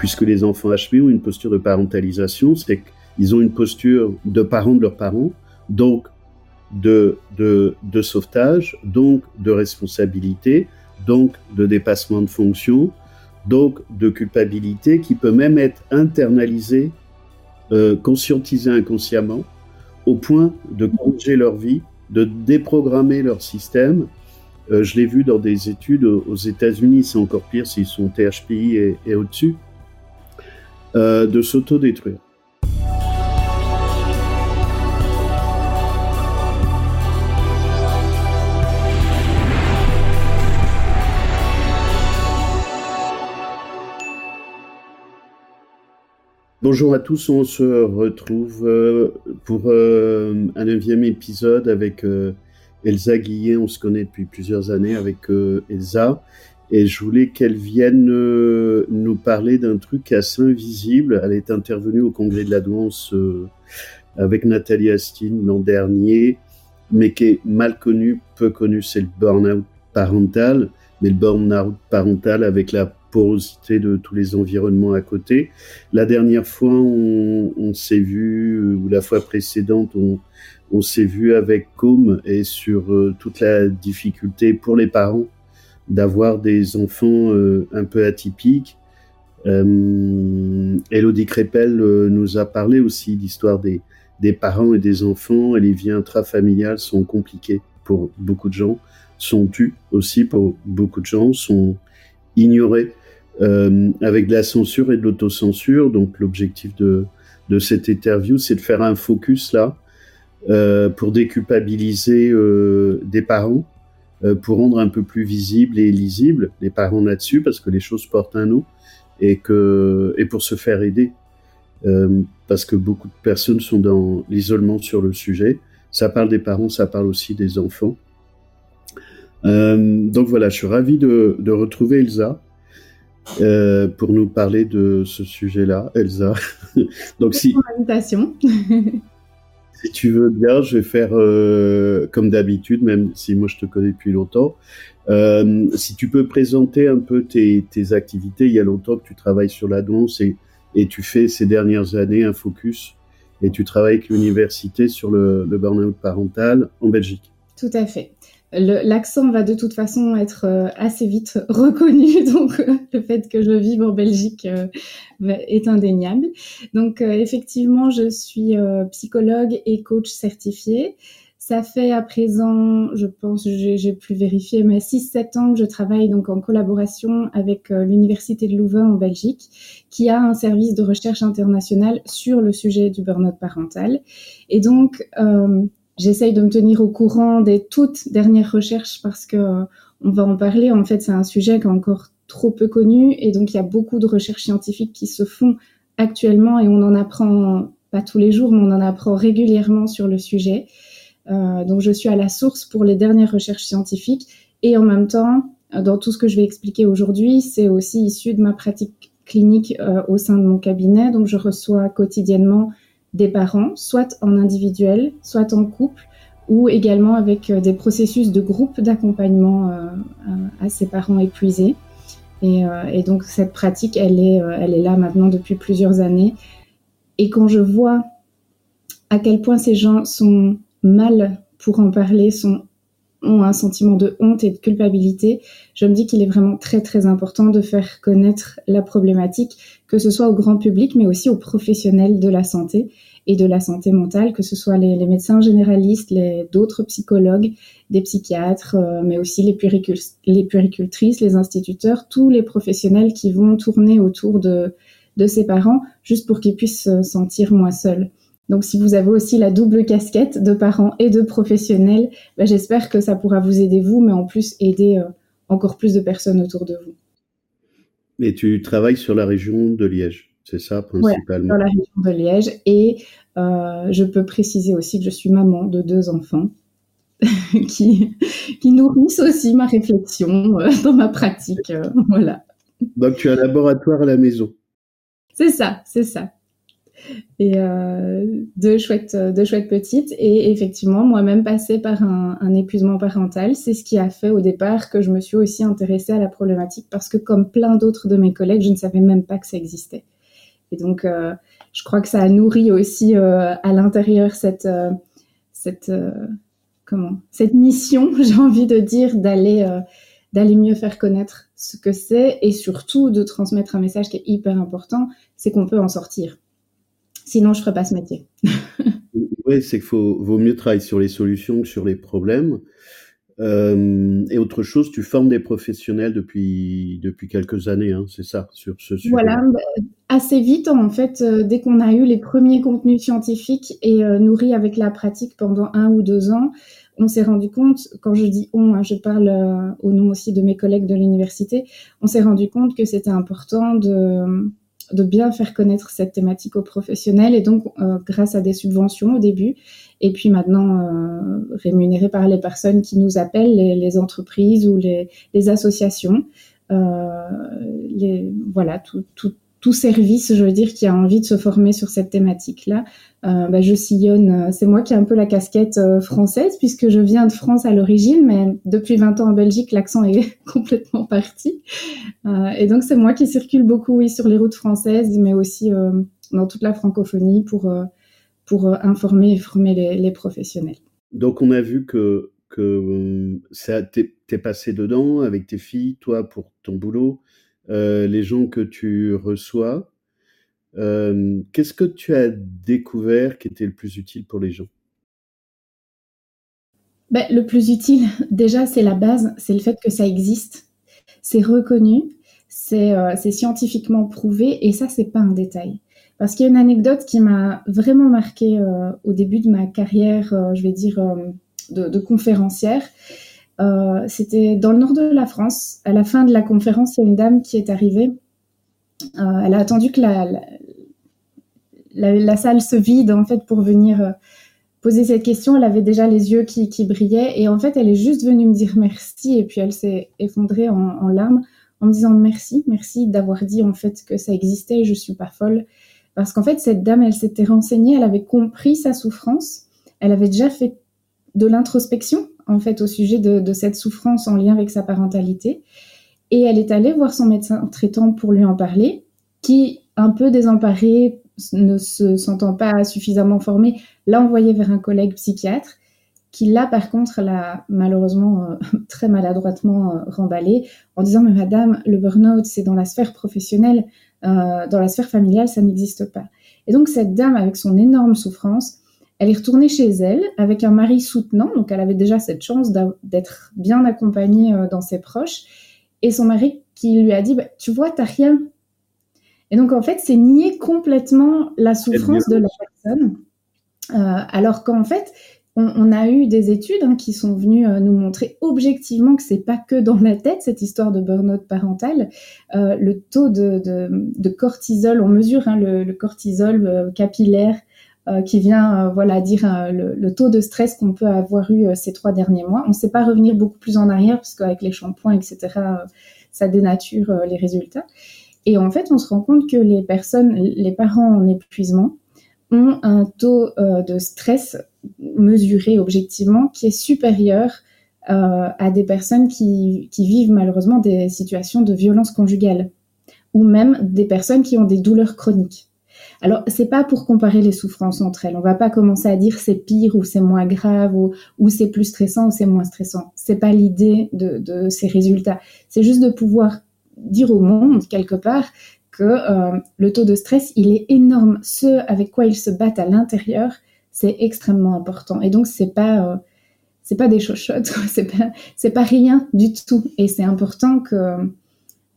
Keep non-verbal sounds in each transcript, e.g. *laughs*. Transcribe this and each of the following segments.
puisque les enfants HP ont une posture de parentalisation, c'est qu'ils ont une posture de parents de leurs parents, donc de, de, de sauvetage, donc de responsabilité, donc de dépassement de fonction, donc de culpabilité qui peut même être internalisée, euh, conscientisée inconsciemment, au point de corriger leur vie, de déprogrammer leur système. Euh, je l'ai vu dans des études aux États-Unis, c'est encore pire s'ils sont THPI et au-dessus, euh, de s'autodétruire. Bonjour à tous, on se retrouve euh, pour euh, un neuvième épisode avec euh, Elsa Guillet. On se connaît depuis plusieurs années avec Elsa et je voulais qu'elle vienne nous parler d'un truc assez invisible. Elle est intervenue au congrès de la douance avec Nathalie Astine l'an dernier, mais qui est mal connu, peu connu, c'est le burn-out parental. Mais le burn-out parental avec la porosité de tous les environnements à côté. La dernière fois, on, s'est vu, ou la fois précédente, on, s'est vu avec Com et sur euh, toute la difficulté pour les parents d'avoir des enfants euh, un peu atypiques. Euh, Elodie Crépel nous a parlé aussi d'histoire des, des parents et des enfants et les vies intrafamiliales sont compliquées pour beaucoup de gens, sont tues aussi pour beaucoup de gens, sont ignorées euh, avec de la censure et de l'autocensure. Donc l'objectif de, de cette interview, c'est de faire un focus là euh, pour déculpabiliser euh, des parents, euh, pour rendre un peu plus visible et lisible les parents là-dessus, parce que les choses portent un nom, et, que, et pour se faire aider. Euh, parce que beaucoup de personnes sont dans l'isolement sur le sujet. Ça parle des parents, ça parle aussi des enfants. Euh, donc voilà, je suis ravi de, de retrouver Elsa. Euh, pour nous parler de ce sujet-là, Elsa. *laughs* Donc si, *laughs* si tu veux bien, je vais faire euh, comme d'habitude, même si moi je te connais depuis longtemps. Euh, si tu peux présenter un peu tes, tes, activités, il y a longtemps que tu travailles sur la danse et, et tu fais ces dernières années un focus et tu travailles avec l'université sur le, le burn-out parental en Belgique. Tout à fait l'accent va de toute façon être euh, assez vite *laughs* reconnu, *laughs* donc euh, le fait que je vive en Belgique euh, est indéniable. Donc effectivement, je suis psychologue et coach certifié. Ça fait à présent, je pense, j'ai plus vérifié, mais 6-7 ans que je travaille donc en collaboration avec l'Université de Louvain en Belgique, qui a un service de recherche international sur le sujet du burn-out parental. Et donc, J'essaye de me tenir au courant des toutes dernières recherches parce que euh, on va en parler. En fait, c'est un sujet qui est encore trop peu connu et donc il y a beaucoup de recherches scientifiques qui se font actuellement et on en apprend pas tous les jours, mais on en apprend régulièrement sur le sujet. Euh, donc je suis à la source pour les dernières recherches scientifiques et en même temps, dans tout ce que je vais expliquer aujourd'hui, c'est aussi issu de ma pratique clinique euh, au sein de mon cabinet. Donc je reçois quotidiennement des parents, soit en individuel, soit en couple, ou également avec euh, des processus de groupe d'accompagnement euh, à ces parents épuisés. Et, euh, et, donc cette pratique, elle est, elle est là maintenant depuis plusieurs années. Et quand je vois à quel point ces gens sont mal pour en parler, sont ont un sentiment de honte et de culpabilité, je me dis qu'il est vraiment très très important de faire connaître la problématique, que ce soit au grand public, mais aussi aux professionnels de la santé et de la santé mentale, que ce soit les, médecins généralistes, les d'autres psychologues, des psychiatres, euh, mais aussi les, les puéricultrices, les instituteurs, tous les professionnels qui vont tourner autour de, de ces parents, juste pour qu'ils puissent se sentir moins seuls. Donc, si vous avez aussi la double casquette de parents et de professionnels, bah, j'espère que ça pourra vous aider vous, mais en plus aider euh, encore plus de personnes autour de vous. Mais tu travailles sur la région de Liège, c'est ça principalement Sur la région de Liège. Et euh, je peux préciser aussi que je suis maman de deux enfants *laughs* qui, qui nourrissent aussi ma réflexion euh, dans ma pratique. voilà. Donc, tu as un laboratoire à la maison? C'est ça, c'est ça. Et deux chouettes, deux chouettes petites. Et effectivement, moi-même passé par un, épuisement parental, c'est ce qui a fait au départ que je me suis aussi intéressée à la problématique parce que comme plein d'autres de mes collègues, je ne savais même pas que ça existait. Et donc, je crois que ça a nourri aussi à l'intérieur cette cette comment cette mission, *laughs* j'ai envie de dire, d'aller d'aller mieux faire connaître ce que c'est et surtout de transmettre un message qui est hyper important, c'est qu'on peut en sortir. Sinon, je ferais pas ce métier. *laughs* oui, c'est qu'il vaut mieux travailler sur les solutions que sur les problèmes. Euh, et autre chose, tu formes des professionnels depuis depuis quelques années, hein, c'est ça, sur ce sujet. Voilà, bah, assez vite en fait, euh, dès qu'on a eu les premiers contenus scientifiques et euh, nourris avec la pratique pendant un ou deux ans, on s'est rendu compte, quand je dis on, hein, je parle euh, au nom aussi de mes collègues de l'université, on s'est rendu compte que c'était important de, de bien faire connaître cette thématique aux professionnels et donc euh, grâce à des subventions au début et puis maintenant euh, rémunérés par les personnes qui nous appellent, les, entreprises ou les, les associations. Euh, les, voilà, tout, tout, tout service, je veux dire, qui a envie de se former sur cette thématique-là, euh, bah, je sillonne. Euh, c'est moi qui ai un peu la casquette euh, française, puisque je viens de France à l'origine, mais depuis 20 ans en Belgique, l'accent est *laughs* complètement parti. Et donc, c'est moi qui circule beaucoup, oui, sur les routes françaises, mais aussi dans toute la francophonie pour, pour informer et former les, les, professionnels. Donc, on a vu que, que ça t'es passé dedans avec tes filles, toi, pour ton boulot euh, les gens que tu reçois. Euh, qu'est-ce que tu as découvert qui était le plus utile pour les gens? Ben, Le plus utile, *laughs* déjà, c'est la base, c'est le fait que ça existe, c'est reconnu, c'est euh, scientifiquement prouvé, et ça, c'est pas un détail. Parce qu'il y a une anecdote qui m'a vraiment marqué au début de ma carrière, je vais dire, de, conférencière. Euh, c'était dans le nord de la France. À la fin de la conférence, il y a une dame qui est arrivée. Euh, elle a attendu que la, salle se vide en fait pour venir euh, poser cette question. Elle avait déjà les yeux qui, brillaient et en fait, elle est juste venue me dire merci et puis elle s'est effondrée en, larmes en me disant merci, merci d'avoir dit en fait que ça existait. Je suis pas folle parce qu'en fait, cette dame, elle s'était renseignée, elle avait compris sa souffrance, elle avait déjà fait de l'introspection en fait au sujet de, cette souffrance en lien avec sa parentalité. Et elle est allée voir son médecin traitant pour lui en parler, qui, un peu désemparé, ne se sentant pas suffisamment formé, l'a envoyé vers un collègue psychiatre, qui là, par contre, l'a malheureusement euh, *laughs* très maladroitement euh, remballé en disant Mais madame, le burn-out, c'est dans la sphère professionnelle, euh, dans la sphère familiale, ça n'existe pas. Et donc, cette dame, avec son énorme souffrance, elle est retournée chez elle avec un mari soutenant, donc elle avait déjà cette chance d'être bien accompagnée euh, dans ses proches, et son mari qui lui a dit, bah, tu vois, t'as rien. Et donc en fait, c'est nier complètement la souffrance de la personne, euh, alors qu'en fait, on, a eu des études hein, qui sont venues euh, nous montrer objectivement que c'est pas que dans la tête cette histoire de burn-out parental. le taux de, cortisol, on mesure hein, le, cortisol capillaire qui vient euh, voilà dire euh, le, taux de stress qu'on peut avoir eu ces trois derniers mois. On ne sait pas revenir beaucoup plus en arrière parce qu'avec les shampoings, etc., ça dénature les résultats. Et en fait, on se rend compte que les personnes, les parents en épuisement, ont un taux de stress mesuré objectivement qui est supérieur à des personnes qui, vivent malheureusement des situations de violence conjugale ou même des personnes qui ont des douleurs chroniques. Alors, c'est pas pour comparer les souffrances entre elles. On va pas commencer à dire c'est pire ou c'est moins grave ou, c'est plus stressant ou c'est moins stressant. C'est pas l'idée de, ces résultats. C'est juste de pouvoir dire au monde, quelque part, que euh, le taux de stress, il est énorme. Ce avec quoi ils se battent à l'intérieur, c'est extrêmement important. Et donc, c'est pas, euh, c'est pas des chochottes, c'est pas, c'est pas rien du tout. Et c'est important que,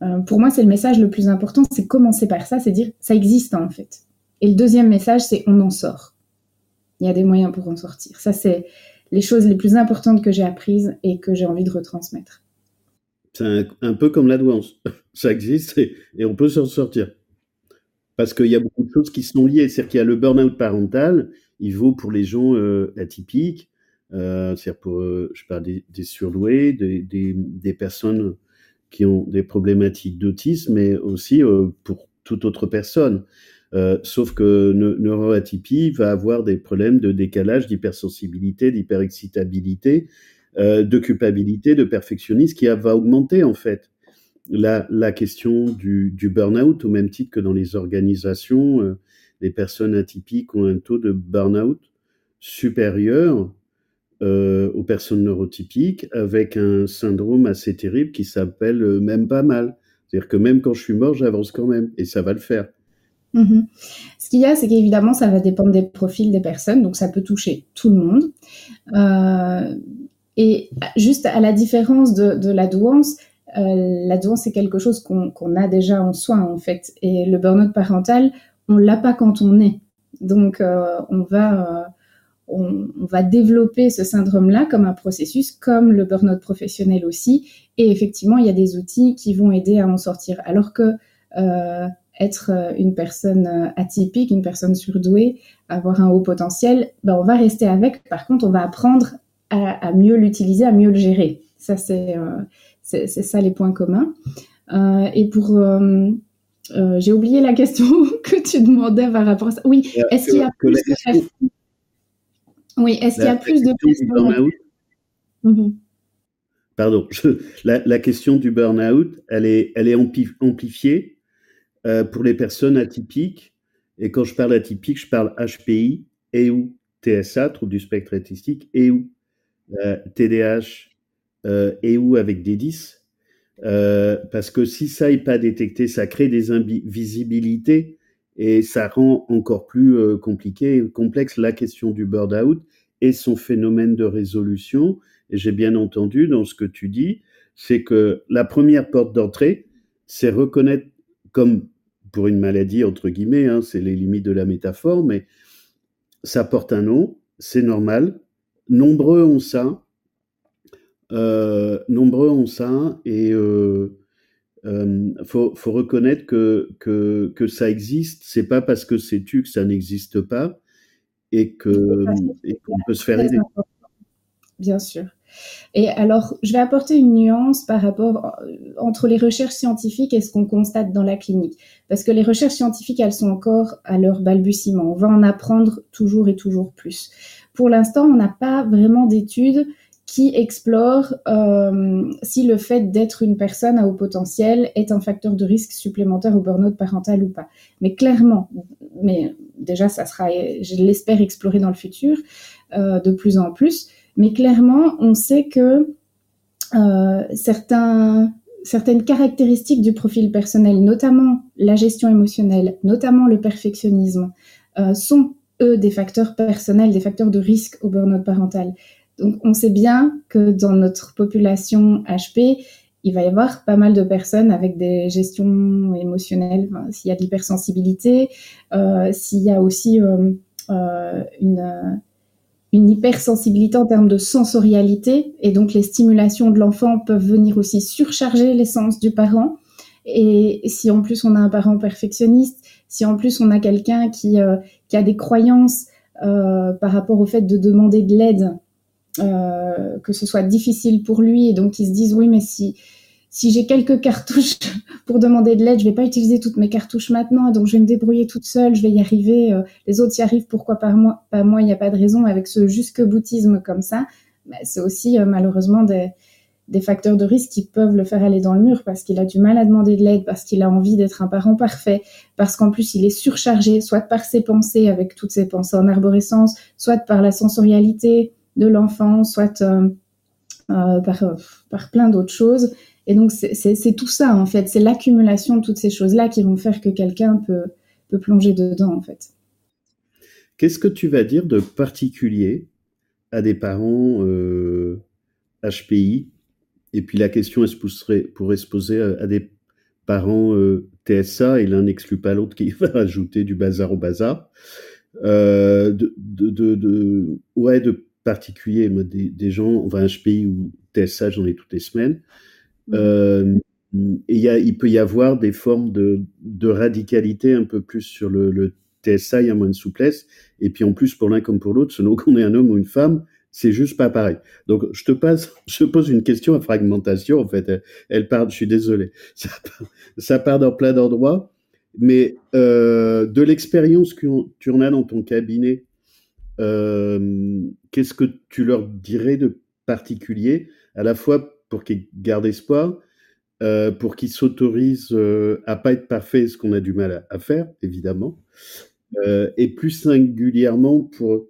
euh, pour moi, c'est le message le plus important, c'est commencer par ça, c'est dire ça existe en fait. Et le deuxième message, c'est on en sort. Il y a des moyens pour en sortir. Ça, c'est les choses les plus importantes que j'ai apprises et que j'ai envie de retransmettre. C'est un, peu comme la douance. *laughs* Ça existe et, on peut s'en sortir. Parce qu'il y a beaucoup de choses qui sont liées. C'est-à-dire qu'il y a le burn-out parental, il vaut pour les gens euh, atypiques, euh, c'est-à-dire pour, euh, je parle des, des surdoués, des, personnes qui ont des problématiques d'autisme, mais aussi pour toute autre personne. Euh, sauf que neuroatypie va avoir des problèmes de décalage, d'hypersensibilité, d'hyperexcitabilité, euh, de culpabilité, de perfectionnisme qui va augmenter en fait la, question du, du burn-out au même titre que dans les organisations. Euh, les personnes atypiques ont un taux de burn-out supérieur euh, aux personnes neurotypiques avec un syndrome assez terrible qui s'appelle euh, même pas mal. C'est-à-dire que même quand je suis mort, j'avance quand même et ça va le faire. Mhm. Ce qu'il y a, c'est qu'évidemment, ça va dépendre des profils des personnes, donc ça peut toucher tout le monde. Euh, et juste à la différence de, la douance, euh, la douance c'est quelque chose qu'on a déjà en soi en fait, et le burn-out parental, on l'a pas quand on est. Donc euh, on va on, va développer ce syndrome-là comme un processus, comme le burn-out professionnel aussi. Et effectivement, il y a des outils qui vont aider à en sortir. Alors que être euh, une personne euh, atypique, une personne surdouée, avoir un haut potentiel, ben on va rester avec. Par contre, on va apprendre à, à mieux l'utiliser, à mieux le gérer. Ça, c'est euh, ça les points communs. Euh, et pour euh, j'ai oublié la question *laughs* que tu demandais par rapport à ça. Oui, est-ce qu'il y a plus de oui, est-ce qu'il y a plus de mmh Pardon, *laughs* la, la, question du burn-out, elle est, elle est amplifiée euh, pour les personnes atypiques. Et quand je parle atypique, je parle HPI et ou TSA, trouble du spectre autistique, et ou euh, TDAH euh, et ou avec des 10. Euh, parce que si ça n'est pas détecté, ça crée des invisibilités et ça rend encore plus euh, compliqué et complexe la question du burn-out et son phénomène de résolution. Et j'ai bien entendu dans ce que tu dis, c'est que la première porte d'entrée, c'est reconnaître comme pour une maladie, entre guillemets, hein, c'est les limites de la métaphore, mais ça porte un nom, c'est normal. Nombreux ont ça. Euh, nombreux ont ça et euh, euh, faut, faut, reconnaître que, que, que ça existe. C'est pas parce que c'est tu que ça n'existe pas et qu'on peut se faire aider. Bien sûr. Et alors, je vais apporter une nuance par rapport euh, entre les recherches scientifiques et ce qu'on constate dans la clinique. Parce que les recherches scientifiques, elles sont encore à leur balbutiement. On va en apprendre toujours et toujours plus. Pour l'instant, on n'a pas vraiment d'études qui explore euh, si le fait d'être une personne à haut potentiel est un facteur de risque supplémentaire au burn-out parental ou pas. Mais clairement, mais déjà ça sera, je l'espère, explorer dans le futur euh, de plus en plus. Mais clairement, on sait que euh, certaines caractéristiques du profil personnel, notamment la gestion émotionnelle, notamment le perfectionnisme, euh, sont eux des facteurs personnels, des facteurs de risque au burn-out parental. Donc, on sait bien que dans notre population HP, il va y avoir pas mal de personnes avec des gestions émotionnelles, s'il y a de l'hypersensibilité, euh, s'il y a aussi une, une hypersensibilité en termes de sensorialité, et donc les stimulations de l'enfant peuvent venir aussi surcharger les sens du parent. Et si en plus on a un parent perfectionniste, si en plus on a quelqu'un qui, euh, qui a des croyances euh, par rapport au fait de demander de l'aide euh, que ce soit difficile pour lui et donc ils se disent oui mais si si j'ai quelques cartouches *laughs* pour demander de l'aide, je vais pas utiliser toutes mes cartouches maintenant, donc je vais me débrouiller toute seule, je vais y arriver. Euh, les autres y arrivent, pourquoi pas moi Pas moi, il n'y a pas de raison. Avec ce jusque boutisme comme ça, c'est aussi euh, malheureusement des, facteurs de risque qui peuvent le faire aller dans le mur parce qu'il a du mal à demander de l'aide, parce qu'il a envie d'être un parent parfait, parce qu'en plus il est surchargé, soit par ses pensées avec toutes ses pensées en arborescence, soit par la sensorialité, de l'enfant, soit euh, par plein d'autres choses. Et donc, c'est tout ça, en fait. C'est l'accumulation de toutes ces choses-là qui vont faire que quelqu'un peut, peut plonger dedans, en fait. Qu'est-ce que tu vas dire de particulier à des parents euh, HPI Et puis la question est pourrait, se poser à, à des parents euh, TSA, et l'un n'exclut pas l'autre qui *laughs* va ajouter du bazar au bazar. Euh, ouais, de particulier, des, des gens, enfin, HPI ou TSA, j'en ai toutes les semaines. Euh, il peut y avoir des formes de, radicalité un peu plus sur le, TSA, il y a moins de souplesse. Et puis en plus, pour l'un comme pour l'autre, selon *laughs* qu'on est un homme ou une femme, c'est juste pas pareil. Donc je te *laughs* pose une question à fragmentation. En fait, elle, part. Je suis désolé. *laughs* Ça part, dans plein d'endroits. Mais de l'expérience que tu en as dans ton cabinet, qu'est-ce que tu leur dirais de particulier, à la fois pour qu'ils gardent espoir, pour qu'ils s'autorisent à pas être parfaits, ce qu'on a du mal à, faire, évidemment, et plus singulièrement pour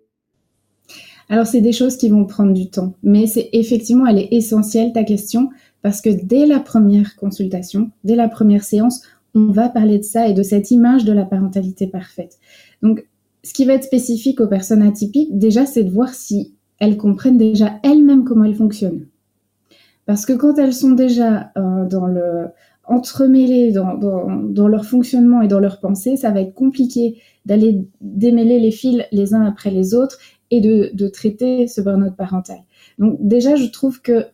alors, c'est des choses qui vont prendre du temps, mais c'est effectivement, elle est essentielle, ta question, parce que dès la première consultation, dès la première séance, on va parler de ça et de cette image de la parentalité parfaite. Donc, ce qui va être spécifique aux personnes atypiques, déjà, c'est de voir si elles comprennent déjà elles-mêmes comment elles fonctionnent. Parce que quand elles sont déjà euh, dans le entremêlées dans, dans, leur fonctionnement et dans leur pensée, ça va être compliqué d'aller démêler les fils les uns après les autres et de, de traiter ce burn-out parental. Donc déjà, je trouve que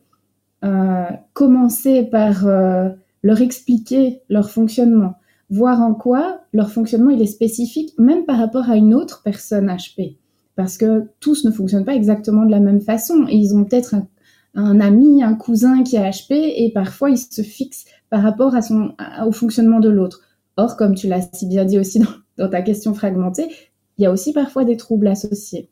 euh, commencer par euh, leur expliquer leur fonctionnement, voir en quoi leur fonctionnement il est spécifique, même par rapport à une autre personne HP. Parce que tous ne fonctionnent pas exactement de la même façon. Et ils ont peut-être un, ami, un cousin qui a HP, et parfois ils se fixent par rapport à son, au fonctionnement de l'autre. Or, comme tu l'as si bien dit aussi dans ta question fragmentée, il y a aussi parfois des troubles associés.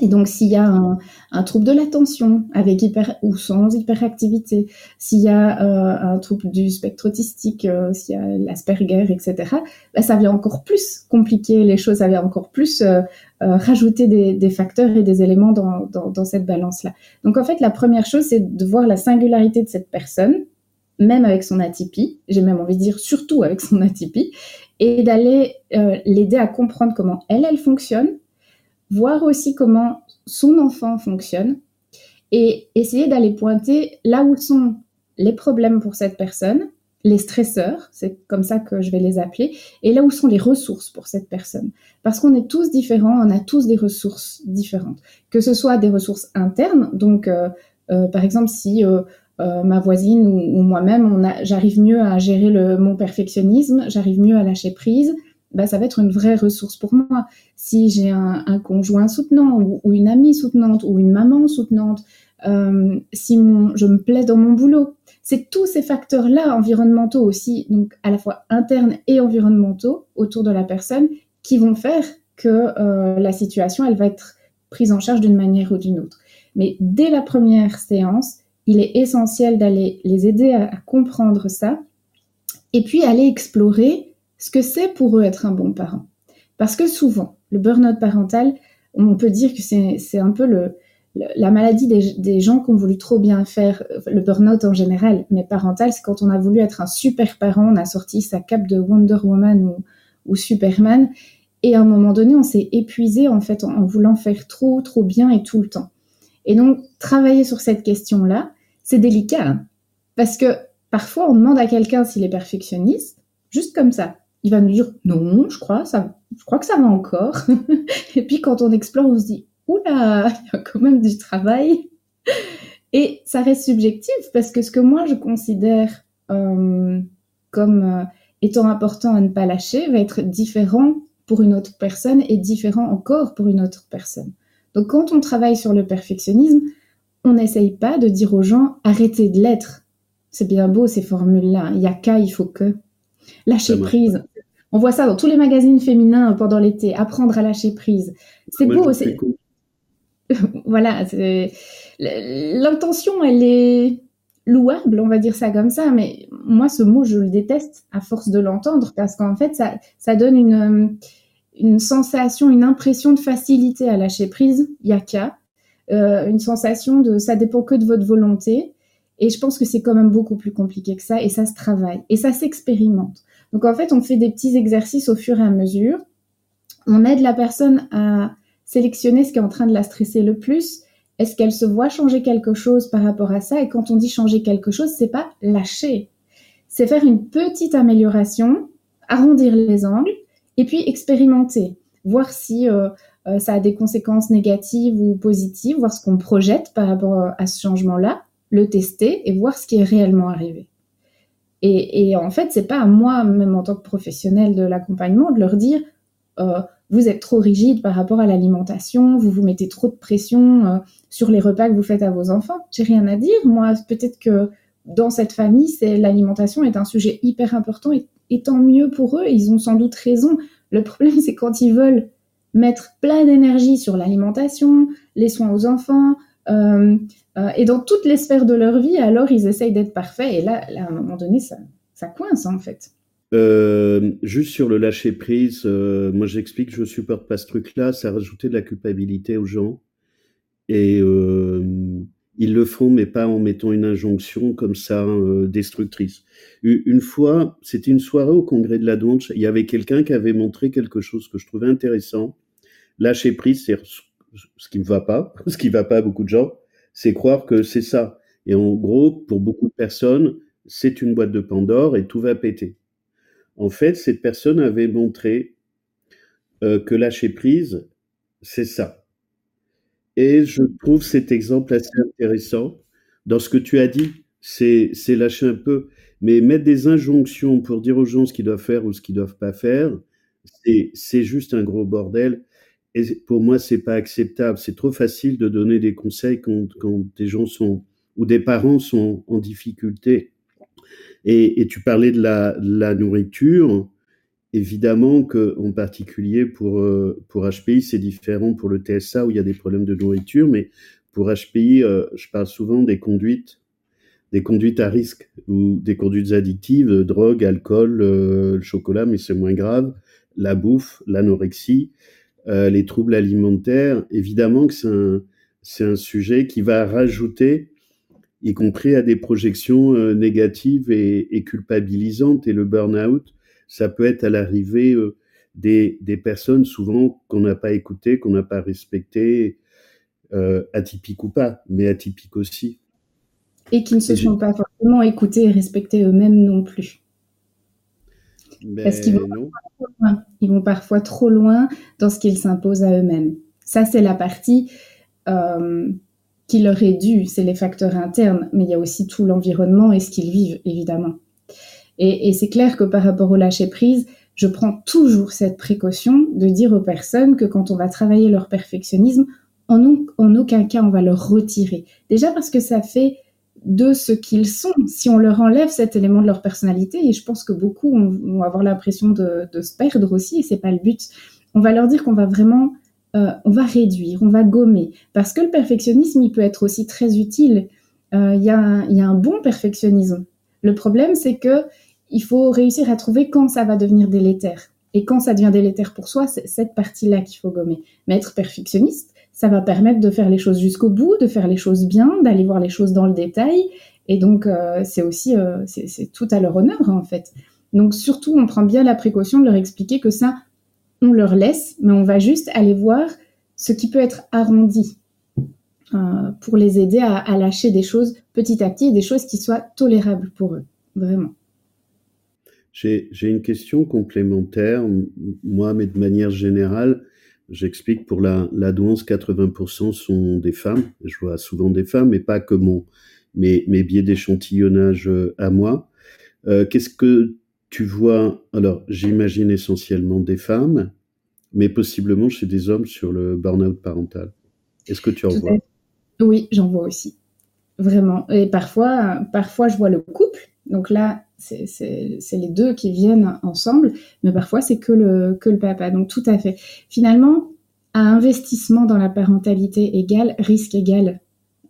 Et donc, s'il y a un, trouble de l'attention avec hyper ou sans hyperactivité, s'il y a euh, un trouble du spectre autistique, euh, s'il y a l'Asperger, etc., bah, ça vient encore plus compliquer les choses, ça vient encore plus euh, rajouter des, facteurs et des éléments dans, dans cette balance-là. Donc, en fait, la première chose, c'est de voir la singularité de cette personne, même avec son atypie, j'ai même envie de dire surtout avec son atypie, et d'aller l'aider à comprendre comment elle, elle fonctionne voir aussi comment son enfant fonctionne et essayer d'aller pointer là où sont les problèmes pour cette personne, les stresseurs, c'est comme ça que je vais les appeler, et là où sont les ressources pour cette personne. Parce qu'on est tous différents, on a tous des ressources différentes. Que ce soit des ressources internes, donc euh, euh, par exemple si euh, ma voisine ou, moi-même, j'arrive mieux à gérer le, mon perfectionnisme, j'arrive mieux à lâcher prise, bah, ça va être une vraie ressource pour moi. Si j'ai un, conjoint soutenant ou, une amie soutenante ou une maman soutenante, euh, si je me plais dans mon boulot, c'est tous ces facteurs-là environnementaux aussi, donc à la fois internes et environnementaux autour de la personne, qui vont faire que euh, la situation, elle va être prise en charge d'une manière ou d'une autre. Mais dès la première séance, il est essentiel d'aller les aider à comprendre ça et puis aller explorer ce que c'est pour eux être un bon parent. Parce que souvent, le burn-out parental, on peut dire que c'est un peu la maladie des, gens qui ont voulu trop bien faire, le burn-out en général, mais parental, c'est quand on a voulu être un super parent, on a sorti sa cape de Wonder Woman ou, ou Superman, et à un moment donné, on s'est épuisé en fait en, voulant faire trop, trop bien et tout le temps. Et donc, travailler sur cette question-là, c'est délicat, hein. parce que parfois on demande à quelqu'un s'il est perfectionniste, juste comme ça il va nous dire non, je crois, ça, je crois que ça va encore. *laughs* et puis quand on explore, on se dit oula, il y a quand même du travail. Et ça reste subjectif parce que ce que moi je considère euh, comme euh, étant important à ne pas lâcher va être différent pour une autre personne et différent encore pour une autre personne. Donc quand on travaille sur le perfectionnisme, on n'essaye pas de dire aux gens arrêtez de l'être. C'est bien beau ces formules-là. Il y a qu'à, il faut que. Lâcher prise. On voit ça dans tous les magazines féminins pendant l'été. Apprendre à lâcher prise. C'est beau. C'est *laughs* voilà. L'intention, elle est louable, on va dire ça comme ça. Mais moi, ce mot, je le déteste à force de l'entendre parce qu'en fait, ça, ça donne une, une sensation, une impression de facilité à lâcher prise. Il y a qu'à. Euh, une sensation de ça dépend que de votre volonté. Et je pense que c'est quand même beaucoup plus compliqué que ça et ça se travaille et ça s'expérimente. Donc en fait, on fait des petits exercices au fur et à mesure. On aide la personne à sélectionner ce qui est en train de la stresser le plus. Est-ce qu'elle se voit changer quelque chose par rapport à ça? Et quand on dit changer quelque chose, c'est pas lâcher. C'est faire une petite amélioration, arrondir les angles et puis expérimenter, voir si euh, euh, ça a des conséquences négatives ou positives, voir ce qu'on projette par rapport à ce changement-là le tester et voir ce qui est réellement arrivé. Et, en fait, c'est pas à moi, même en tant que professionnel de l'accompagnement, de leur dire euh, vous êtes trop rigide par rapport à l'alimentation, vous vous mettez trop de pression euh, sur les repas que vous faites à vos enfants. J'ai rien à dire. Moi, peut-être que dans cette famille, c'est l'alimentation est un sujet hyper important et et tant mieux pour eux, ils ont sans doute raison. Le problème, *laughs* c'est quand ils veulent mettre plein d'énergie sur l'alimentation, les soins aux enfants, euh, euh, et dans toutes les sphères de leur vie, alors ils essayent d'être parfaits, et là, à un moment donné, ça, ça coince en fait. Euh, juste sur le lâcher prise, moi j'explique que je supporte pas ce truc-là, ça rajoutait de la culpabilité aux gens. Et ils le font, mais pas en mettant une injonction comme ça destructrice. Une fois, c'était une soirée au congrès de la Donche, il y avait quelqu'un qui avait montré quelque chose que je trouvais intéressant. Lâcher prise, c'est ce qui me va pas, *laughs* ce qui va pas à beaucoup de gens, c'est croire que c'est ça. Et en gros, pour beaucoup de personnes, c'est une boîte de Pandore et tout va péter. En fait, cette personne avait montré euh, que lâcher prise, c'est ça. Et je trouve cet exemple assez intéressant. Dans ce que tu as dit, c'est lâcher un peu, mais mettre des injonctions pour dire aux gens ce qu'ils doivent faire ou ce qu'ils doivent pas faire, c'est juste un gros bordel. Et pour moi, c'est pas acceptable. C'est trop facile de donner des conseils quand, des gens sont ou des parents sont en difficulté. Et, tu parlais de la, nourriture. Évidemment que, en particulier pour euh, HPI, c'est différent pour le TSA où il y a des problèmes de nourriture, mais pour HPI, euh, je parle souvent des conduites, des conduites à risque ou des conduites addictives, drogue, alcool, euh, chocolat, mais c'est moins grave, la bouffe, l'anorexie, euh, les troubles alimentaires. Évidemment que c'est un c'est un sujet qui va rajouter y compris à des projections euh, négatives et, culpabilisantes. Et le burn-out, ça peut être à l'arrivée euh, des, des, personnes souvent qu'on n'a pas écoutées, qu'on n'a pas respectées, atypiques ou pas, mais atypiques aussi. Et qui ne se sont pas forcément écoutées et respectées eux-mêmes non plus. Parce qu'ils vont, ils vont parfois trop loin dans ce qu'ils s'imposent à eux-mêmes. Ça, c'est la partie euh, qui leur est dû, c'est les facteurs internes, mais il y a aussi tout l'environnement et ce qu'ils vivent, évidemment. Et, et c'est clair que par rapport au lâcher-prise, je prends toujours cette précaution de dire aux personnes que quand on va travailler leur perfectionnisme, en, en aucun cas on va leur retirer. Déjà parce que ça fait de ce qu'ils sont. Si on leur enlève cet élément de leur personnalité, et je pense que beaucoup vont avoir l'impression de, se perdre aussi, et c'est pas le but. On va leur dire qu'on va vraiment euh, on va réduire, on va gommer. Parce que le perfectionnisme, il peut être aussi très utile. Euh, il y, a un bon perfectionnisme. Le problème, c'est que il faut réussir à trouver quand ça va devenir délétère. Et quand ça devient délétère pour soi, c'est cette partie-là qu'il faut gommer. Mais être perfectionniste, ça va permettre de faire les choses jusqu'au bout, de faire les choses bien, d'aller voir les choses dans le détail. Et donc, euh, c'est aussi, c'est tout à leur honneur, en fait. Donc, surtout, on prend bien la précaution de leur expliquer que ça, on leur laisse, mais on va juste aller voir ce qui peut être arrondi euh, pour les aider à, à, lâcher des choses petit à petit, des choses qui soient tolérables pour eux, vraiment. J'ai une question complémentaire, moi, mais de manière générale, j'explique pour la, la douance, 80% sont des femmes. Je vois souvent des femmes, mais pas que mon, mes, mes biais d'échantillonnage euh, à moi. Euh, Qu'est-ce que tu vois, alors j'imagine essentiellement des femmes, mais possiblement chez des hommes sur le burn-out parental. Est-ce que tu en vois? Oui, j'en vois aussi. Vraiment. Et parfois, parfois, je vois le couple. Donc là, c'est les deux qui viennent ensemble, mais parfois, c'est que le, que le papa. Donc tout à fait. Finalement, à investissement dans la parentalité égal, risque égal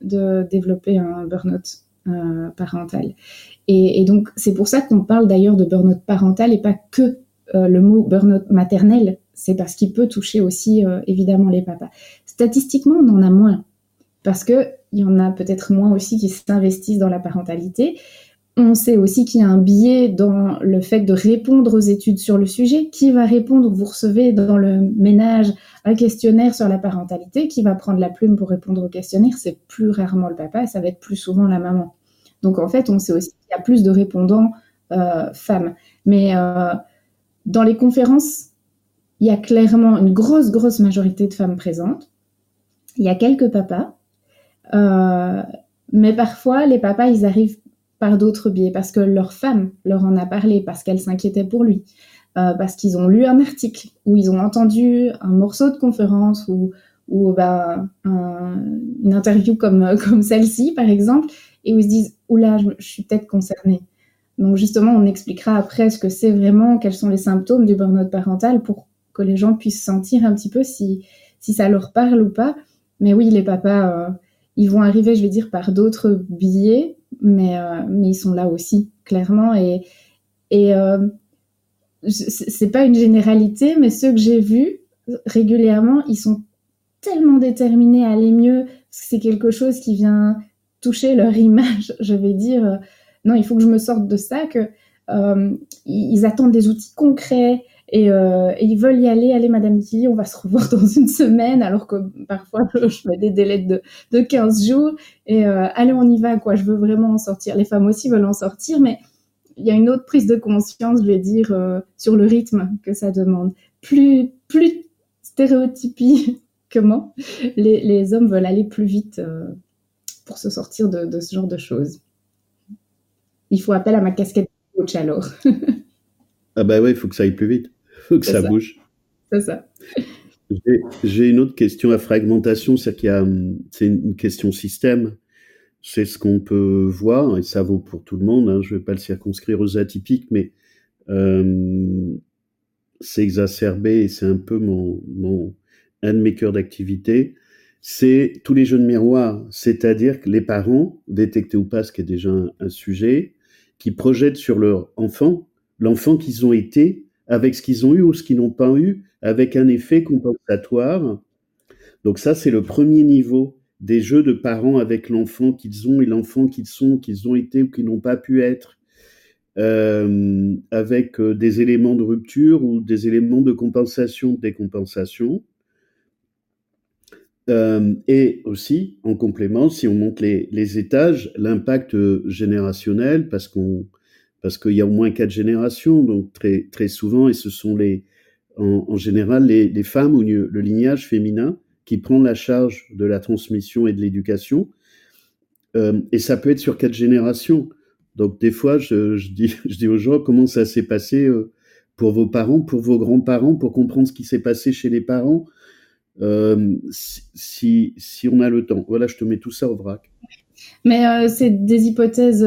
de développer un burn-out euh, parental. Et, et donc, c'est pour ça qu'on parle d'ailleurs de burn-out parental et pas que euh, le mot burn-out maternel. C'est parce qu'il peut toucher aussi euh, évidemment les papas. Statistiquement, on en a moins parce que il y en a peut-être moins aussi qui s'investissent dans la parentalité. On sait aussi qu'il y a un biais dans le fait de répondre aux études sur le sujet. Qui va répondre? Vous recevez dans le ménage un questionnaire sur la parentalité. Qui va prendre la plume pour répondre au questionnaire? C'est plus rarement le papa, ça va être plus souvent la maman. Donc en fait, on sait aussi qu'il y a plus de répondants euh, femmes. Mais euh, dans les conférences, il y a clairement une grosse, grosse majorité de femmes présentes. Il y a quelques papas. Euh, mais parfois, les papas, ils arrivent par d'autres biais, parce que leur femme leur en a parlé, parce qu'elle s'inquiétait pour lui, euh, parce qu'ils ont lu un article, ou ils ont entendu un morceau de conférence, ou, ou bah, un, une interview comme, comme celle-ci, par exemple, et où ils se disent, oula, je, suis peut-être concernée. Donc justement, on expliquera après ce que c'est vraiment, quels sont les symptômes du burn-out parental pour que les gens puissent sentir un petit peu si, si ça leur parle ou pas. Mais oui, les papas, euh, ils vont arriver, je vais dire, par d'autres billets, mais, euh, mais ils sont là aussi, clairement. Et, et euh, c'est pas une généralité, mais ceux que j'ai vus régulièrement, ils sont tellement déterminés à aller mieux, parce que c'est quelque chose qui vient toucher leur *laughs* image, je vais dire. non, il faut que je me sorte de ça, que ils attendent des outils concrets, euh, et, ils veulent y aller. Allez, Madame Tilly, on va se revoir *laughs* dans une semaine, alors que parfois *laughs* je mets des délais de, de 15 jours. Et euh, allez, on y va, quoi. Je veux vraiment en sortir. Les femmes aussi veulent en sortir, mais il y a une autre prise de conscience, je vais dire, euh, sur le rythme que ça demande. Plus, plus stéréotypie *laughs* comment les, les, hommes veulent aller plus vite pour se sortir de, de, ce genre de choses. Il faut appel à ma casquette de coach alors. ah bah ouais, il faut que ça aille plus vite faut *laughs* que ça, bouge. C'est ça. J'ai une autre question à fragmentation, c'est qu'il y a, hum, c'est une question système. C'est ce qu'on peut voir, et ça vaut pour tout le monde. Hein, je ne vais pas le circonscrire aux atypiques, mais euh, c'est exacerbé et c'est un peu mon, mon, un de mes cœurs d'activité. C'est tous les jeux de miroir, c'est-à-dire que les parents, détectés ou pas, ce qui est déjà un, un sujet, qui projettent sur leur enfant l'enfant qu'ils ont été avec ce qu'ils ont eu ou ce qu'ils n'ont pas eu, avec un effet compensatoire. Donc ça, c'est le premier niveau des jeux de parents avec l'enfant qu'ils ont et l'enfant qu'ils sont, qu'ils ont été ou qu'ils n'ont pas pu être, euh, avec euh, des éléments de rupture ou des éléments de compensation, de décompensation. Euh, et aussi, en complément, si on monte les, les étages, l'impact générationnel, parce qu'on parce qu'il y a au moins quatre générations, donc très, souvent, et ce sont en, général les, les, femmes ou le lignage féminin qui prend la charge de la transmission et de l'éducation. Euh, et ça peut être sur quatre générations. Donc des fois, *laughs* je, dis, aux gens comment ça s'est passé euh, pour vos parents, pour vos grands-parents, pour comprendre ce qui s'est passé chez les parents, euh, si, on a le temps. Voilà, je te mets tout ça au vrac. Mais c'est des hypothèses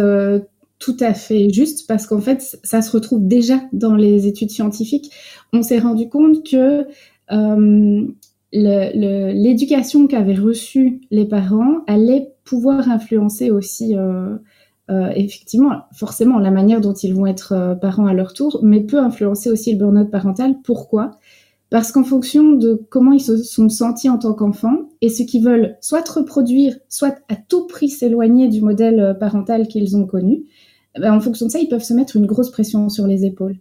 tout à fait juste parce qu'en fait, ça se retrouve déjà dans les études scientifiques. On s'est rendu compte que euh, l'éducation qu'avaient reçue les parents allait pouvoir influencer aussi, euh, euh, effectivement, forcément, la manière dont ils vont être parents à leur tour, mais peut influencer aussi le burn-out parental. Pourquoi? Parce qu'en fonction de comment ils se sont sentis en tant qu'enfants et ce qu'ils veulent soit reproduire, soit à tout prix s'éloigner du modèle parental qu'ils ont connu, ben, en fonction de ça, ils peuvent se mettre une grosse pression sur les épaules.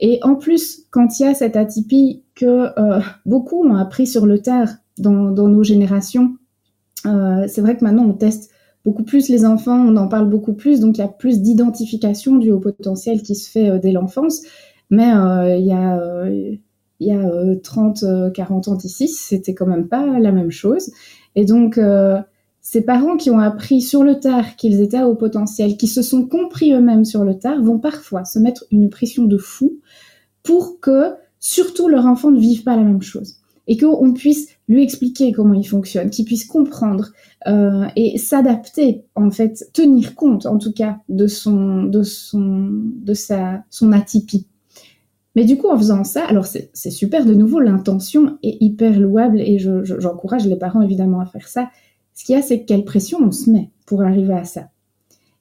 Et en plus, quand il y a cette atypie que euh, beaucoup ont appris sur le tard dans, nos générations, euh, c'est vrai que maintenant on teste beaucoup plus les enfants, on en parle beaucoup plus, donc il y a plus d'identification du haut potentiel qui se fait euh, dès l'enfance. Mais il y a, y a 30, 40 ans d'ici, c'était quand même pas la même chose. Et donc, ces parents qui ont appris sur le tard qu'ils étaient au potentiel, qui se sont compris eux-mêmes sur le tard, vont parfois se mettre une pression de fou pour que surtout leur enfant ne vive pas la même chose et qu'on puisse lui expliquer comment il fonctionne, qu'il puisse comprendre euh, et s'adapter, en fait, tenir compte, en tout cas, de son, de son, de sa, son atypie. Mais du coup, en faisant ça, alors c'est super de nouveau, l'intention est hyper louable et j'encourage je, les parents évidemment à faire ça. Ce qu'il y a, c'est quelle pression on se met pour arriver à ça.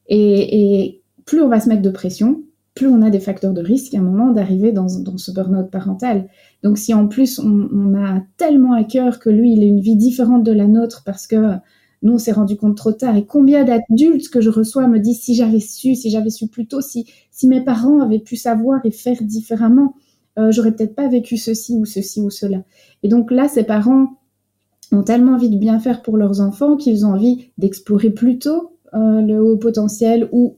Et, et, plus on va se mettre de pression, plus on a des facteurs de risque à un moment d'arriver dans, dans, ce burn-out parental. Donc si en plus on, on, a tellement à cœur que lui, il a une vie différente de la nôtre parce que nous, on s'est rendu compte trop tard. Et combien d'adultes que je reçois me disent si j'avais su, si j'avais su plus tôt, si, si mes parents avaient pu savoir et faire différemment, euh, j'aurais peut-être pas vécu ceci ou ceci ou cela. Et donc là, ces parents ont tellement envie de bien faire pour leurs enfants qu'ils ont envie d'explorer plutôt euh, le haut potentiel ou,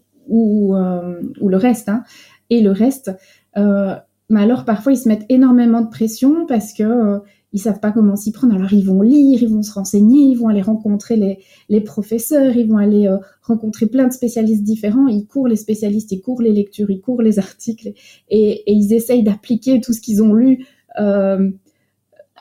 euh, ou le reste. Hein. Et le reste, euh, mais alors parfois ils se mettent énormément de pression parce que euh, ils savent pas comment s'y prendre. Alors ils vont lire, ils vont se renseigner, ils vont aller rencontrer les, les professeurs, ils vont aller rencontrer plein de spécialistes différents. Ils courent les spécialistes, ils courent les lectures, ils courent les articles et, ils essayent d'appliquer tout ce qu'ils ont lu.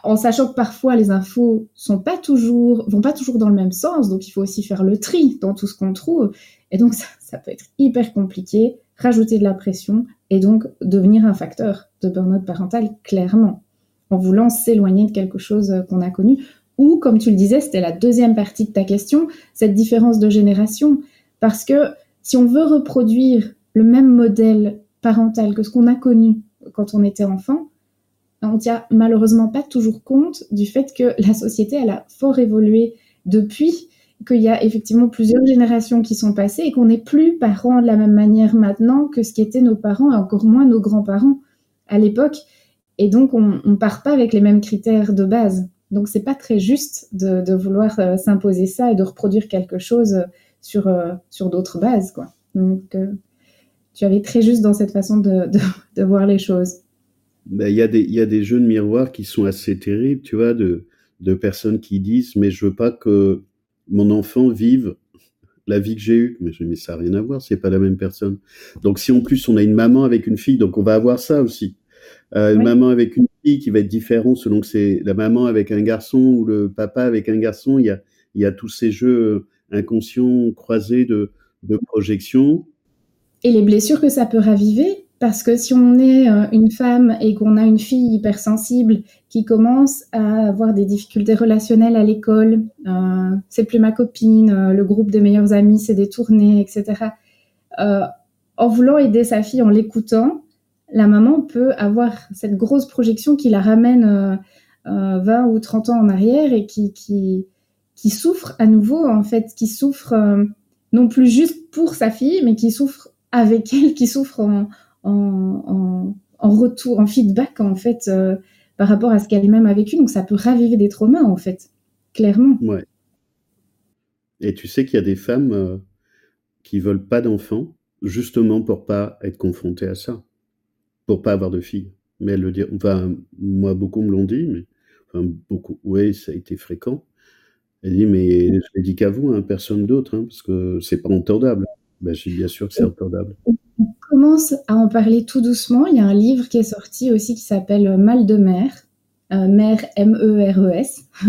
En sachant que parfois les infos sont pas toujours, vont pas toujours dans le même sens, donc il faut aussi faire le tri dans tout ce qu'on trouve. Et donc *laughs* ça, ça peut être hyper compliqué. rajouter de la pression et donc devenir un facteur de burn-out parental, clairement, en voulant s'éloigner de quelque chose qu'on a connu. Ou, comme tu le disais, c'était la deuxième partie de ta question, cette différence de génération. Parce que si on veut reproduire le même modèle parental que ce qu'on a connu quand on était enfant, on tient malheureusement pas toujours compte du fait que la société, elle a fort évolué depuis, qu'il y a effectivement plusieurs générations qui sont passées et qu'on n'est plus parents de la même manière maintenant que ce qu'étaient nos parents et encore moins nos grands-parents à l'époque. Et donc, on ne part pas avec les mêmes critères de base. Donc, c'est pas très juste de, vouloir euh, s'imposer ça et de reproduire quelque chose sur, euh, sur d'autres bases, quoi. Donc, euh, tu avais très juste dans cette façon de, de, voir les choses. Ben, il y, a des, y a des jeux de miroir qui sont assez terribles, tu vois, de, de personnes qui disent Mais je veux pas que mon enfant vive la vie que j'ai eue. Mais, mais ça n'a rien à voir, c'est pas la même personne. Donc, si en plus on a une maman avec une fille, donc on va avoir ça aussi. Euh, une maman avec une fille qui va être différente selon que c'est la maman avec un garçon ou le papa avec un garçon. Il y a, il y a tous ces jeux inconscients croisés de, de projection et les blessures que ça peut raviver. Parce que si on est euh, une femme et qu'on a une fille hypersensible qui commence à avoir des difficultés relationnelles à l'école, euh, c'est plus ma copine, euh, le groupe des meilleurs amis s'est détourné, etc. En voulant aider sa fille, en l'écoutant, la maman peut avoir cette grosse projection qui la ramène 20 ou 30 ans en arrière et qui, qui, qui souffre à nouveau, en fait, qui souffre non plus juste pour sa fille, mais qui souffre avec elle qui souffre en, en, en, retour, en feedback en fait euh, par rapport à ce qu'elle-même a vécu. Donc ça peut raviver des traumas en fait, clairement. Ouais. Et tu sais qu'il y a des femmes euh, qui veulent pas d'enfants justement pour pas être confrontées à ça, pour pas avoir de filles. Mais elle le dit, enfin moi beaucoup me l'ont dit, mais enfin beaucoup, oui ça a été fréquent. Elle dit mais je l'ai dit qu'à vous, hein, personne d'autre, hein, parce que c'est pas entendable. Ben, je suis bien sûr que c'est entendable. On commence à en parler tout doucement. Il y a un livre qui est sorti aussi qui s'appelle Mal de mer. Euh, mère M-E-R-E-S. *laughs*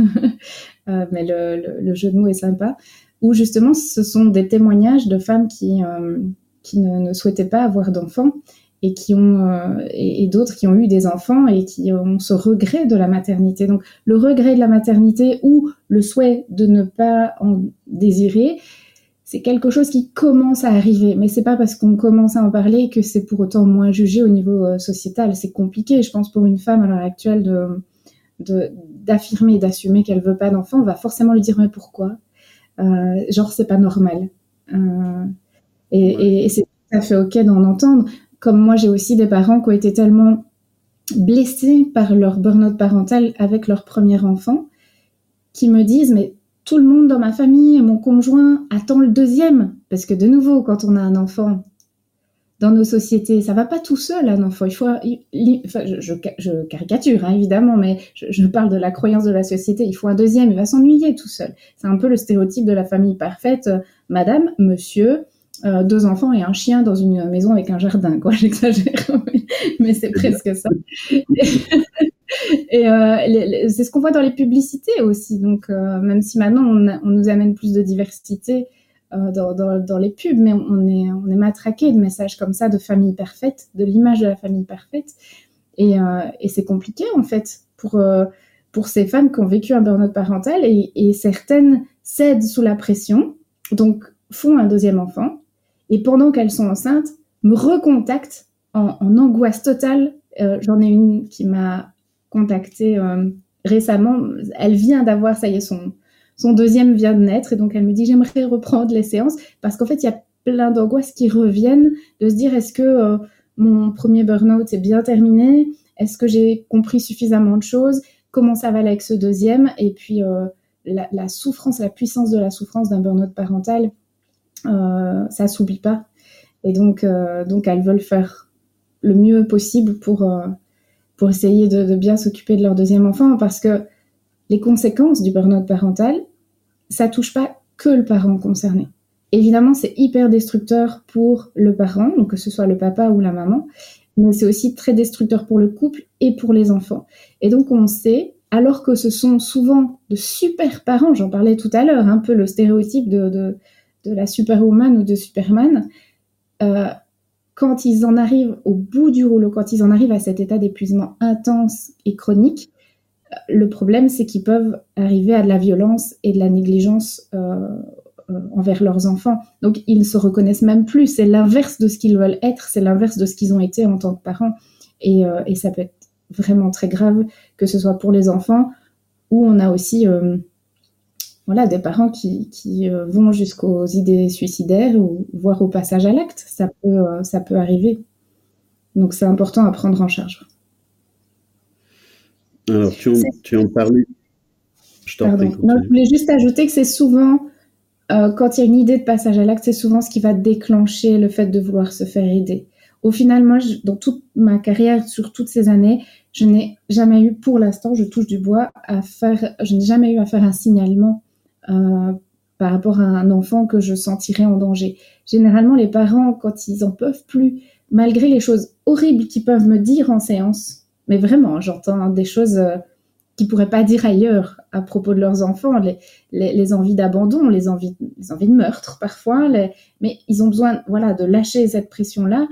euh, mais le, jeu de mots est sympa. Où justement, ce sont des témoignages de femmes qui, euh, qui ne, souhaitaient pas avoir d'enfants euh, et, et d'autres qui ont eu des enfants et qui ont ce regret de la maternité. Donc le regret de la maternité ou le souhait de ne pas en désirer c'est quelque chose qui commence à arriver, mais c'est pas parce qu'on commence à en parler que c'est pour autant moins jugé au niveau euh, sociétal. C'est compliqué, je pense, pour une femme à l'heure actuelle de d'affirmer et d'assumer qu'elle veut pas d'enfant. On va forcément lui dire mais pourquoi? Euh, Genre c'est pas normal. Euh, et, et c'est tout à fait ok d'en entendre. Comme moi, j'ai aussi des parents qui ont été tellement blessés par leur burn-out parental avec leur premier enfant, qui me disent mais tout le monde dans ma famille et mon conjoint attend le deuxième. Parce que de nouveau, quand on a un enfant dans nos sociétés, ça va pas tout seul un enfant. Il faut, enfin, je, caricature hein, évidemment, mais je, parle de la croyance de la société. Il faut un deuxième, il va s'ennuyer tout seul. C'est un peu le stéréotype de la famille parfaite. Euh, madame, monsieur, euh, deux enfants et un chien dans une maison avec un jardin, quoi. *laughs* J'exagère, mais c'est presque ça. *laughs* *laughs* Et euh, c'est ce qu'on voit dans les publicités aussi. Donc, euh, même si maintenant on, nous amène plus de diversité euh, dans, les pubs, mais on est, on matraqué de messages comme ça de famille parfaite, de l'image de la famille parfaite. Et, c'est compliqué en fait pour, pour ces femmes qui ont vécu un burn-out parental et, certaines cèdent sous la pression, donc font un deuxième enfant. Et pendant qu'elles sont enceintes, me recontactent en, en angoisse totale. J'en ai une qui m'a contactée euh, récemment. Elle vient d'avoir, ça y est, son, son deuxième vient de naître. Et donc, elle me dit, j'aimerais reprendre les séances parce qu'en fait, il y a plein d'angoisses qui reviennent de se dire, est-ce que euh, mon premier burn-out est bien terminé? Est-ce que j'ai compris suffisamment de choses? Comment ça va avec ce deuxième? Et puis, euh, la, la, souffrance, la puissance de la souffrance d'un burn-out parental, ça s'oublie pas. Et donc, donc, elles veulent faire le mieux possible pour, pour essayer de, bien s'occuper de leur deuxième enfant parce que les conséquences du burn-out parental, ça touche pas que le parent concerné. Évidemment, c'est hyper destructeur pour le parent, donc que ce soit le papa ou la maman, mais c'est aussi très destructeur pour le couple et pour les enfants. Et donc, on sait, alors que ce sont souvent de super parents, j'en parlais tout à l'heure, un peu le stéréotype de, de, de la superwoman ou de Superman, euh, quand ils en arrivent au bout du rouleau, quand ils en arrivent à cet état d'épuisement intense et chronique, le problème, c'est qu'ils peuvent arriver à de la violence et de la négligence euh, euh, envers leurs enfants. Donc, ils ne se reconnaissent même plus. C'est l'inverse de ce qu'ils veulent être, c'est l'inverse de ce qu'ils ont été en tant que parents. Et, euh, et, ça peut être vraiment très grave, que ce soit pour les enfants, ou on a aussi voilà, des parents qui, qui vont jusqu'aux idées suicidaires, ou voire au passage à l'acte. Ça peut, ça peut arriver. Donc, c'est important à prendre en charge. Alors, tu en, tu en parlais. Je t'en prie. je voulais juste ajouter que c'est souvent euh, quand il y a une idée de passage à l'acte, c'est souvent ce qui va déclencher le fait de vouloir se faire aider. Au final, moi, dans toute ma carrière, sur toutes ces années, je n'ai jamais eu, pour l'instant, je touche du bois, à faire, je n'ai jamais eu à faire un signalement euh, par rapport à un enfant que je sentirais en danger. Généralement, les parents, quand ils en peuvent plus, malgré les choses horribles qu'ils peuvent me dire en séance, mais vraiment, j'entends des choses euh, qu'ils pourraient pas dire ailleurs à propos de leurs enfants, les, envies d'abandon, les envies, les envies de meurtre parfois, mais ils ont besoin voilà, de lâcher cette pression-là.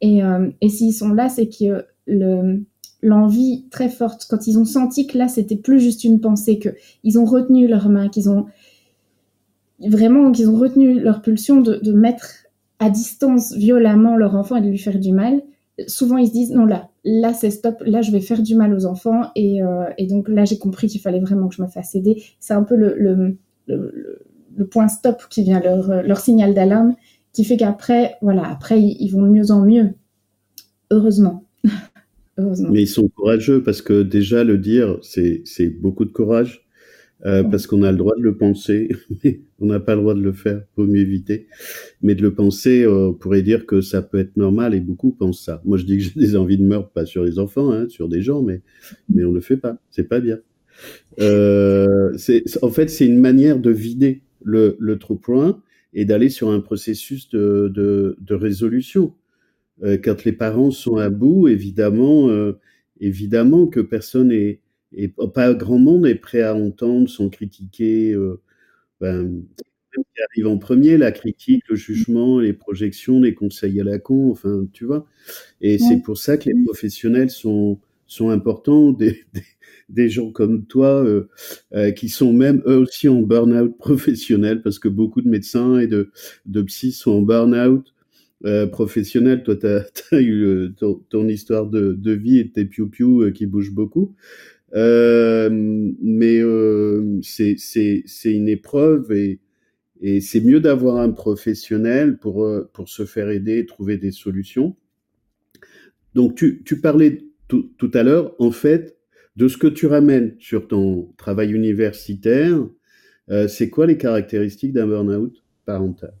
Et, euh, et s'ils sont là, c'est que le, l'envie très forte, quand ils ont senti que là, c'était plus juste une pensée, qu'ils ont retenu leurs mains, qu'ils ont vraiment, qu'ils ont retenu leur pulsion de, mettre à distance violemment leur enfant et de lui faire du mal, souvent ils se disent non là, là c'est stop, là je vais faire du mal aux enfants et, euh, donc là j'ai compris qu'il fallait vraiment que je me fasse aider. C'est un peu le, point stop qui vient leur, signal d'alarme qui fait qu'après voilà après ils, vont de mieux en mieux. *laughs* Heureusement. Mais ils sont courageux parce que déjà le dire c'est beaucoup de courage. Euh, parce qu'on a le droit de le penser, *laughs* mais on n'a pas le droit de le faire, faut mieux éviter. Mais de le penser, euh, on pourrait dire que ça peut être normal et beaucoup pensent ça. Moi, je dis que j'ai des envies de meurtre, pas sur les enfants, hein, sur des gens, mais mais on le fait pas, c'est pas bien. Euh, en fait c'est une manière de vider le, le trop point et d'aller sur un processus de, de, de résolution. Euh, quand les parents sont à bout, évidemment, évidemment que personne est et pas grand monde est prêt à entendre, sans critiquer. Euh, ben, qui arrive en premier, la critique, le jugement, les projections, les conseils à la con, enfin, tu vois. Et c'est pour ça que les professionnels sont, sont importants, *laughs* des, des, des gens comme toi, euh, euh, qui sont même eux aussi en burn-out professionnel, parce que beaucoup de médecins et de, de psy sont en burn-out euh, professionnel. Toi, tu as, *laughs* as, eu ton, ton, histoire de, de vie et tes piou-piou qui bougent beaucoup. Euh, mais euh, c'est une épreuve et, et c'est mieux d'avoir un professionnel pour, euh, pour se faire aider trouver des solutions. Donc tu, tu parlais tout, tout à l'heure, en fait, de ce que tu ramènes sur ton travail universitaire. Euh, c'est quoi les caractéristiques d'un burn-out parental?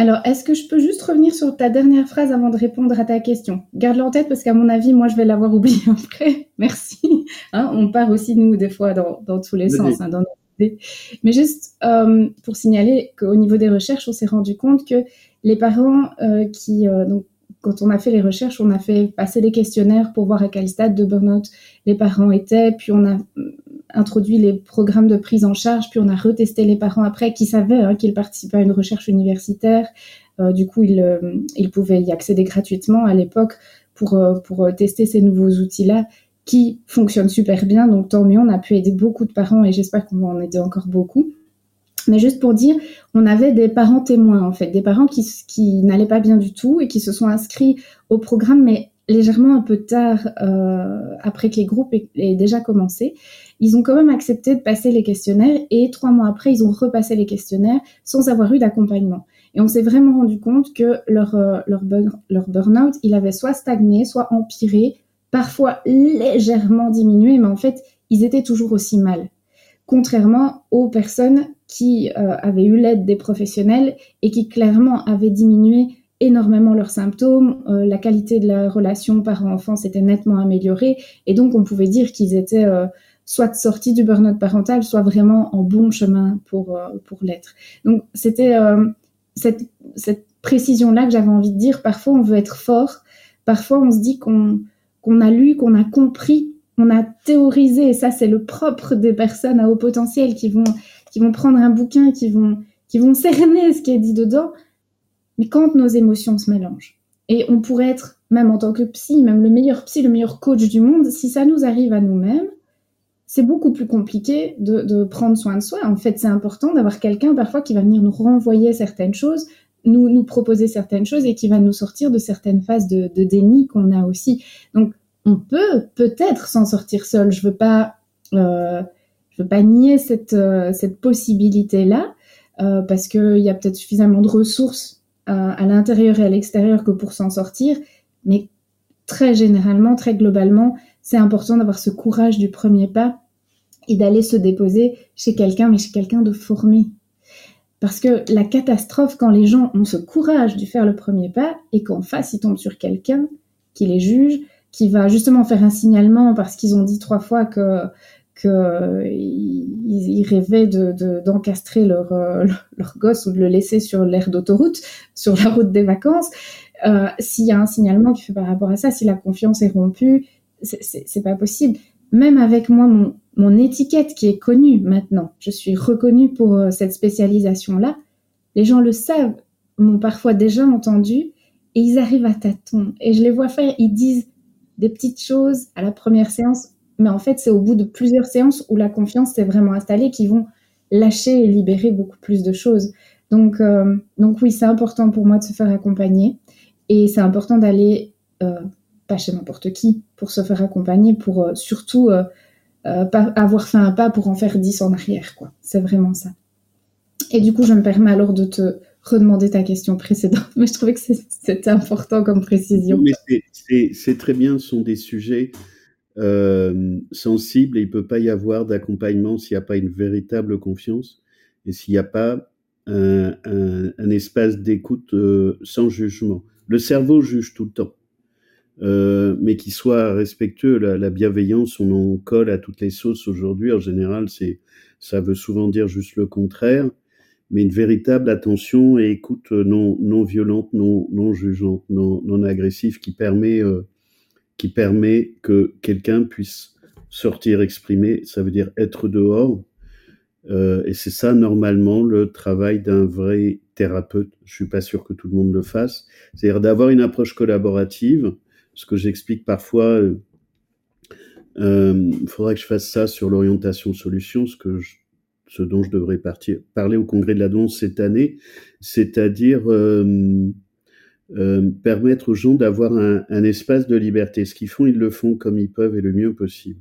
Alors, est-ce que je peux juste revenir sur ta dernière phrase avant de répondre à ta question? Garde-la en tête parce qu'à mon avis, moi, je vais l'avoir *laughs* oublié après. Merci. Hein, on part aussi, nous, des fois, dans, dans tous les sens, hein, dans nos idées. Mais juste euh, pour signaler qu'au niveau des recherches, on s'est rendu compte que les parents euh, qui... Euh, donc, quand on a fait les recherches, on a fait passer des questionnaires pour voir à quel stade de burn-out les parents étaient, puis on a introduit les programmes de prise en charge, puis on a retesté les parents après qui savaient hein, qu'ils participaient à une recherche universitaire. Euh, du coup, ils, euh, ils, pouvaient y accéder gratuitement à l'époque pour, euh, pour tester ces nouveaux outils-là qui fonctionnent super bien. Donc, tant mieux, on a pu aider beaucoup de parents et j'espère qu'on va en aider encore beaucoup. Mais juste pour dire, on avait des parents témoins, en fait, des parents qui, qui n'allaient pas bien du tout et qui se sont inscrits au programme, mais légèrement un peu tard, euh, après que les groupes aient, déjà commencé, ils ont quand même accepté de passer les questionnaires et trois mois après, ils ont repassé les questionnaires sans avoir eu d'accompagnement. Et on s'est vraiment rendu compte que leur, euh, leur, leur burn-out, il avait soit stagné, soit empiré, parfois légèrement diminué, mais en fait, ils étaient toujours aussi mal. Contrairement aux personnes qui euh, avaient eu l'aide des professionnels et qui clairement avaient diminué énormément leurs symptômes, euh, la qualité de la relation parent-enfant s'était nettement améliorée, et donc on pouvait dire qu'ils étaient euh, soit sortis du burn-out parental, soit vraiment en bon chemin pour, pour l'être. Donc c'était cette, cette précision-là que j'avais envie de dire. Parfois on veut être fort, parfois on se dit qu'on qu'on a lu, qu'on a compris, on a théorisé, et ça c'est le propre des personnes à haut potentiel qui vont, qui vont prendre un bouquin et qui vont, qui vont cerner ce qui est dit dedans, mais quand nos émotions se mélangent Et on pourrait être, même en tant que psy, même le meilleur psy, le meilleur coach du monde, si ça nous arrive à nous-mêmes, c'est beaucoup plus compliqué de, prendre soin de soi. En fait, c'est important d'avoir quelqu'un parfois qui va venir nous renvoyer certaines choses, nous, nous proposer certaines choses et qui va nous sortir de certaines phases de, déni qu'on a aussi. Donc, on peut peut-être s'en sortir seul. Je veux pas, euh, pas nier cette, euh, cette possibilité-là euh, parce qu'il y a peut-être suffisamment de ressources à l'intérieur et à l'extérieur que pour s'en sortir. Mais très généralement, très globalement, c'est important d'avoir ce courage du premier pas et d'aller se déposer chez quelqu'un, mais chez quelqu'un de formé. Parce que la catastrophe, quand les gens ont ce courage de faire le premier pas et qu'en face, ils tombent sur quelqu'un qui les juge, qui va justement faire un signalement parce qu'ils ont dit trois fois que qu'ils rêvaient d'encastrer leur, euh, *laughs* leur gosse ou de le laisser sur l'aire d'autoroute, sur la route des vacances. Euh, s'il y a un signalement qui fait par rapport à ça, si la confiance est rompue, c'est pas possible. Même avec moi, mon, mon, étiquette qui est connue maintenant, je suis reconnue pour euh, cette spécialisation-là. Les gens le savent, m'ont parfois déjà entendu et ils arrivent à tâtons. Et je les vois faire, ils disent des petites choses à la première séance, mais en fait, c'est au bout de plusieurs séances où la confiance s'est vraiment installée qu'ils vont lâcher et libérer beaucoup plus de choses. Donc, euh, donc oui, c'est important pour moi de se faire accompagner et c'est important d'aller euh, pas chez n'importe qui, pour se faire accompagner, pour euh, surtout pas avoir fait un pas pour en faire dix en arrière, quoi. C'est vraiment ça. Et du coup, je me permets alors de te redemander ta question précédente, *laughs* mais je trouvais que c'était important comme précision. C'est très bien, ce sont des sujets sensibles et il ne peut pas y avoir d'accompagnement s'il n'y a pas une véritable confiance et s'il n'y a pas un, un espace d'écoute sans jugement. Le cerveau juge tout le temps. Euh, mais qui soit respectueux. La, la, bienveillance, on en colle à toutes les sauces aujourd'hui. En général, c'est, ça veut souvent dire juste le contraire. Mais une véritable attention et écoute non, non violente, non, non jugeante, non, non agressive, qui permet, euh, qui permet que quelqu'un puisse sortir, exprimer. Ça veut dire être dehors. Euh, et c'est ça normalement le travail d'un vrai thérapeute. Je suis pas sûr que tout le monde le fasse. C'est-à-dire d'avoir une approche collaborative ce que j'explique parfois. Il euh, euh, faudrait que je fasse ça sur l'orientation solution, ce que ce dont je devrais partir, parler au congrès de la danse cette année, c'est-à-dire euh, permettre aux gens d'avoir un, un, espace de liberté. Ce qu'ils font, ils le font comme ils peuvent et le mieux possible.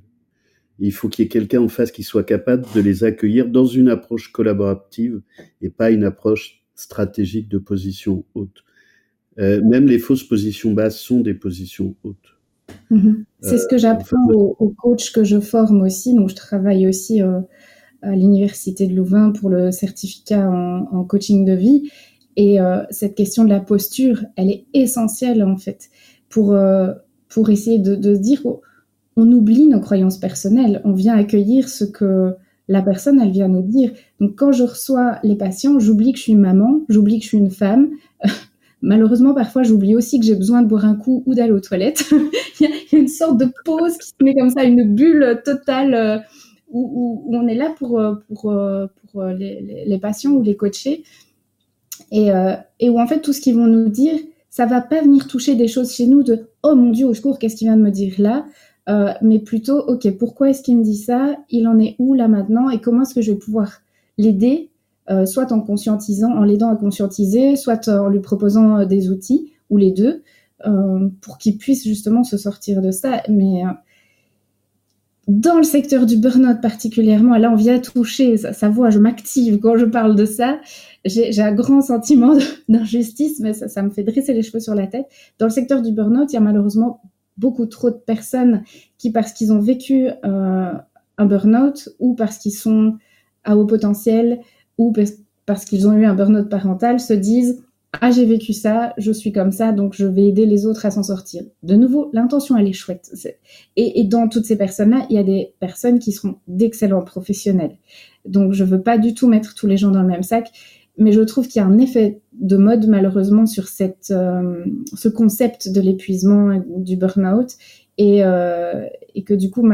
Il faut qu'il y ait quelqu'un en face qui soit capable de les accueillir dans une approche collaborative et pas une approche stratégique de position haute. Euh, même les fausses positions basses sont des positions hautes. Mhm. C'est ce que euh, j'apprends aux, coachs que je forme aussi. Donc, je travaille aussi euh, à l'université de Louvain pour le certificat en, coaching de vie. Et cette question de la posture, elle est essentielle en fait pour pour essayer de, de dire on oublie nos croyances personnelles. On vient accueillir ce que la personne elle vient nous dire. Donc quand je reçois les patients, j'oublie que je suis maman, j'oublie que je suis une femme, *laughs* Malheureusement, parfois, j'oublie aussi que j'ai besoin de boire un coup ou d'aller aux toilettes. *laughs* il, y a, une sorte de pause qui se met comme ça, une bulle totale euh, où, on est là pour, euh, pour, euh, pour les, les, patients ou les coachés. Et, et, où en fait, tout ce qu'ils vont nous dire, ça va pas venir toucher des choses chez nous de oh mon Dieu, au secours, qu'est-ce qu'il vient de me dire là? Mais plutôt, ok, pourquoi est-ce qu'il me dit ça? Il en est où là maintenant? Et comment est-ce que je vais pouvoir l'aider euh, soit en conscientisant, en l'aidant à conscientiser, soit en lui proposant euh, des outils, ou les deux, euh, pour qu'il puisse justement se sortir de ça? Mais dans le secteur du burn-out particulièrement, là on vient toucher sa, voix, je m'active quand je parle de ça. J'ai un grand sentiment *laughs* d'injustice, mais ça, ça, me fait dresser les cheveux sur la tête. Dans le secteur du burn-out, il y a malheureusement beaucoup trop de personnes qui, parce qu'ils ont vécu un burn-out ou parce qu'ils sont à haut potentiel, ou parce qu'ils ont eu un burn-out parental, se disent ah j'ai vécu ça, je suis comme ça, donc je vais aider les autres à s'en sortir. De nouveau, l'intention elle est chouette. Et, dans toutes ces personnes-là, il y a des personnes qui seront d'excellents professionnels. Donc je veux pas du tout mettre tous les gens dans le même sac, mais je trouve qu'il y a un effet de mode malheureusement sur cette, euh, ce concept de l'épuisement du burn-out et, euh, et que du coup,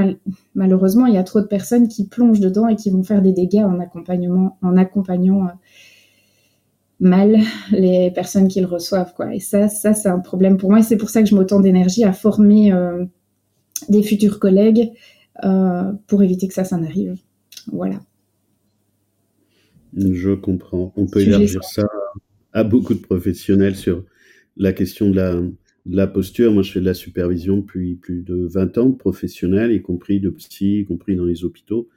malheureusement, il y a trop de personnes qui plongent dedans et qui vont faire des dégâts en accompagnement, en accompagnant mal les personnes qui le reçoivent. Quoi. Et ça, ça c'est un problème pour moi. Et c'est pour ça que je mets autant d'énergie à former euh, des futurs collègues euh, pour éviter que ça, s'en arrive. Voilà. Je comprends. On peut élargir ça à beaucoup de professionnels sur la question de la, la posture. Moi, je fais de la supervision depuis plus de 20 ans de professionnels, y compris de psy, y compris dans les hôpitaux.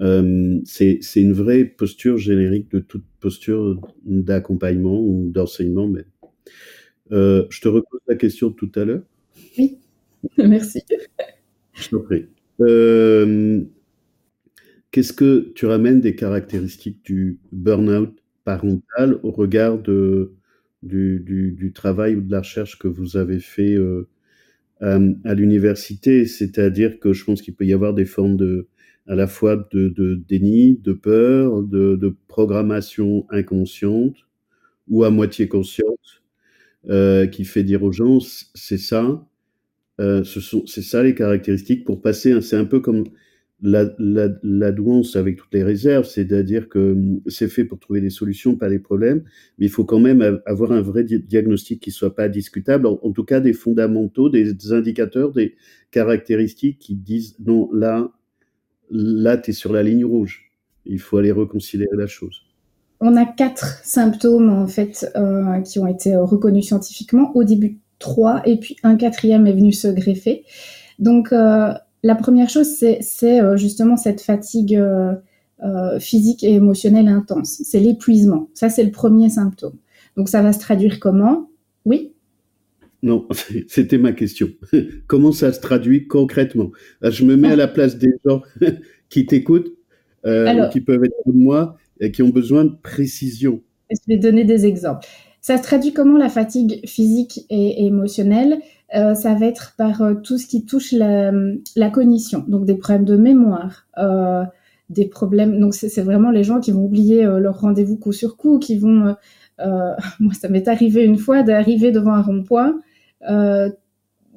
Euh, c'est une vraie posture générique de toute posture d'accompagnement ou d'enseignement. Mais euh, je te repose la question tout à l'heure. Oui, *laughs* merci. Je t'en prie. Euh, qu'est-ce que tu ramènes des caractéristiques du burn-out parental au regard de, du, du, du, travail ou de la recherche que vous avez fait à, à l'université? C'est-à-dire que je pense qu'il peut y avoir des formes de à la fois de, déni, de peur, de, programmation inconsciente ou à moitié consciente, euh, qui fait dire aux gens c'est ça, euh, c'est ça les caractéristiques pour passer. C'est un peu comme la, la, la, douance avec toutes les réserves, c'est-à-dire que hum, c'est fait pour trouver des solutions, pas les problèmes, mais il faut quand même avoir un vrai diagnostic qui soit pas discutable, en tout cas des fondamentaux, des indicateurs, des caractéristiques qui disent non là là, tu es sur la ligne rouge. Il faut aller reconsidérer la chose. On a quatre symptômes en fait euh, qui ont été reconnus scientifiquement. Au début, trois, et puis un quatrième est venu se greffer. Donc, euh, la première chose, c'est euh, justement cette fatigue physique et émotionnelle intense. C'est l'épuisement. Ça, c'est le premier symptôme. Donc, ça va se traduire comment? Oui non, *laughs* c'était ma question. *laughs* Comment ça se traduit concrètement? Je me mets à la place des gens *laughs* qui t'écoutent, euh, qui peuvent être comme moi, et qui ont besoin de précision. Je vais donner des exemples. Ça se traduit comment la fatigue physique et, émotionnelle? Euh, Ça va être par euh, tout ce qui touche la, cognition, donc des problèmes de mémoire, des problèmes. Donc c'est vraiment les gens qui vont oublier leur rendez-vous coup sur coup, qui vont. moi, ça m'est arrivé une fois d'arriver devant un rond-point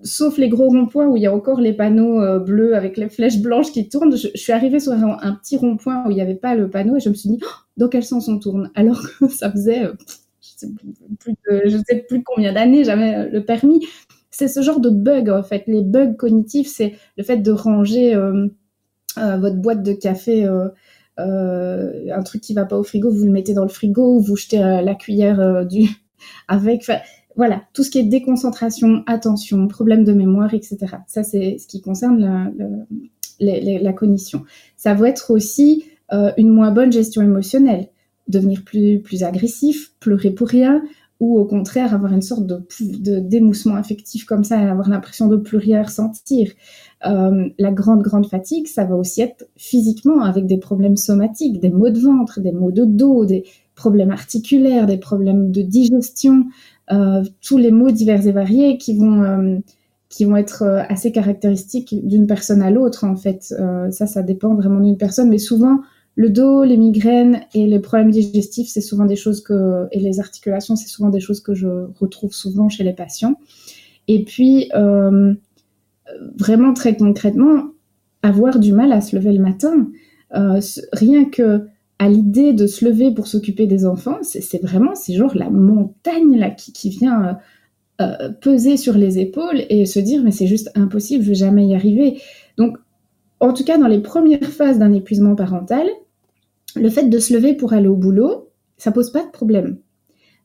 sauf les gros ronds-points où il y a encore les panneaux euh, bleus avec les flèches blanches qui tournent. Je, suis arrivée sur un, petit rond-point où il n'y avait pas le panneau et je me suis dit oh, dans quel sens on tourne? Alors *laughs* que ça faisait euh, je je sais plus combien d'années j'avais le permis. C'est ce genre de bug en fait. Les bugs cognitifs, c'est le fait de ranger votre boîte de café. un truc qui va pas au frigo, vous le mettez dans le frigo, vous jetez la cuillère du *laughs* avec voilà, tout ce qui est déconcentration, attention, problème de mémoire, etc. Ça, c'est ce qui concerne la, cognition. Ça va être aussi euh, une moins bonne gestion émotionnelle, devenir plus, plus agressif, pleurer pour rien, ou au contraire avoir une sorte de, d'émoussement affectif comme ça, avoir l'impression de plus rien ressentir. Euh, la grande, grande fatigue, ça va aussi être physiquement avec des problèmes somatiques, des maux de ventre, des maux de dos, des problèmes articulaires, des problèmes de digestion, tous les mots divers et variés qui vont euh, qui vont être euh, assez caractéristiques d'une personne à l'autre en fait. ça, ça dépend vraiment d'une personne, mais souvent le dos, les migraines et les problèmes digestifs, c'est souvent des choses que et les articulations, c'est souvent des choses que je retrouve souvent chez les patients. Et puis vraiment très concrètement, avoir du mal à se lever le matin, rien que à l'idée de se lever pour s'occuper des enfants, c'est vraiment, c'est genre la montagne là qui, vient euh, euh, peser sur les épaules et se dire mais c'est juste impossible, je vais jamais y arriver. Donc, en tout cas, dans les premières phases d'un épuisement parental, le fait de se lever pour aller au boulot, ça pose pas de problème.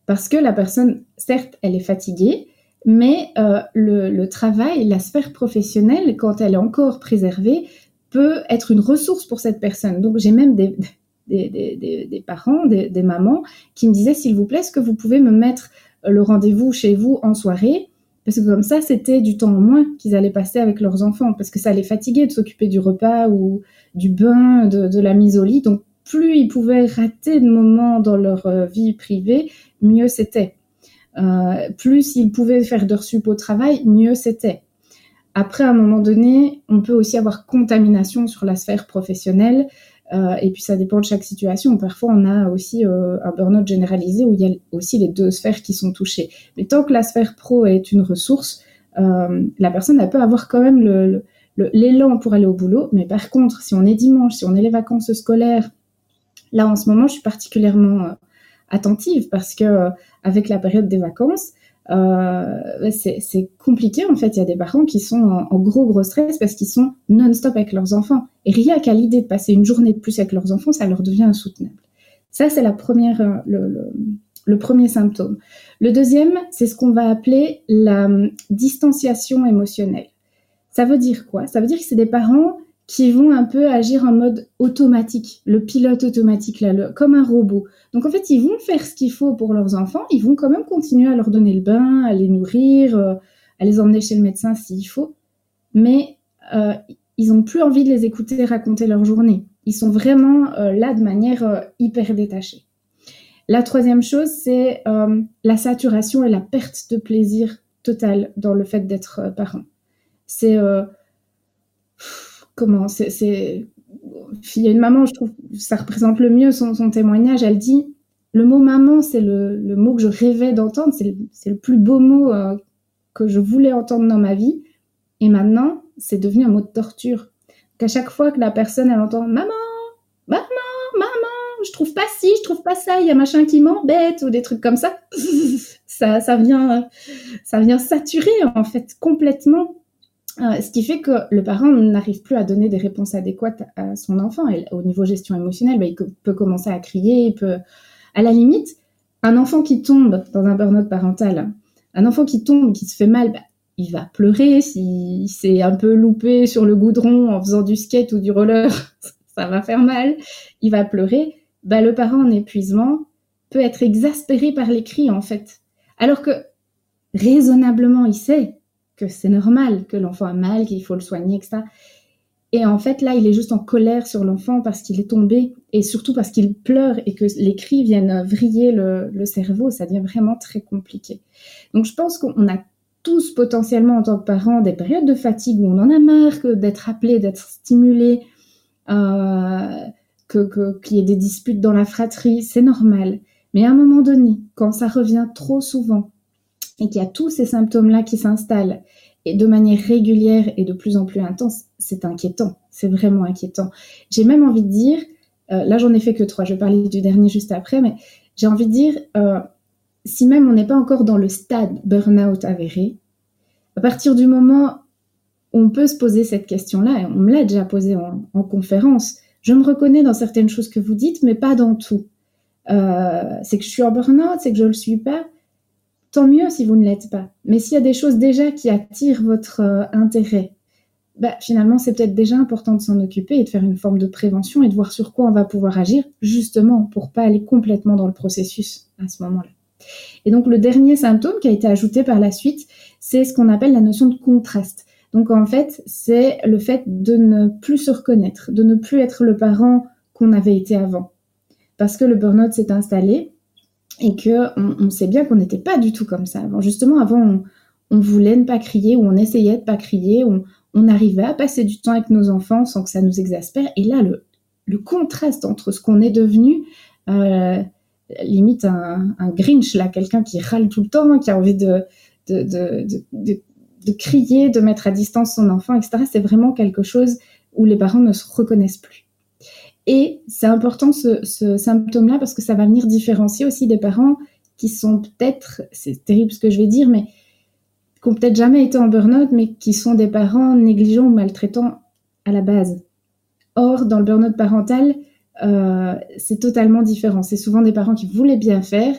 Parce que la personne, certes, elle est fatiguée, mais euh, le, le, travail, la sphère professionnelle, quand elle est encore préservée, peut être une ressource pour cette personne. Donc j'ai même des, des, parents, des, mamans, qui me disaient, s'il vous plaît, est-ce que vous pouvez me mettre euh, le rendez-vous chez vous en soirée? Parce que comme ça, c'était du temps en moins qu'ils allaient passer avec leurs enfants, parce que ça les fatiguait de s'occuper du repas ou du bain, de, la mise au lit. Donc, plus ils pouvaient rater de moments dans leur euh, vie privée, mieux c'était. Euh, plus ils pouvaient faire d'heures sup au travail, mieux c'était. Après, à un moment donné, on peut aussi avoir contamination sur la sphère professionnelle. Euh, et puis ça dépend de chaque situation. Parfois, on a aussi euh, un burn-out généralisé où il y a aussi les deux sphères qui sont touchées. Mais tant que la sphère pro est une ressource, euh, la personne elle peut avoir quand même l'élan pour aller au boulot. Mais par contre, si on est dimanche, si on est les vacances scolaires, là en ce moment, je suis particulièrement attentive parce que avec la période des vacances, euh, c'est compliqué en fait. Il y a des parents qui sont en, gros gros stress parce qu'ils sont non-stop avec leurs enfants. Et rien qu'à l'idée de passer une journée de plus avec leurs enfants, ça leur devient insoutenable. Ça, c'est la première, euh, le, le, premier symptôme. Le deuxième, c'est ce qu'on va appeler la hum, distanciation émotionnelle. Ça veut dire quoi? Ça veut dire que c'est des parents qui vont un peu agir en mode automatique, le pilote automatique, là, comme un robot. Donc en fait, ils vont faire ce qu'il faut pour leurs enfants, ils vont quand même continuer à leur donner le bain, à les nourrir, euh, à les emmener chez le médecin s'il faut, mais euh, ils n'ont plus envie de les écouter raconter leur journée. Ils sont vraiment euh, là de manière hyper détachée. La troisième chose, c'est la saturation et la perte de plaisir total dans le fait d'être parent. C'est comment c'est il y a une maman, je trouve, ça représente le mieux son, témoignage. Elle dit le mot maman, c'est le, mot que je rêvais d'entendre, c'est le, plus beau mot euh, que je voulais entendre dans ma vie. Et maintenant, c'est devenu un mot de torture. Qu'à chaque fois que la personne, elle entend maman, maman, maman, je trouve pas ci, je trouve pas ça, il y a machin qui m'embête ou des trucs comme ça, *laughs* ça, ça vient, ça vient saturer en fait complètement euh, ce qui fait que le parent n'arrive plus à donner des réponses adéquates à son enfant. Au niveau gestion émotionnelle, bah, il peut commencer à crier, peut... À la limite, un enfant qui tombe dans un burn-out parental, un enfant qui tombe, qui se fait mal, bah, il va pleurer. S'il s'est un peu loupé sur le goudron en faisant du skate ou du roller, *laughs* ça va faire mal. Il va pleurer. Bah, le parent en épuisement peut être exaspéré par les cris, en fait. Alors que raisonnablement, il sait que c'est normal, que l'enfant a mal, qu'il faut le soigner, etc. Et en fait, là, il est juste en colère sur l'enfant parce qu'il est tombé et surtout parce qu'il pleure et que les cris viennent vriller le, cerveau. Ça devient vraiment très compliqué. Donc, je pense qu'on a tous potentiellement en tant que parents des périodes de fatigue où on en a marre d'être appelé, d'être stimulé, euh, que qu'il y ait des disputes dans la fratrie. C'est normal. Mais à un moment donné, quand ça revient trop souvent, et qu'il y a tous ces symptômes-là qui s'installent et de manière régulière et de plus en plus intense, c'est inquiétant. C'est vraiment inquiétant. J'ai même envie de dire, euh, là j'en ai fait que trois, je vais parler du dernier juste après, mais j'ai envie de dire, euh, si même on n'est pas encore dans le stade burn-out avéré, à partir du moment où on peut se poser cette question-là, et on me l'a déjà posée en, conférence, je me reconnais dans certaines choses que vous dites, mais pas dans tout. Euh, c'est que je suis en burn-out, c'est que je ne le suis pas tant mieux si vous ne l'êtes pas. Mais s'il y a des choses déjà qui attirent votre euh, intérêt, bah, finalement, c'est peut-être déjà important de s'en occuper et de faire une forme de prévention et de voir sur quoi on va pouvoir agir, justement, pour pas aller complètement dans le processus à ce moment-là. Et donc, le dernier symptôme qui a été ajouté par la suite, c'est ce qu'on appelle la notion de contraste. Donc, en fait, c'est le fait de ne plus se reconnaître, de ne plus être le parent qu'on avait été avant. Parce que le burn-out s'est installé, et que on, sait bien qu'on n'était pas du tout comme ça avant. Justement, avant, on, voulait ne pas crier ou on essayait de pas crier, on, on arrivait à passer du temps avec nos enfants sans que ça nous exaspère. Et là, le, le contraste entre ce qu'on est devenu, euh, limite un, Grinch, là, quelqu'un qui râle tout le temps, qui a envie de, de, de, de, de crier, de mettre à distance son enfant, etc. C'est vraiment quelque chose où les parents ne se reconnaissent plus. Et c'est important ce, symptôme-là parce que ça va venir différencier aussi des parents qui sont peut-être, c'est terrible ce que je vais dire, mais qui ont peut-être jamais été en burn-out, mais qui sont des parents négligents ou maltraitants à la base. Or, dans le burn-out parental, euh, c'est totalement différent. C'est souvent des parents qui voulaient bien faire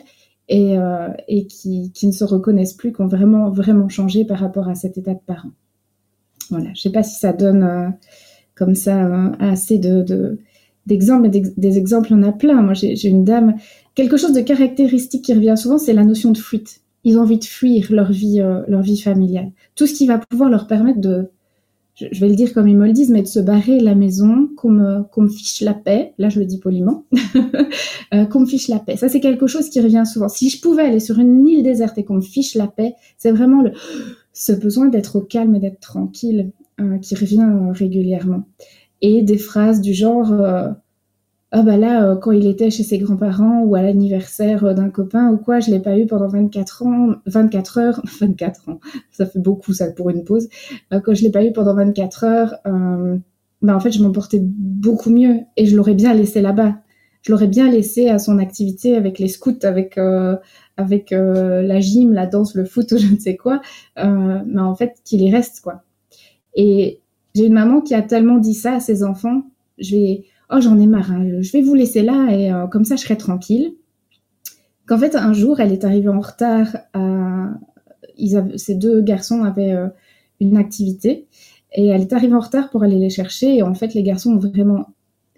et, euh, qui, ne se reconnaissent plus, qui ont vraiment, vraiment changé par rapport à cet état de parent. Voilà, je ne sais pas si ça donne euh, comme ça assez de d'exemples, des exemples, il y en a plein. Moi, j'ai une dame, quelque chose de caractéristique qui revient souvent, c'est la notion de fuite. Ils ont envie de fuir leur vie, euh, leur vie familiale. Tout ce qui va pouvoir leur permettre de, je, vais le dire comme ils me le disent, mais de se barrer la maison, qu'on me, fiche la paix. Là, je le dis poliment, *laughs* euh, qu'on me fiche la paix. Ça, c'est quelque chose qui revient souvent. Si je pouvais aller sur une île déserte et qu'on me fiche la paix, c'est vraiment le, *gasps* ce besoin d'être au calme et d'être tranquille euh, qui revient régulièrement et des phrases du genre euh, ah bah là euh, quand il était chez ses grands-parents ou à l'anniversaire euh, d'un copain ou quoi, je l'ai pas eu pendant 24 ans, 24 heures, *laughs* 24 ans, ça fait beaucoup ça pour une pause. quand je l'ai pas eu pendant 24 heures, bah en fait je m'en portais beaucoup mieux et je l'aurais bien laissé là-bas. je l'aurais bien laissé à son activité avec les scouts, avec avec la gym, la danse, le foot ou *laughs* je ne sais quoi, mais en fait qu'il y reste quoi. Et j'ai une maman qui a tellement dit ça à ses enfants, je vais oh j'en ai marre, hein, je vais vous laisser là et comme ça je serai tranquille. Qu'en fait un jour elle est arrivée en retard à ces deux garçons avaient une activité et elle est arrivée en retard pour aller les chercher. Et en fait, les garçons ont vraiment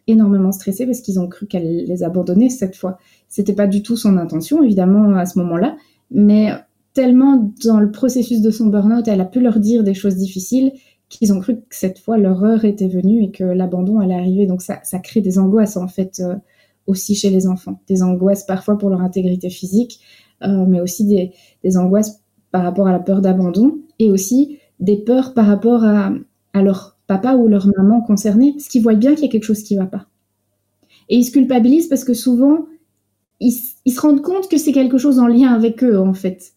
énormément stressé parce qu'ils ont cru qu'elle les abandonnait cette fois. C'était pas du tout son intention, évidemment, à ce moment-là. Mais tellement dans le processus de son burn-out, elle a pu leur dire des choses difficiles qu'ils ont cru que cette fois leur heure était venue et que l'abandon allait arriver. Donc ça, crée des angoisses en fait euh, aussi chez les enfants. Des angoisses parfois pour leur intégrité physique, euh, mais aussi des, angoisses par rapport à la peur d'abandon et aussi des peurs par rapport à, leur papa ou leur maman concernés, parce qu'ils voient bien qu'il y a quelque chose qui ne va pas. Et ils se culpabilisent parce que souvent, ils, se rendent compte que c'est quelque chose en lien avec eux, en fait.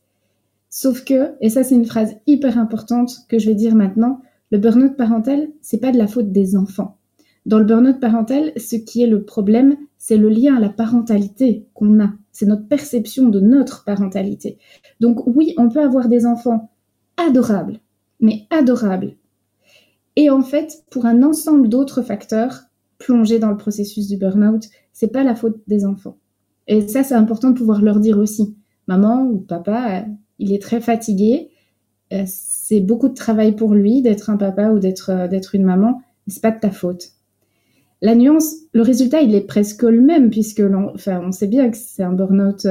Sauf que, et ça c'est une phrase hyper importante que je vais dire maintenant, le burn-out parental, c'est pas de la faute des enfants. Dans le burn-out parental, ce qui est le problème, c'est le lien à la parentalité qu'on a. C'est notre perception de notre parentalité. Donc oui, on peut avoir des enfants adorables, mais adorable. Et en fait, pour un ensemble d'autres facteurs, plonger dans le processus du burn-out, c'est pas la faute des enfants. Et ça, c'est important de pouvoir leur dire aussi. Maman ou papa, euh, il est très fatigué. Euh, c'est beaucoup de travail pour lui d'être un papa ou d'être euh, d'être une maman. C'est pas de ta faute. La nuance, le résultat, il est presque le même puisque enfin, on sait bien que c'est un burn-out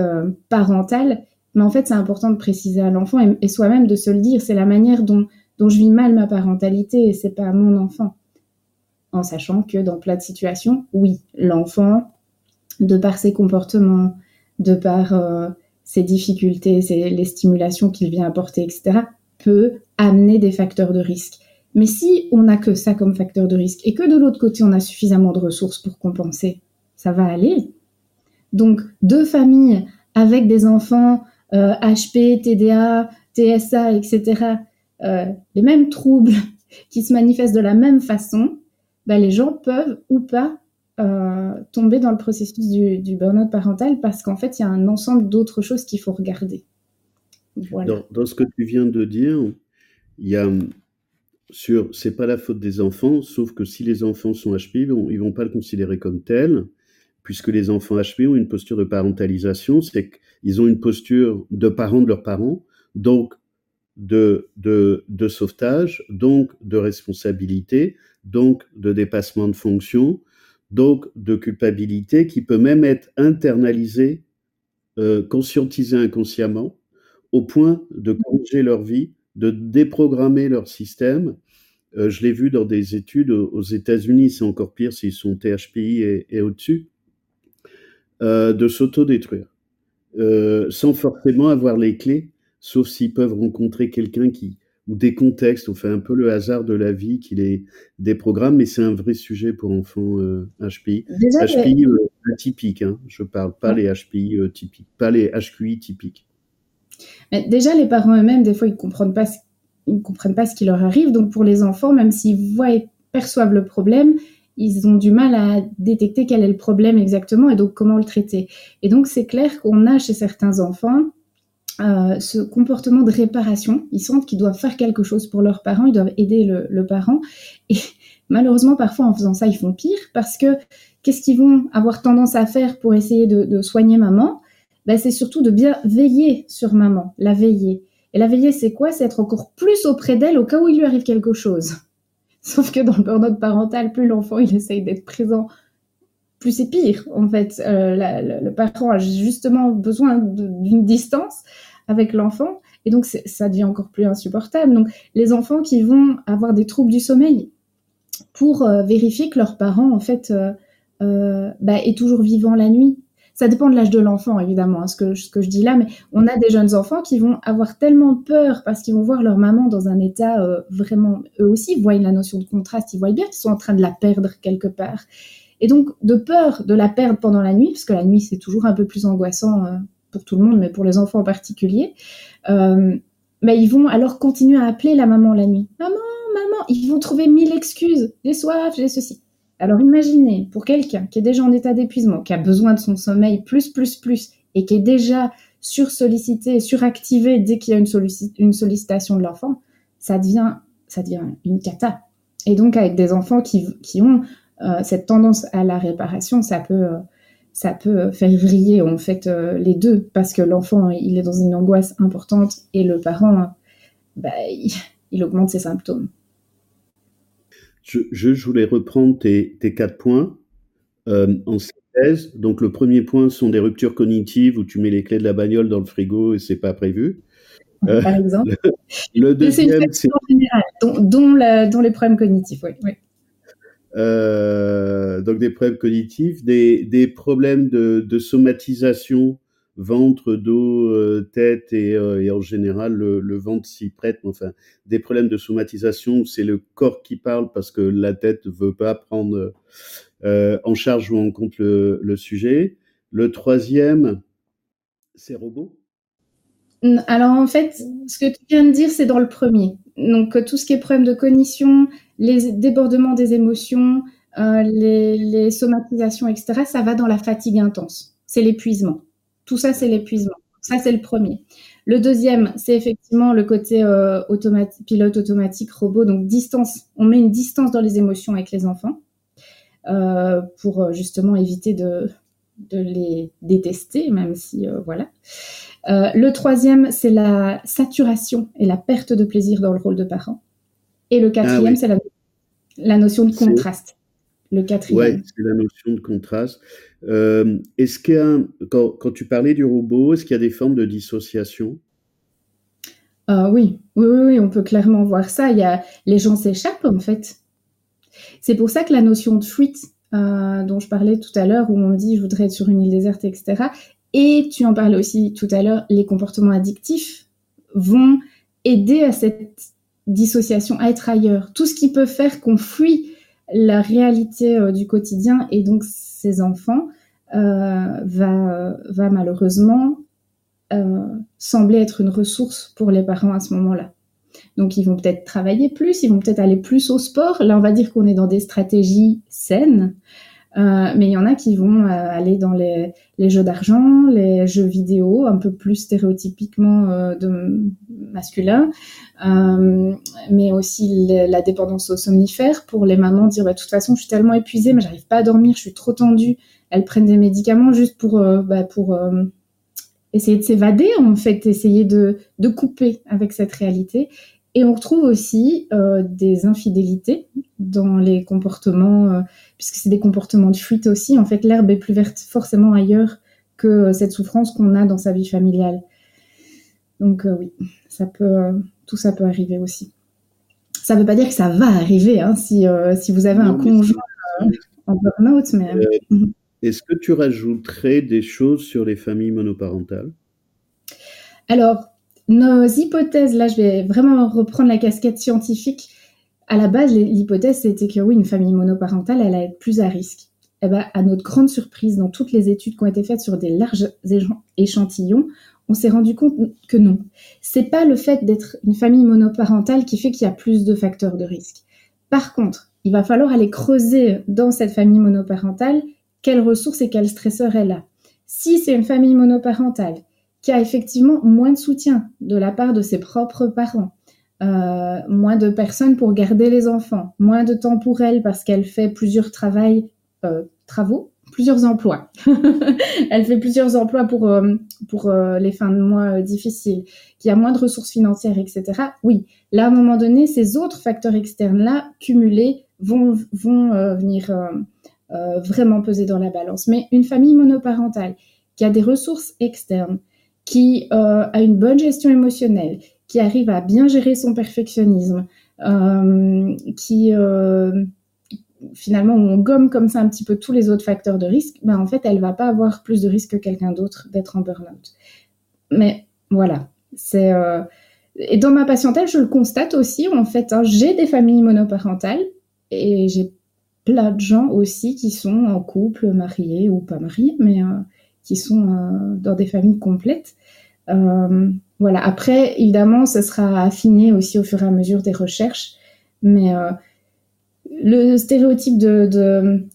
parental mais en fait, c'est important de préciser à l'enfant et, soi-même de se le dire. C'est la manière dont, dont je vis mal ma parentalité et c'est pas mon enfant. En sachant que dans plein de situations, oui, l'enfant, de par ses comportements, de par euh, ses difficultés, les stimulations qu'il vient apporter, etc., peut amener des facteurs de risque. Mais si on n'a que ça comme facteur de risque et que de l'autre côté, on a suffisamment de ressources pour compenser, ça va aller. Donc, deux familles avec des enfants HP, TDA, TSA, etc., les mêmes troubles *laughs* qui se manifestent de la même façon, bah, les gens peuvent ou pas euh, tomber dans le processus du, du burn-out parental parce qu'en fait, il y a un ensemble d'autres choses qu'il faut regarder. Dans, ce que tu viens de dire, il y a sur c'est pas la faute des enfants, sauf que si les enfants sont HP, ils vont, vont pas le considérer comme tel, puisque les enfants HP ont une posture de parentalisation, c'est ils ont une posture de parents de leurs parents, donc de, de, de sauvetage, donc de responsabilité, donc de dépassement de fonction, donc de culpabilité qui peut même être internalisée, euh, conscientisée inconsciemment, au point de corriger leur vie, de déprogrammer leur système. Euh, je l'ai vu dans des études aux États-Unis, c'est encore pire s'ils sont THPI et, et au-dessus, euh, de s'autodétruire. Euh, sans forcément avoir les clés, sauf s'ils peuvent rencontrer quelqu'un qui ou des contextes, on fait un peu le hasard de la vie qui les déprogramme, mais c'est un vrai sujet pour enfants HPI. Euh, HPI atypiques, hein, je parle pas les HPI typiques, pas les HQI typiques. Déjà, les parents eux-mêmes, des fois, ils comprennent comprennent pas ce qui leur arrive. Donc, pour les enfants, même s'ils voient et perçoivent le problème, ils ont du mal à détecter quel est le problème exactement et donc comment le traiter. Et donc c'est clair qu'on a chez certains enfants euh, ce comportement de réparation. Ils sentent qu'ils doivent faire quelque chose pour leurs parents, ils doivent aider le, parent. Et malheureusement, parfois en faisant ça, ils font pire parce que qu'est-ce qu'ils vont avoir tendance à faire pour essayer de, soigner maman? Ben, C'est surtout de bien veiller sur maman, la veiller. Et la veiller, c'est quoi? C'est être encore plus auprès d'elle au cas où il lui arrive quelque chose. *laughs* Sauf que dans le burn-out parental, plus l'enfant il essaye d'être présent, plus c'est pire. En fait, euh, le parent a justement besoin d'une distance avec l'enfant, et donc ça devient encore plus insupportable. Donc les enfants qui vont avoir des troubles du sommeil pour euh, vérifier que leur parent en fait euh, bah, est toujours vivant la nuit, ça dépend de l'âge de l'enfant, évidemment, hein, ce, que, ce que je dis là, mais on a des jeunes enfants qui vont avoir tellement peur parce qu'ils vont voir leur maman dans un état euh, vraiment, eux aussi voient la notion de contraste, ils voient bien qu'ils sont en train de la perdre quelque part. Et donc, de peur de la perdre pendant la nuit, parce que la nuit, c'est toujours un peu plus angoissant euh, pour tout le monde, mais pour les enfants en particulier, euh, mais ils vont alors continuer à appeler la maman la nuit. Maman, maman, ils vont trouver mille excuses. J'ai soif, j'ai ceci. Alors imaginez, pour quelqu'un qui est déjà en état d'épuisement, qui a besoin de son sommeil plus, plus, plus, et qui est déjà sursollicité, suractivé dès qu'il y a une, sollicitation de l'enfant, ça devient, ça devient une cata. Et donc avec des enfants qui, qui ont euh, cette tendance à la réparation, ça peut, euh, ça peut faire vriller en fait euh, les deux, parce que l'enfant, il est dans une angoisse importante et le parent, bah, il, augmente ses symptômes. Je, je, voulais reprendre tes, tes quatre points en synthèse. Donc le premier point sont des ruptures cognitives où tu mets les clés de la bagnole dans le frigo et c'est pas prévu. Par exemple. Le, deuxième, c'est dont, dont, dont, les problèmes cognitifs. Oui, oui. Euh, donc des problèmes cognitifs, des, des problèmes de, de, somatisation, ventre, dos, euh, tête et, euh, et, en général le, ventre s'y prête. Enfin, des problèmes de somatisation, c'est le corps qui parle parce que la tête veut pas prendre en charge ou en compte le, sujet. Le troisième, c'est robot? Alors en fait, ce que tu viens de dire, c'est dans le premier. Donc tout ce qui est problème de cognition, les débordements des émotions, euh, les, somatisations, etc., ça va dans la fatigue intense. C'est l'épuisement. Tout ça, c'est l'épuisement. Ça, c'est le premier. Le deuxième, c'est effectivement le côté euh, pilote automatique, robot, donc distance. On met une distance dans les émotions avec les enfants euh, pour justement éviter de, de les détester, même si voilà. le troisième, c'est la saturation et la perte de plaisir dans le rôle de parent. Et le quatrième, ah c'est la, notion de contraste. Le quatrième. Oui, c'est la notion de contraste. Euh, est-ce qu'il y a, quand, quand, tu parlais du robot, est-ce qu'il y a des formes de dissociation? Euh, oui. oui, oui, on peut clairement voir ça. Il y a, les gens s'échappent en fait. C'est pour ça que la notion de fuite, euh, dont je parlais tout à l'heure, où on dit je voudrais être sur une île déserte, etc. Et tu en parlais aussi tout à l'heure, les comportements addictifs vont aider à cette dissociation, à être ailleurs, tout ce qui peut faire qu'on fuit la réalité euh, du quotidien et donc ces enfants euh, va, va malheureusement euh, sembler être une ressource pour les parents à ce moment-là. Donc ils vont peut-être travailler plus, ils vont peut-être aller plus au sport. Là, on va dire qu'on est dans des stratégies saines, euh, mais il y en a qui vont euh, aller dans les, jeux d'argent, les jeux vidéo, un peu plus stéréotypiquement euh, masculin, mais aussi la dépendance aux somnifères pour les mamans dire bah, de toute façon je suis tellement épuisée, mais j'arrive pas à dormir, je suis trop tendue. Elles prennent des médicaments juste pour bah, pour essayer de s'évader en fait, essayer de, de couper avec cette réalité. Et on retrouve aussi euh, des infidélités dans les comportements, euh, puisque c'est des comportements de fuite aussi. En fait, l'herbe est plus verte forcément ailleurs que euh, cette souffrance qu'on a dans sa vie familiale. Donc oui, ça peut, tout ça peut arriver aussi. Ça ne veut pas dire que ça va arriver hein, si, si vous avez un conjoint en burn-out, mais... Mhm. Est-ce que tu rajouterais des choses sur les familles monoparentales? Alors, nos hypothèses, là je vais vraiment reprendre la casquette scientifique. À la base, l'hypothèse c'était que oui, une famille monoparentale, elle allait être plus à risque. Eh ben, à notre grande surprise, dans toutes les études qui ont été faites sur des larges échantillons, on s'est rendu compte que non. C'est pas le fait d'être une famille monoparentale qui fait qu'il y a plus de facteurs de risque. Par contre, il va falloir aller creuser dans cette famille monoparentale quelles ressources et quels stresseurs elle a. Si c'est une famille monoparentale qui a effectivement moins de soutien de la part de ses propres parents, euh, moins de personnes pour garder les enfants, moins de temps pour elle parce qu'elle fait plusieurs euh, travaux, plusieurs emplois. *laughs* elle fait plusieurs emplois pour, euh, pour les fins de mois difficiles, qui a moins de ressources financières, etc. Oui, là, à un moment donné, ces autres facteurs externes-là, cumulés, vont, vont venir vraiment peser dans la balance. Mais une famille monoparentale qui a des ressources externes, qui euh, a une bonne gestion émotionnelle, qui arrive à bien gérer son perfectionnisme, euh, qui euh, finalement on gomme comme ça un petit peu tous les autres facteurs de risque, ben en fait elle va pas avoir plus de risque que quelqu'un d'autre d'être en burn-out. Mais voilà, c'est et dans ma patientèle je le constate aussi en fait, hein, j'ai des familles monoparentales et j'ai plein de gens aussi qui sont en couple, mariés ou pas mariés, mais qui sont euh, dans des familles complètes. Euh, voilà. Après, évidemment, ça sera affiné aussi au fur et à mesure des recherches, mais euh, le stéréotype de,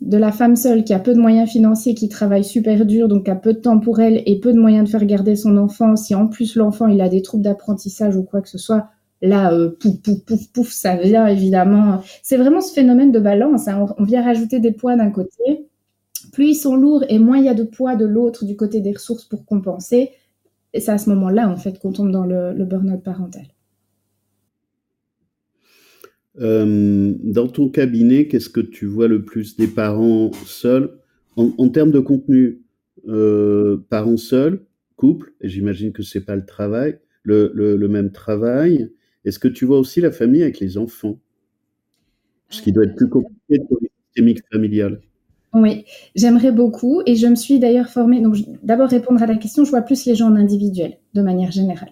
de, la femme seule qui a peu de moyens financiers, qui travaille super dur, donc a peu de temps pour elle et peu de moyens de faire garder son enfant, si en plus l'enfant il a des troubles d'apprentissage ou quoi que ce soit, là, euh, pouf, pouf, pouf, pouf, ça vient évidemment. C'est vraiment ce phénomène de balance. Hein. On, vient rajouter des poids d'un côté. Plus ils sont lourds et moins il y a de poids de l'autre du côté des ressources pour compenser. Et c'est à ce moment-là, en fait, qu'on tombe dans le, burn-out parental. Euh, dans ton cabinet, qu'est-ce que tu vois le plus des parents seuls? En, termes de contenu euh, Parents seuls, couple, et j'imagine que c'est pas le travail, le, même travail. Est-ce que tu vois aussi la famille avec les enfants? Ce qui doit être plus compliqué pour les systémiques familiales. Oui, j'aimerais beaucoup et je me suis d'ailleurs formée. Donc, d'abord répondre à la question, je vois plus les gens en individuel, de manière générale.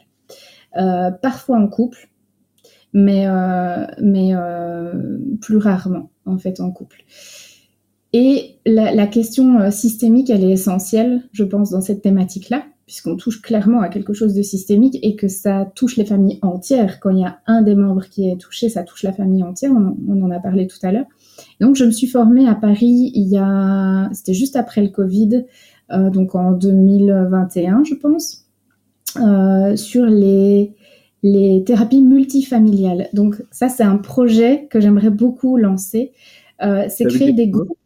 Euh, parfois en couple, mais, euh, mais euh, plus rarement, en fait, en couple. Et la, question systémique, elle est essentielle, je pense, dans cette thématique-là, puisqu'on touche clairement à quelque chose de systémique et que ça touche les familles entières. Quand il y a un des membres qui est touché, ça touche la famille entière. On en a parlé tout à l'heure. Donc, je me suis formée à Paris il y a, c'était juste après le Covid, euh, donc en 2021, je pense, euh, sur les les thérapies multifamiliales. Donc ça, c'est un projet que j'aimerais beaucoup lancer. Euh, c'est créer des groupes.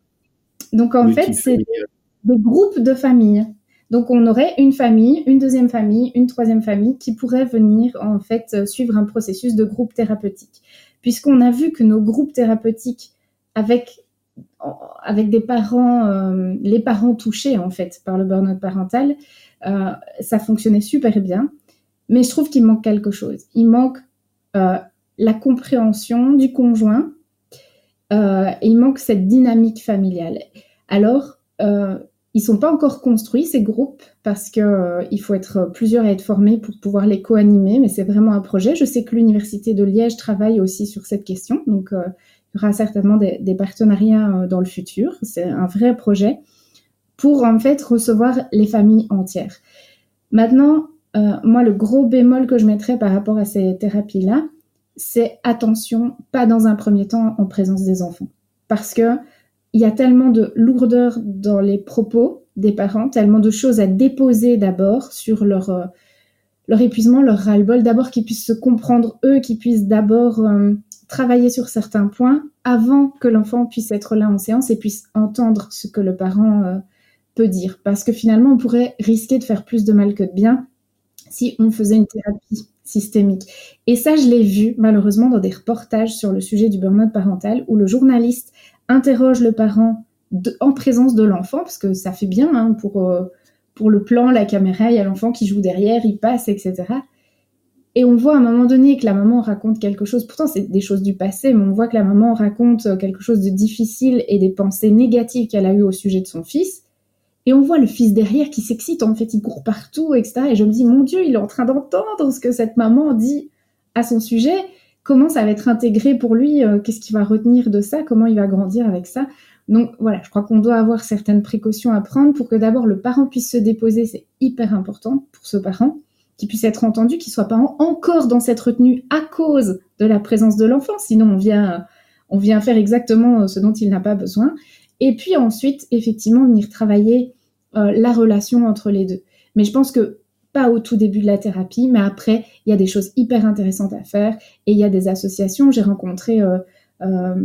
Donc en fait, c'est des groupes de familles. Donc on aurait une famille, une deuxième famille, une troisième famille qui pourrait venir en fait suivre un processus de groupe thérapeutique. Puisqu'on a vu que nos groupes thérapeutiques avec avec des parents, euh, les parents touchés en fait par le burn-out parental, euh, ça fonctionnait super bien. Mais je trouve qu'il manque quelque chose. Il manque euh, la compréhension du conjoint euh, et il manque cette dynamique familiale. Alors, euh, ils sont pas encore construits ces groupes parce que euh, il faut être plusieurs à être formés pour pouvoir les co-animer, mais c'est vraiment un projet. Je sais que l'université de Liège travaille aussi sur cette question, donc il y aura certainement des, partenariats dans le futur. C'est un vrai projet pour en fait recevoir les familles entières. Maintenant, euh, moi, le gros bémol que je mettrais par rapport à ces thérapies-là, c'est attention, pas dans un premier temps en présence des enfants. Parce que il y a tellement de lourdeur dans les propos des parents, tellement de choses à déposer d'abord sur leur, euh, épuisement, leur ras-le-bol. D'abord qu'ils puissent se comprendre eux, qu'ils puissent d'abord euh, travailler sur certains points avant que l'enfant puisse être là en séance et puisse entendre ce que le parent peut dire. Parce que finalement, on pourrait risquer de faire plus de mal que de bien si on faisait une thérapie systémique. Et ça, je l'ai vu malheureusement dans des reportages sur le sujet du burn-out parental où le journaliste interroge le parent en présence de l'enfant, parce que ça fait bien hein, pour, euh, pour le plan, la caméra, il y a l'enfant qui joue derrière, il passe, etc. Et on voit à un moment donné que la maman raconte quelque chose, pourtant c'est des choses du passé, mais on voit que la maman raconte quelque chose de difficile et des pensées négatives qu'elle a eues au sujet de son fils. Et on voit le fils derrière qui s'excite, en fait, il court partout, etc. Et je me dis, mon Dieu, il est en train d'entendre ce que cette maman dit à son sujet. Comment ça va être intégré pour lui euh, Qu'est-ce qu'il va retenir de ça Comment il va grandir avec ça Donc voilà, je crois qu'on doit avoir certaines précautions à prendre pour que d'abord le parent puisse se déposer. C'est hyper important pour ce parent, qu'il puisse être entendu, qu'il soit pas encore dans cette retenue à cause de la présence de l'enfant. Sinon, on vient, on vient faire exactement ce dont il n'a pas besoin. Et puis ensuite, effectivement, venir travailler euh, la relation entre les deux. Mais je pense que pas au tout début de la thérapie, mais après, il y a des choses hyper intéressantes à faire et il y a des associations. J'ai rencontré euh, euh,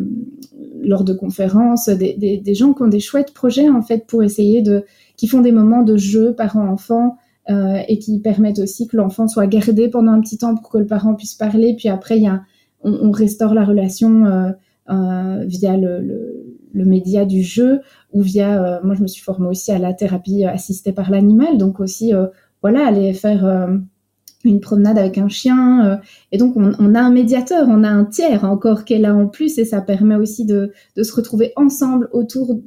lors de conférences des, des, gens qui ont des chouettes projets en fait pour essayer de, qui font des moments de jeu parent-enfant euh, et qui permettent aussi que l'enfant soit gardé pendant un petit temps pour que le parent puisse parler. Puis après, y a, on, restaure la relation euh, euh, via le, média du jeu ou via, moi je me suis formée aussi à la thérapie assistée par l'animal, donc aussi, voilà, aller faire une promenade avec un chien. et donc, on, a un médiateur, on a un tiers encore qui est là en plus, et ça permet aussi de, de se retrouver ensemble autour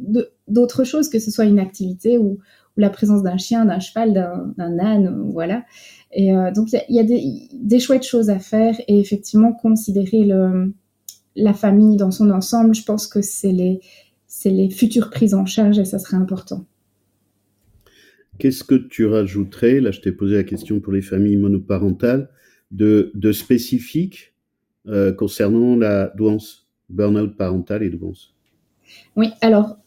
d'autres choses, que ce soit une activité ou la présence d'un chien, d'un cheval, d'un âne, voilà. Et euh, donc, il y a, y a des, des, chouettes choses à faire, et effectivement, considérer le, la famille dans son ensemble, je pense que c'est les, les futures prises en charge et ça serait important. Qu'est-ce que tu rajouterais, là je t'ai posé la question pour les familles monoparentales, de, de spécifique euh, concernant la douance burn-out parental et douance? Oui, alors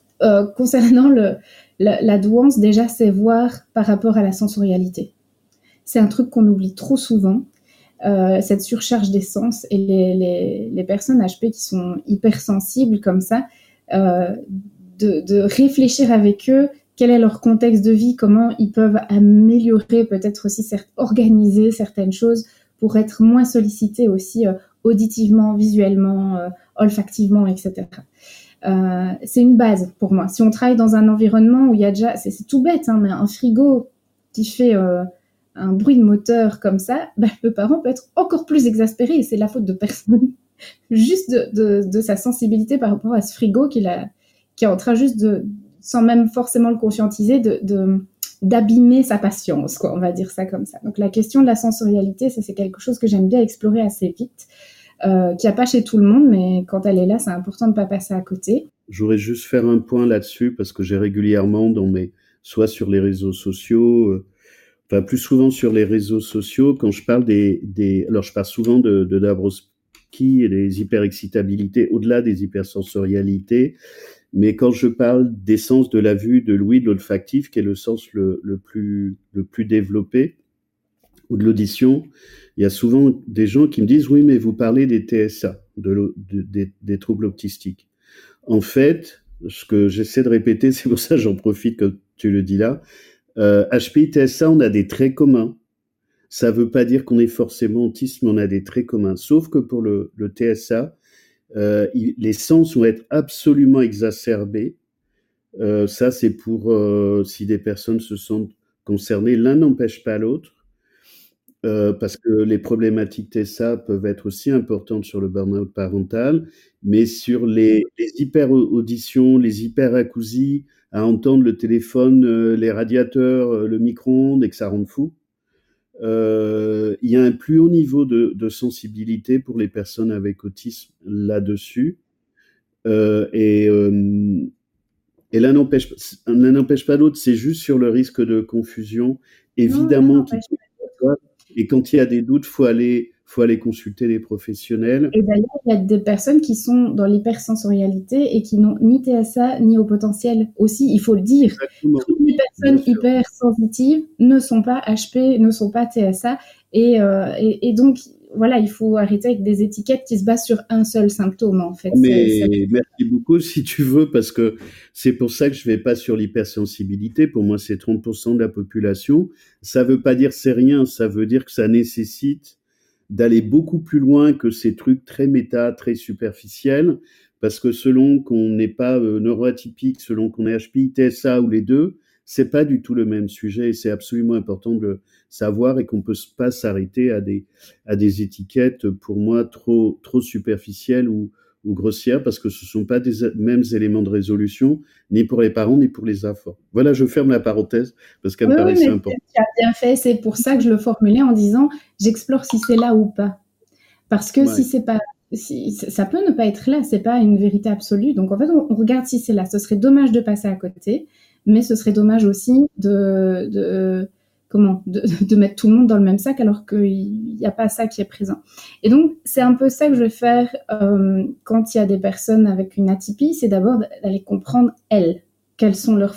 concernant le, la, douance, déjà, c'est voir par rapport à la sensorialité. C'est un truc qu'on oublie trop souvent, cette surcharge des sens et les, personnes HP qui sont hypersensibles comme ça, de, de, réfléchir avec eux quel est leur contexte de vie, comment ils peuvent améliorer, peut-être aussi organiser certaines choses pour être moins sollicités aussi euh, auditivement, visuellement, euh, olfactivement, etc. Euh, c'est une base pour moi. Si on travaille dans un environnement où il y a déjà, c'est tout bête, hein, mais un frigo qui fait un bruit de moteur comme ça, bah, le parent peut être encore plus exaspéré et c'est la faute de personne, *laughs* juste de, sa sensibilité par rapport à ce frigo qui est en train juste de, sans même forcément le conscientiser, d'abîmer sa patience, quoi, on va dire ça comme ça. Donc la question de la sensorialité, ça c'est quelque chose que j'aime bien explorer assez vite, euh, qui a pas chez tout le monde, mais quand elle est là, c'est important de ne pas passer à côté. Je voudrais juste faire un point là-dessus parce que j'ai régulièrement dans mes, soit sur les réseaux sociaux, euh, enfin plus souvent sur les réseaux sociaux, quand je parle des, des alors je parle souvent de, de Dabrowski et des hyperexcitabilités au-delà des hypersensorialités mais quand je parle des sens de la vue, de l'ouïe, de l'olfactif, qui est le sens le, plus, le plus développé, ou de l'audition, il y a souvent des gens qui me disent oui, mais vous parlez des TSA, de, des, troubles autistiques. En fait, ce que j'essaie de répéter, *laughs* c'est pour ça j'en profite que tu le dis là. Euh, HPI, TSA, on a des traits communs. Ça ne veut pas dire qu'on est forcément autiste, mais on a des traits communs. Sauf que pour le, le TSA, euh, les sens vont être absolument exacerbés. Euh, ça, c'est pour euh, si des personnes se sentent concernées. L'un n'empêche pas l'autre. Parce que les problématiques TSA peuvent être aussi importantes sur le burn-out parental, mais sur les, les hyper-auditions, les hyper-acousies, à entendre le téléphone, les radiateurs, le micro-ondes et que ça rend fou, euh, il y a un plus haut niveau de, de, sensibilité pour les personnes avec autisme là-dessus. Euh, et, euh, et l'un n'empêche pas l'autre, c'est juste sur le risque de confusion. Évidemment, et quand il y a des doutes, faut aller faut aller consulter les professionnels. Et d'ailleurs, il y a des personnes qui sont dans l'hypersensorialité et qui n'ont ni TSA ni au potentiel aussi, il faut le dire. Toutes les personnes hypersensitives ne sont pas HP, ne sont pas TSA. Et, euh, et, et, donc, voilà, il faut arrêter avec des étiquettes qui se basent sur un seul symptôme, en fait. Mais merci beaucoup, si tu veux, parce que c'est pour ça que je vais pas sur l'hypersensibilité. Pour moi, c'est 30% de la population. Ça veut pas dire c'est rien, ça veut dire que ça nécessite d'aller beaucoup plus loin que ces trucs très méta, très superficiels, parce que selon qu'on n'est pas euh, neuroatypique, selon qu'on est HPI, TSA ou les deux, c'est pas du tout le même sujet et c'est absolument important de le savoir et qu'on peut pas s'arrêter à des à des étiquettes pour moi trop trop superficielles ou ou grossières parce que ce ne sont pas des mêmes éléments de résolution, ni pour les parents, ni pour les enfants. Voilà, je ferme la parenthèse parce qu'elle me paraissait importante. Tu as bien fait, c'est pour ça que je le formulais en disant j'explore si c'est là ou pas. Parce que si c'est pas. Si, ça peut ne pas être là, c'est pas une vérité absolue. Donc en fait, on, on regarde si c'est là. Ce serait dommage de passer à côté, mais ce serait dommage aussi de, comment *laughs* de, mettre tout le monde dans le même sac alors qu'il n'y a pas ça qui est présent. Et donc c'est un peu ça que je vais faire euh, quand il y a des personnes avec une atypie, c'est d'abord d'aller comprendre elles quels sont leurs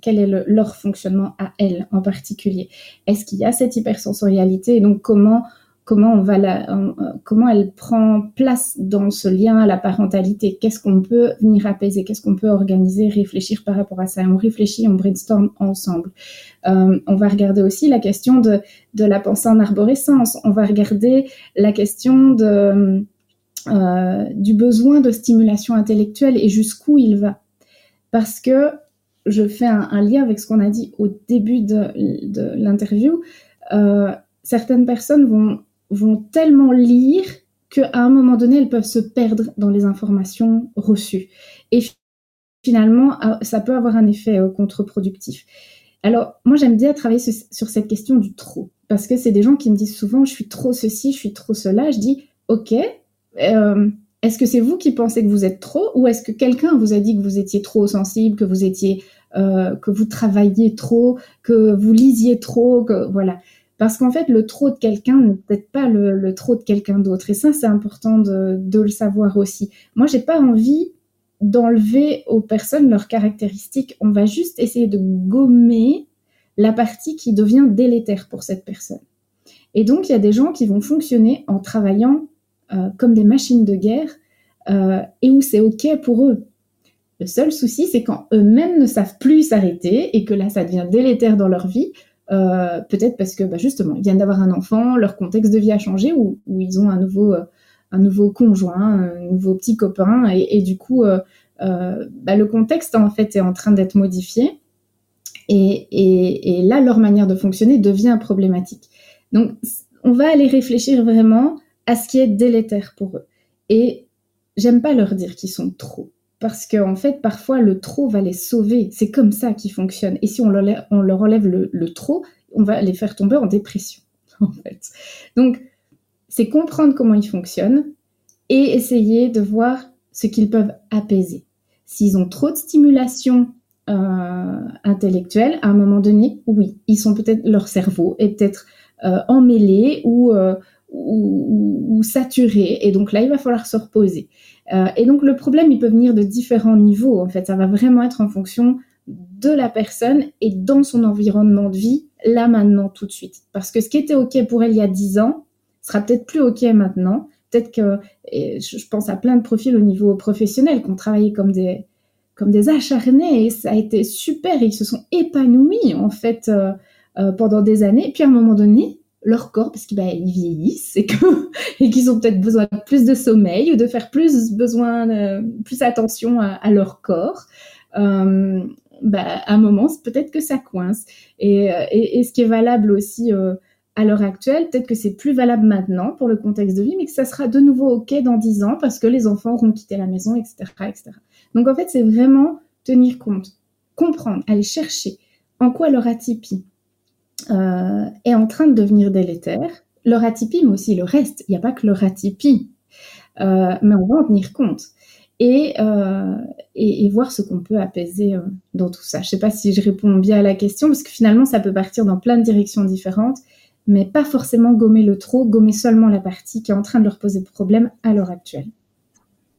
quel est leur fonctionnement à elles en particulier. Est-ce qu'il y a cette hypersensorialité et donc comment euh, comment elle prend place dans ce lien à la parentalité? Qu'est-ce qu'on peut venir apaiser, qu'est-ce qu'on peut organiser, réfléchir par rapport à ça? On réfléchit, on brainstorm ensemble. Euh, on va regarder aussi la question de, la pensée en arborescence. On va regarder la question euh, du besoin de stimulation intellectuelle et jusqu'où il va. Parce que je fais un, lien avec ce qu'on a dit au début de, l'interview. Certaines personnes vont vont tellement lire qu'à un moment donné, elles peuvent se perdre dans les informations reçues. Et finalement, ah, ça peut avoir un effet euh, contre-productif. Alors, moi, j'aime bien travailler sur cette question du trop, parce que c'est des gens qui me disent souvent, je suis trop ceci, je suis trop cela. Je dis, OK, euh, est-ce que c'est vous qui pensez que vous êtes trop, ou est-ce que quelqu'un vous a dit que vous étiez trop sensible, que vous étiez, euh, que vous travailliez trop, que vous lisiez trop, que voilà. Parce qu'en fait, le trop de quelqu'un n'est peut-être pas le, trop de quelqu'un d'autre. Et ça, c'est important de, le savoir aussi. Moi, j'ai pas envie d'enlever aux personnes leurs caractéristiques. On va juste essayer de gommer la partie qui devient délétère pour cette personne. Et donc, il y a des gens qui vont fonctionner en travaillant euh, comme des machines de guerre euh, et où c'est OK pour eux. Le seul souci, c'est quand eux-mêmes ne savent plus s'arrêter et que là, ça devient délétère dans leur vie. Euh, peut-être parce que bah, justement, ils viennent d'avoir un enfant, leur contexte de vie a changé ou, ils ont un nouveau, un nouveau conjoint, un nouveau petit copain et, du coup, bah, le contexte en fait est en train d'être modifié. Et, là, leur manière de fonctionner devient problématique. Donc, on va aller réfléchir vraiment à ce qui est délétère pour eux. Et j'aime pas leur dire qu'ils sont trop. Parce qu'en en fait, parfois, le trop va les sauver. C'est comme ça qu'ils fonctionnent. Et si on leur, enlève le, trop, on va les faire tomber en dépression, *laughs* en fait. Donc, c'est comprendre comment ils fonctionnent et essayer de voir ce qu'ils peuvent apaiser. S'ils ont trop de stimulation euh, intellectuelle, à un moment donné, oui, ils sont peut-être leur cerveau est peut-être euh, emmêlé euh, ou, ou, saturé, et donc là, il va falloir se reposer. et donc le problème, il peut venir de différents niveaux. En fait, ça va vraiment être en fonction de la personne et dans son environnement de vie, là maintenant, tout de suite. Parce que ce qui était OK pour elle il y a 10 ans, sera peut-être plus OK maintenant. Peut-être que, je pense à plein de profils au niveau professionnel qui ont travaillé comme des, comme des acharnés et ça a été super. Ils se sont épanouis en fait euh, euh, pendant des années. Puis à un moment donné, leur corps, parce qu'ils bah, vieillissent *laughs* et qu'ils ont peut-être besoin de plus de sommeil ou de faire plus besoin, plus attention à, leur corps. Euh, bah, à un moment, peut-être que ça coince. Et, et, ce qui est valable aussi à l'heure actuelle, peut-être que c'est plus valable maintenant pour le contexte de vie, mais que ça sera de nouveau OK dans 10 ans parce que les enfants auront quitté la maison, etc. etc. Donc en fait, c'est vraiment tenir compte, comprendre, aller chercher en quoi leur atypie euh, est en train de devenir délétère. Leur atypie, mais aussi le reste. Il n'y a pas que leur atypie. Euh, mais on va en tenir compte. Et, euh, et, voir ce qu'on peut apaiser dans tout ça. Je ne sais pas si je réponds bien à la question, parce que finalement, ça peut partir dans plein de directions différentes, mais pas forcément gommer le trop, gommer seulement la partie qui est en train de leur poser problème à l'heure actuelle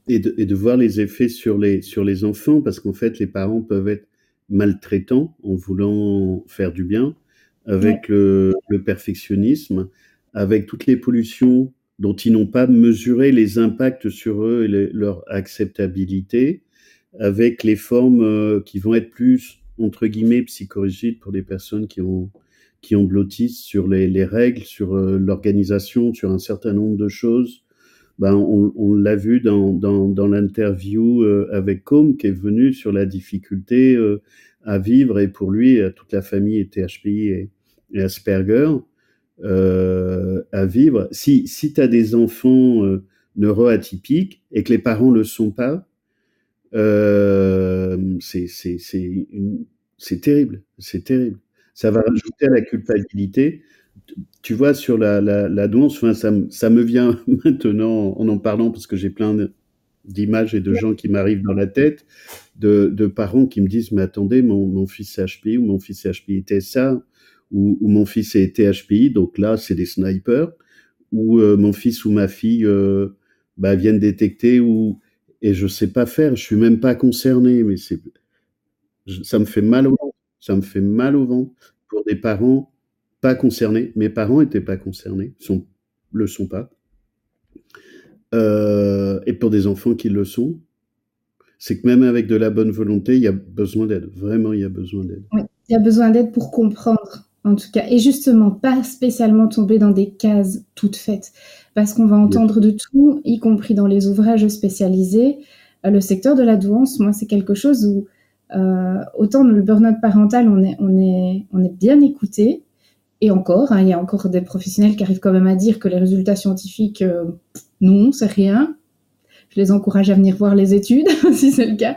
et de, et de, voir les effets sur les, sur les enfants, parce qu'en fait, les parents peuvent être maltraitants en voulant faire du bien, avec le, le, perfectionnisme, avec toutes les pollutions dont ils n'ont pas mesuré les impacts sur eux et leur acceptabilité, avec les formes euh, qui vont être plus, entre guillemets, psychorigides pour des personnes qui ont, qui ont blottissent sur les, les règles, sur euh, l'organisation, sur un certain nombre de choses. Ben, on, l'a vu dans, dans, l'interview euh, avec Com qui est venu sur la difficulté euh, à vivre et pour lui, toute la famille était HPI et, Asperger, euh, à vivre. Si, si tu as des enfants neuroatypiques et que les parents le sont pas, c'est c'est terrible, c'est terrible. Ça va rajouter à la culpabilité tu vois, sur la, la, la ça, ça, me vient *laughs* maintenant en en parlant parce que j'ai plein d'images et de gens qui m'arrivent dans la tête, de, de, parents qui me disent, mais attendez, mon, mon fils est HPI ou mon fils est HPI ça ou, ou mon fils est HPI, donc là, c'est des snipers, ou euh, mon fils ou ma fille euh, bah, viennent détecter, ou, et je sais pas faire, je suis même pas concerné, mais c'est, ça me fait mal au ventre, ça me fait mal au ventre pour des parents pas concernés. Mes parents n'étaient pas concernés, sont, le sont pas. Euh, et pour des enfants qui le sont, c'est que même avec de la bonne volonté, il y a besoin d'aide. Vraiment, il y a besoin d'aide. Oui, il y a besoin d'aide pour comprendre, en tout cas. Et justement, pas spécialement tomber dans des cases toutes faites. Parce qu'on va entendre de tout, y compris dans les ouvrages spécialisés. Euh, le secteur de la douance, moi, c'est quelque chose où, euh, autant dans le burn-out parental, on est, on, est, on est bien écouté, et encore, hein, il y a encore des professionnels qui arrivent quand même à dire que les résultats scientifiques, euh, non, c'est rien. Je les encourage à venir voir les études, *laughs* si c'est le cas.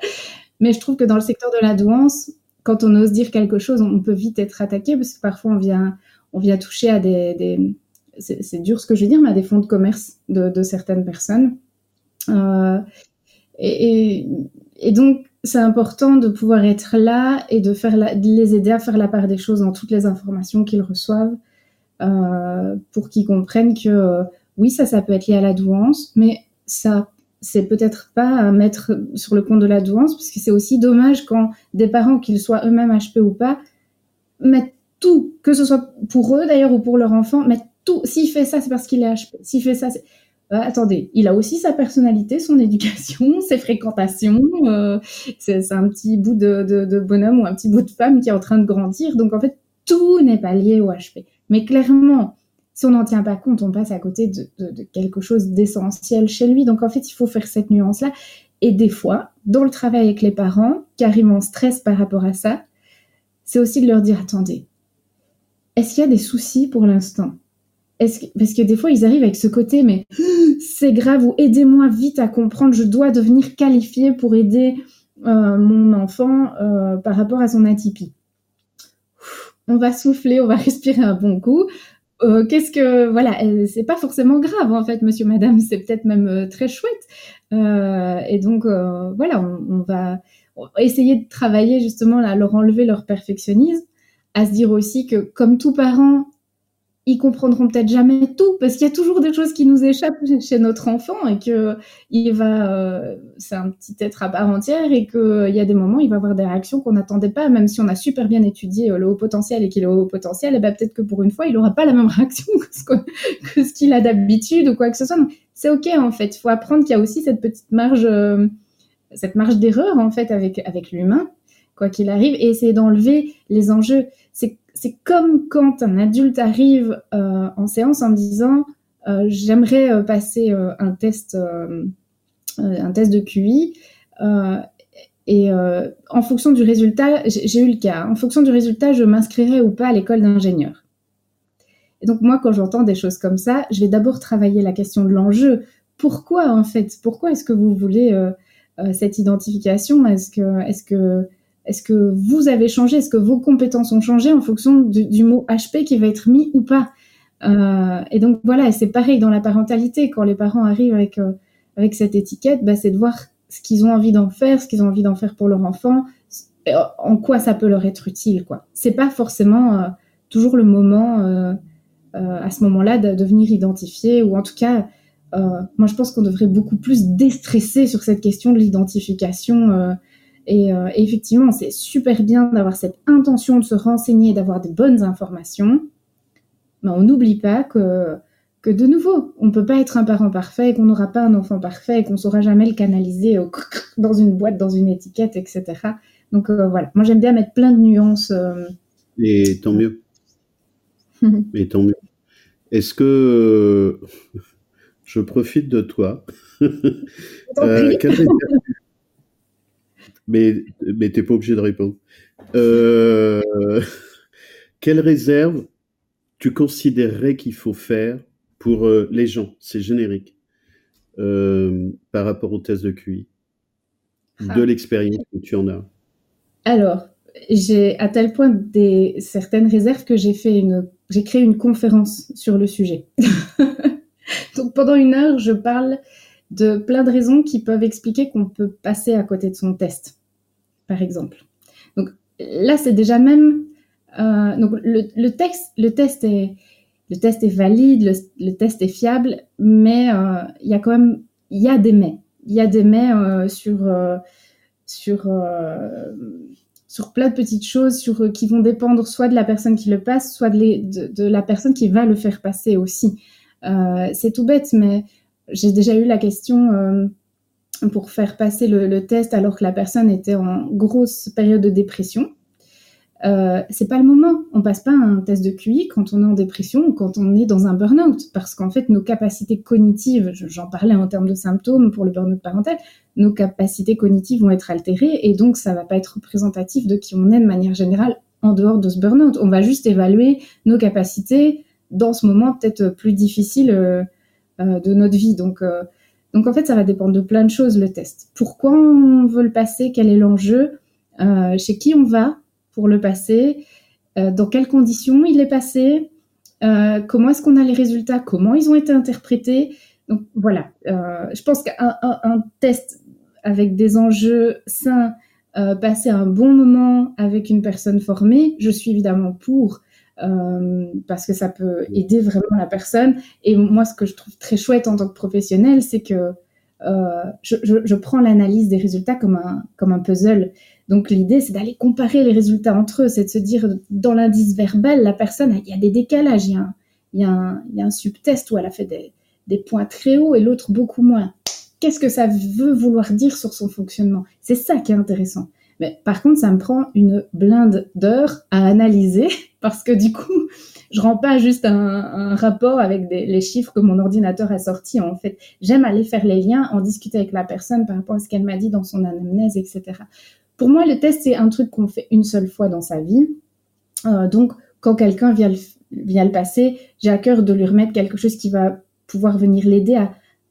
Mais je trouve que dans le secteur de la douance, quand on ose dire quelque chose, on peut vite être attaqué parce que parfois on vient, on vient toucher à des, c'est dur ce que je veux dire, mais à des fonds de commerce de, certaines personnes. Euh, et, donc, c'est important de pouvoir être là et de, faire les aider à faire la part des choses dans toutes les informations qu'ils reçoivent. pour qu'ils comprennent que oui, ça, ça peut être lié à la douance, mais ça, c'est peut-être pas à mettre sur le compte de la douance, parce que c'est aussi dommage quand des parents, qu'ils soient eux-mêmes HP ou pas, mettent tout, que ce soit pour eux d'ailleurs ou pour leur enfant, mettent tout. S'il fait ça, c'est parce qu'il est HP. S'il fait ça, c'est... Euh, attendez, il a aussi sa personnalité, son éducation, *laughs* ses fréquentations. Euh, c'est, un petit bout de, bonhomme ou un petit bout de femme qui est en train de grandir. Donc en fait, tout n'est pas lié au HP. Mais clairement, si on n'en tient pas compte, on passe à côté de, quelque chose d'essentiel chez lui. Donc en fait, il faut faire cette nuance-là. Et des fois, dans le travail avec les parents, carrément stress par rapport à ça, c'est aussi de leur dire attendez, est-ce qu'il y a des soucis pour l'instant? Parce que des fois, ils arrivent avec ce côté, mais *gasps* c'est grave, ou aidez-moi vite à comprendre, je dois devenir qualifié pour aider euh, mon enfant euh, par rapport à son atypie. On va souffler, on va *laughs* respirer un bon coup. Euh, qu'est-ce que voilà, c'est pas forcément grave en fait, monsieur, madame, c'est peut-être même très chouette. Et donc voilà, on, va essayer de travailler justement à leur enlever leur perfectionnisme, à se dire aussi que comme tout parent, ils comprendront peut-être jamais tout parce qu'il y a toujours des choses qui nous échappent chez notre enfant et que il va euh, c'est un petit être à part entière et que euh, il y a des moments il va avoir des réactions qu'on n'attendait pas même si on a super bien étudié euh, le haut potentiel et qu'il est au haut potentiel et ben peut-être que pour une fois il aura pas la même réaction *laughs* que ce qu'il a d'habitude ou quoi que ce soit. C'est ok en fait. Il faut apprendre qu'il y a aussi cette petite marge cette marge d'erreur en fait avec avec l'humain quoi qu'il arrive et essayer d'enlever les enjeux. C'est c'est comme quand un adulte arrive euh, en séance en me disant euh, j'aimerais euh, passer un test un test de QI et en fonction du résultat j'ai eu le cas en fonction du résultat je m'inscrirai ou pas à l'école d'ingénieur. Et donc moi quand j'entends des choses comme ça je vais d'abord travailler la question de l'enjeu. Pourquoi en fait? Pourquoi est-ce que vous voulez cette identification? Est-ce que est-ce que vous avez changé? Est-ce que vos compétences ont changé en fonction du, mot HP qui va être mis ou pas? Euh, Et donc voilà, c'est pareil dans la parentalité. Quand les parents arrivent avec euh, avec cette étiquette, bah, c'est de voir ce qu'ils ont envie d'en faire, ce qu'ils ont envie d'en faire pour leur enfant, euh, en quoi ça peut leur être utile. quoi. C'est pas forcément toujours le moment à ce moment-là de, venir identifier, ou en tout cas, moi je pense qu'on devrait beaucoup plus déstresser sur cette question de l'identification euh, et, effectivement, c'est super bien d'avoir cette intention de se renseigner, d'avoir des bonnes informations. Mais on n'oublie pas que, que, de nouveau, on ne peut pas être un parent parfait, qu'on n'aura pas un enfant parfait, qu'on ne saura jamais le canaliser *laughs* dans une boîte, dans une étiquette, etc. Donc euh, voilà, moi j'aime bien mettre plein de nuances. Euh. Et tant mieux. *laughs* Et tant mieux. Est-ce que *laughs* je profite de toi mais, mais tu n'es pas obligé de répondre. Euh, *laughs* quelle réserve tu considérerais qu'il faut faire pour euh, les gens, c'est générique, euh, par rapport au test de QI, de ah. l'expérience que tu en as Alors, j'ai à tel point des certaines réserves que j'ai fait une, j'ai créé une conférence sur le sujet. *laughs* Donc pendant une heure, je parle de plein de raisons qui peuvent expliquer qu'on peut passer à côté de son test, par exemple. Donc là, c'est déjà même... Euh, donc le, texte, le, test est, le test est valide, le, test est fiable, mais euh, il y a quand même... Il y a des mais. Il y a des mais euh, sur... sur sur plein de petites choses sur, qui vont dépendre soit de la personne qui le passe, soit de, de la personne qui va le faire passer aussi. c'est tout bête, mais j'ai déjà eu la question euh, pour faire passer le, test alors que la personne était en grosse période de dépression. Euh, c'est pas le moment. On passe pas un test de QI quand on est en dépression ou quand on est dans un burn-out, parce qu'en fait, nos capacités cognitives, j'en parlais en termes de symptômes pour le burn-out parental, nos capacités cognitives vont être altérées et donc ça va pas être représentatif de qui on est de manière générale en dehors de ce burn-out. On va juste évaluer nos capacités dans ce moment peut-être plus difficile euh, de notre vie. Donc, euh, donc en fait, ça va dépendre de plein de choses le test. Pourquoi on veut le passer? Quel est l'enjeu? Euh, Chez qui on va pour le passer? Dans quelles conditions il est passé? Comment est-ce qu'on a les résultats? Comment ils ont été interprétés? Donc voilà, je pense qu'un un, test avec des enjeux sains, passer un bon moment avec une personne formée, je suis évidemment pour. Parce que ça peut aider vraiment la personne. Et moi, ce que je trouve très chouette en tant que professionnel, c'est que je, je, je, prends l'analyse des résultats comme un, comme un puzzle. Donc l'idée, c'est d'aller comparer les résultats entre eux, c'est de se dire, dans l'indice verbal, la personne, il y a des décalages, il y a un, il y a un, il y a un subtest où elle a fait des, des points très hauts et l'autre beaucoup moins. Qu'est-ce que ça veut vouloir dire sur son fonctionnement? C'est ça qui est intéressant. Mais par contre, ça me prend une blinde d'heures à analyser *laughs* parce que du coup, je rends pas juste un, rapport avec les chiffres que mon ordinateur a sortis. En fait, j'aime aller faire les liens, en discuter avec la personne par rapport à ce qu'elle m'a dit dans son anamnèse, etc. Pour moi, le test, c'est un truc qu'on fait une seule fois dans sa vie. Euh, donc, quand quelqu'un vient le, passer, j'ai à cœur de lui remettre quelque chose qui va pouvoir venir l'aider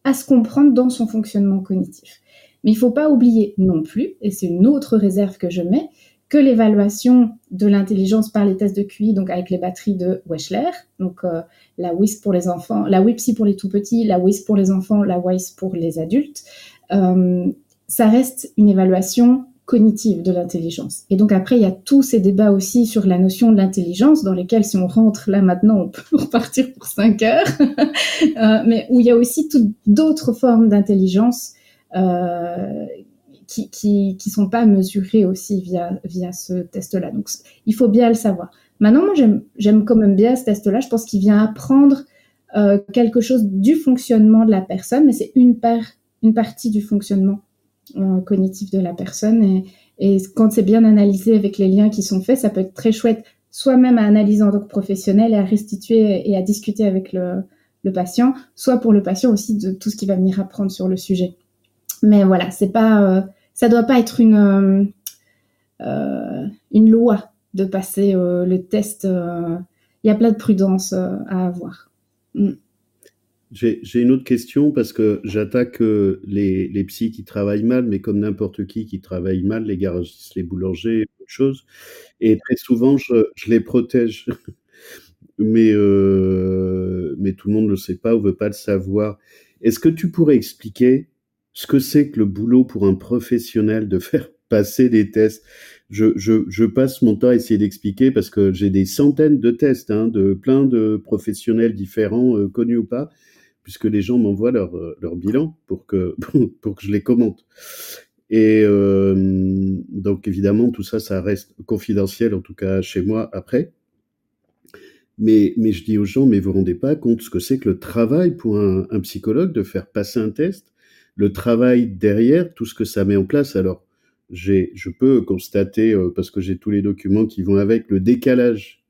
à se comprendre dans son fonctionnement cognitif. Mais il faut pas oublier non plus, et c'est une autre réserve que je mets, que l'évaluation de l'intelligence par les tests de QI, donc avec les batteries de Wechsler, donc euh, la WISC pour les enfants, la WIPSI pour les tout petits, la WISC pour les enfants, la WISE pour les adultes, euh, ça reste une évaluation cognitive de l'intelligence. Et donc après, il y a tous ces débats aussi sur la notion de l'intelligence, dans lesquels si on rentre là maintenant, on peut *laughs* repartir pour cinq heures, *laughs* euh, mais où il y a aussi toutes d'autres formes d'intelligence qui, qui, qui sont pas mesurées aussi via, via ce test-là. Donc il faut bien le savoir. Maintenant, moi, j'aime quand même bien ce test-là. Je pense qu'il vient apprendre euh, quelque chose du fonctionnement de la personne, mais c'est une, part, une partie du fonctionnement euh, cognitif de la personne. Et, et quand c'est bien analysé avec les liens qui sont faits, ça peut être très chouette, soit même à analyser en tant que professionnel et à restituer et à discuter avec le, le patient, soit pour le patient aussi de tout ce qu'il va venir apprendre sur le sujet. Mais voilà, c'est pas, euh, ça doit pas être une euh, euh une loi de passer le test. Il y a plein de prudence à avoir. Mm. J'ai une autre question parce que j'attaque les, les psys qui travaillent mal, mais comme n'importe qui qui travaille mal, les garagistes, les boulangers, autre chose. Et très souvent, je, je les protège. *laughs* mais, mais tout le monde ne le sait pas ou veut pas le savoir. Est-ce que tu pourrais expliquer ce que c'est que le boulot pour un professionnel de faire *laughs* passer des tests? Je, je, je, passe mon temps à essayer d'expliquer parce que j'ai des centaines de tests hein, de plein de professionnels différents, euh, connus ou pas, puisque les gens m'envoient leur, euh, leur bilan pour que, *laughs* pour que je les commente. Et euh, donc évidemment, tout ça, ça reste confidentiel, en tout cas chez moi après. Mais, mais je dis aux gens, mais vous vous rendez pas compte ce que c'est que le travail pour un, psychologue de faire passer un test, le travail derrière, tout ce que ça met en place. Alors, j'ai, je peux constater, euh, parce que j'ai tous les documents qui vont avec, le décalage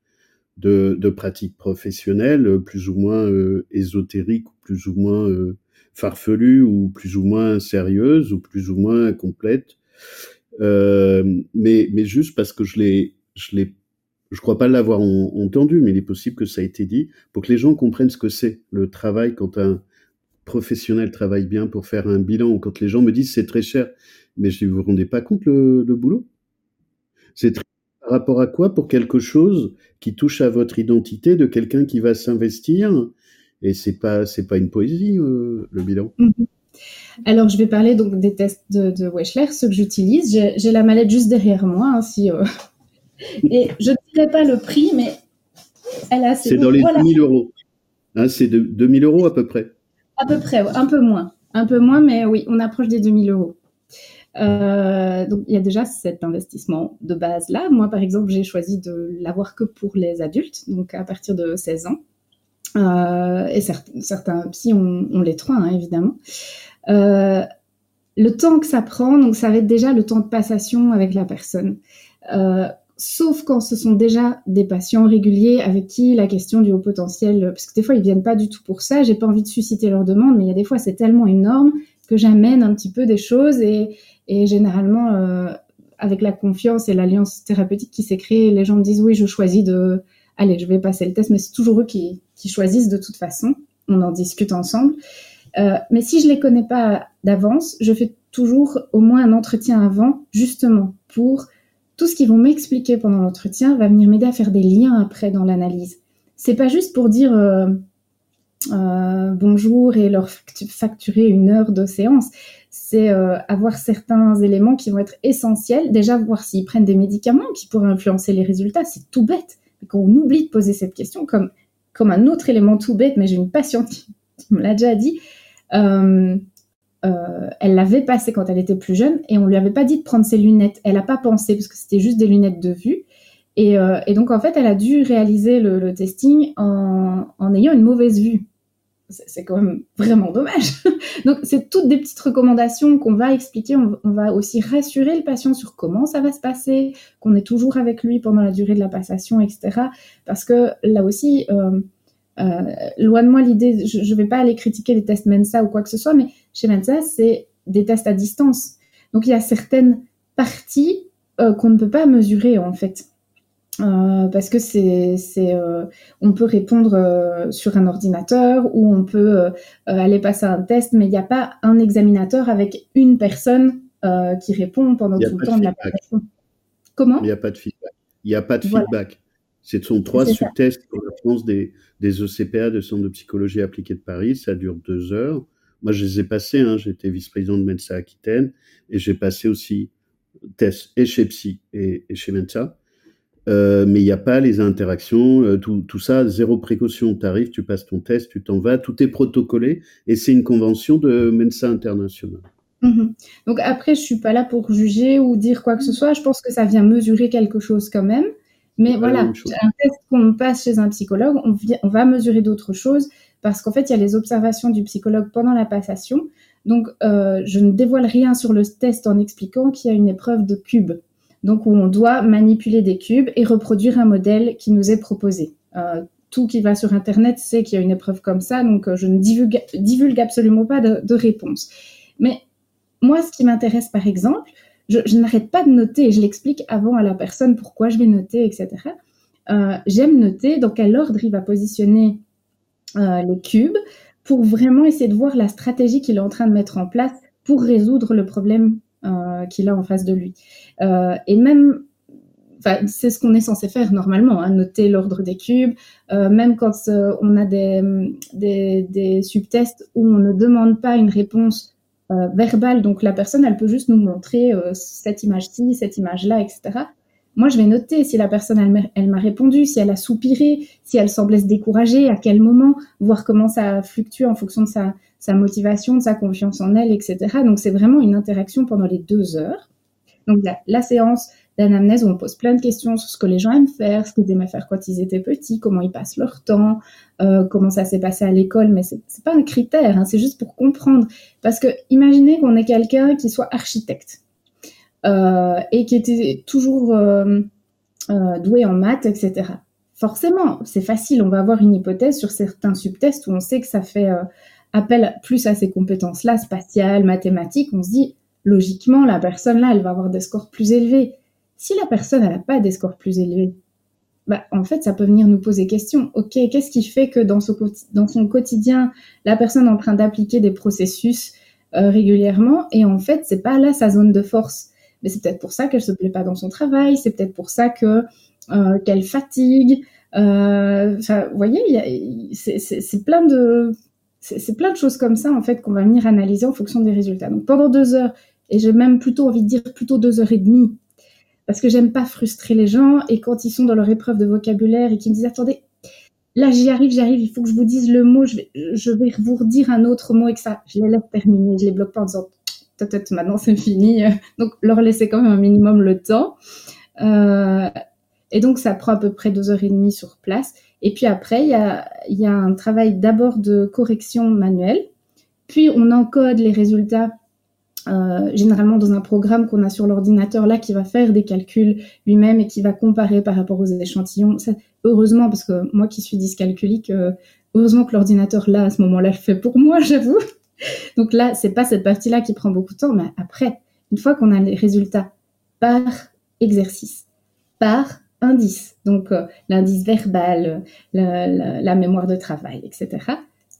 de, de pratiques professionnelles euh, plus ou moins euh, ésotériques, plus ou moins euh, farfelues, ou plus ou moins sérieuses, ou plus ou moins complètes. Euh, mais, mais juste parce que je l'ai, je l'ai, je crois pas l'avoir entendu, mais il est possible que ça ait été dit pour que les gens comprennent ce que c'est le travail quand un professionnel travaille bien pour faire un bilan, quand les gens me disent c'est très cher, mais je ne vous rendez pas compte le, le boulot? C'est très par rapport à quoi? Pour quelque chose qui touche à votre identité de quelqu'un qui va s'investir? Et c'est pas c'est pas une poésie euh, le bilan. Mm -hmm. Alors je vais parler donc des tests de, de Wechsler, ceux que j'utilise. J'ai la mallette juste derrière moi, hein, si, euh... *laughs* et je ne dirai pas le prix, mais elle a. C'est dans les voilà. 2000 euros. Hein, c'est de 2000 euros à peu près. À peu près, un peu moins, un peu moins, mais oui, on approche des 2000 euros. Euh, donc il y a déjà cet investissement de base là. Moi par exemple j'ai choisi de l'avoir que pour les adultes, donc à partir de 16 ans. Euh, et certains, psy ont, ont, les trois hein, évidemment. Euh, le temps que ça prend, donc ça va être déjà le temps de passation avec la personne. Sauf quand ce sont déjà des patients réguliers avec qui la question du haut potentiel, parce que des fois ils viennent pas du tout pour ça, j'ai pas envie de susciter leur demande, mais il y a des fois c'est tellement énorme que j'amène un petit peu des choses et, et généralement, euh, avec la confiance et l'alliance thérapeutique qui s'est créée, les gens me disent oui, je choisis de, allez, je vais passer le test, mais c'est toujours eux qui, qui, choisissent de toute façon. On en discute ensemble. Euh, mais si je les connais pas d'avance, je fais toujours au moins un entretien avant, justement pour tout ce qu'ils vont m'expliquer pendant l'entretien va venir m'aider à faire des liens après dans l'analyse. C'est pas juste pour dire euh, euh, bonjour et leur facturer une heure de séance c'est euh, avoir certains éléments qui vont être essentiels. Déjà, voir s'ils prennent des médicaments qui pourraient influencer les résultats. C'est tout bête. qu'on oublie de poser cette question, comme, comme un autre élément tout bête, mais j'ai une patiente qui, me l'a déjà dit, euh, elle l'avait passé quand elle était plus jeune et on lui avait pas dit de prendre ses lunettes. Elle n'a pas pensé parce que c'était juste des lunettes de vue. Et, euh, et, donc en fait, elle a dû réaliser le, le testing en, en, ayant une mauvaise vue. C'est quand même vraiment dommage. *laughs* donc c'est toutes des petites recommandations qu'on va expliquer. On, on, va aussi rassurer le patient sur comment ça va se passer, qu'on est toujours avec lui pendant la durée de la passation, etc. Parce que là aussi, euh, loin de moi l'idée, je ne vais pas aller critiquer les tests Mensa ou quoi que ce soit, mais chez Mensa, c'est des tests à distance. Donc il y a certaines parties euh, qu'on ne peut pas mesurer en fait. Euh, parce que c'est, euh, on peut répondre euh, sur un ordinateur ou on peut aller passer un test, mais il n'y a pas un examinateur avec une personne qui répond pendant tout le temps de, la. Comment? Il n'y a pas de feedback. Il n'y a pas de feedback. Ce sont trois subtests pour la France des, des ECPA, de Centre de psychologie appliquée de Paris. Ça dure deux heures. Moi, je les ai passés. Hein. J'étais vice-président de Mensa Aquitaine et j'ai passé aussi tests et chez Psy et, chez Mensa. Euh, mais il n'y a pas les interactions, euh, tout, tout, ça, zéro précaution. Tu arrives, tu passes ton test, tu t'en vas, tout est protocolé et c'est une convention de Mensa International. Mhm. Donc après, je suis pas là pour juger ou dire quoi que ce soit. Je pense que ça vient mesurer quelque chose quand même. Mais voilà, un test qu'on passe chez un psychologue, on, on va mesurer d'autres choses parce qu'en fait, il y a les observations du psychologue pendant la passation. Donc, euh, je ne dévoile rien sur le test en expliquant qu'il y a une épreuve de cubes. Donc, où on doit manipuler des cubes et reproduire un modèle qui nous est proposé. Euh, tout qui va sur Internet sait qu'il y a une épreuve comme ça, donc euh, je ne divulgue, divulgue absolument pas de, de réponse. Mais moi, ce qui m'intéresse, par exemple, je, n'arrête pas de noter et je l'explique avant à la personne pourquoi je vais noter, etc. Euh, j'aime noter dans quel ordre il va positionner euh, les cubes pour vraiment essayer de voir la stratégie qu'il est en train de mettre en place pour résoudre le problème euh, qu'il a en face de lui. et même, c'est ce qu'on est censé faire normalement, hein, noter l'ordre des cubes, même quand on a des subtests où on ne demande pas une réponse euh, verbal. Donc la personne, elle peut juste nous montrer euh, cette image-ci, cette image-là, etc. Moi, je vais noter si la personne, elle, m'a répondu, si elle a soupiré, si elle semblait se décourager, à quel moment, voir comment ça fluctue en fonction de sa, sa motivation, de sa confiance en elle, etc. Donc c'est vraiment une interaction pendant les deux heures. Donc la séance d'anamnèse où on pose plein de questions sur ce que les gens aiment faire, ce qu'ils aimaient faire quand ils étaient petits, comment ils passent leur temps, euh, comment ça s'est passé à l'école, mais c'est pas un critère, hein, c'est juste pour comprendre. Parce que imaginez qu'on ait quelqu'un qui soit architecte euh, et qui était toujours euh, euh doué en maths, etc. Forcément, c'est facile, on va avoir une hypothèse sur certains subtests où on sait que ça fait appel plus à ces compétences-là, spatiales, mathématiques, on se dit logiquement, la personne là, elle va avoir des scores plus élevés. Si la personne n'a pas des scores plus élevés, bah, en fait, ça peut venir nous poser question. Ok, qu'est-ce qui fait que dans, son quotidien, la personne est en train d'appliquer des processus euh, régulièrement et en fait, c'est pas là sa zone de force. Mais c'est peut-être pour ça qu'elle se plaît pas dans son travail. C'est peut-être pour ça que euh, qu'elle fatigue. Euh, vous voyez, c'est plein de c'est plein de choses comme ça en fait qu'on va venir analyser en fonction des résultats. Donc pendant deux heures, et j'ai même plutôt envie de dire plutôt deux heures et demie, parce que j'aime pas frustrer les gens et quand ils sont dans leur épreuve de vocabulaire et qu'ils me disent attendez là j'y arrive j'y arrive il faut que je vous dise le mot je vais vous redire un autre mot et que ça je les laisse terminer je les bloque pas en disant maintenant c'est fini. *laughs* Donc leur laisser quand même un minimum le temps. Euh, et donc ça prend à peu près deux heures et demie sur place. Et puis après il y a y a un travail d'abord de correction manuelle. Puis on encode les résultats euh, généralement dans un programme qu'on a sur l'ordinateur là qui va faire des calculs lui-même et qui va comparer par rapport aux échantillons. Heureusement, parce que moi qui suis dyscalculique, euh, heureusement que l'ordinateur là à ce moment-là le fait pour moi, *laughs* j'avoue. Donc là, c'est pas cette partie-là qui prend beaucoup de temps, mais après, une fois qu'on a les résultats par exercice, par indice, donc euh, l'indice verbal, la, la mémoire de travail, etc.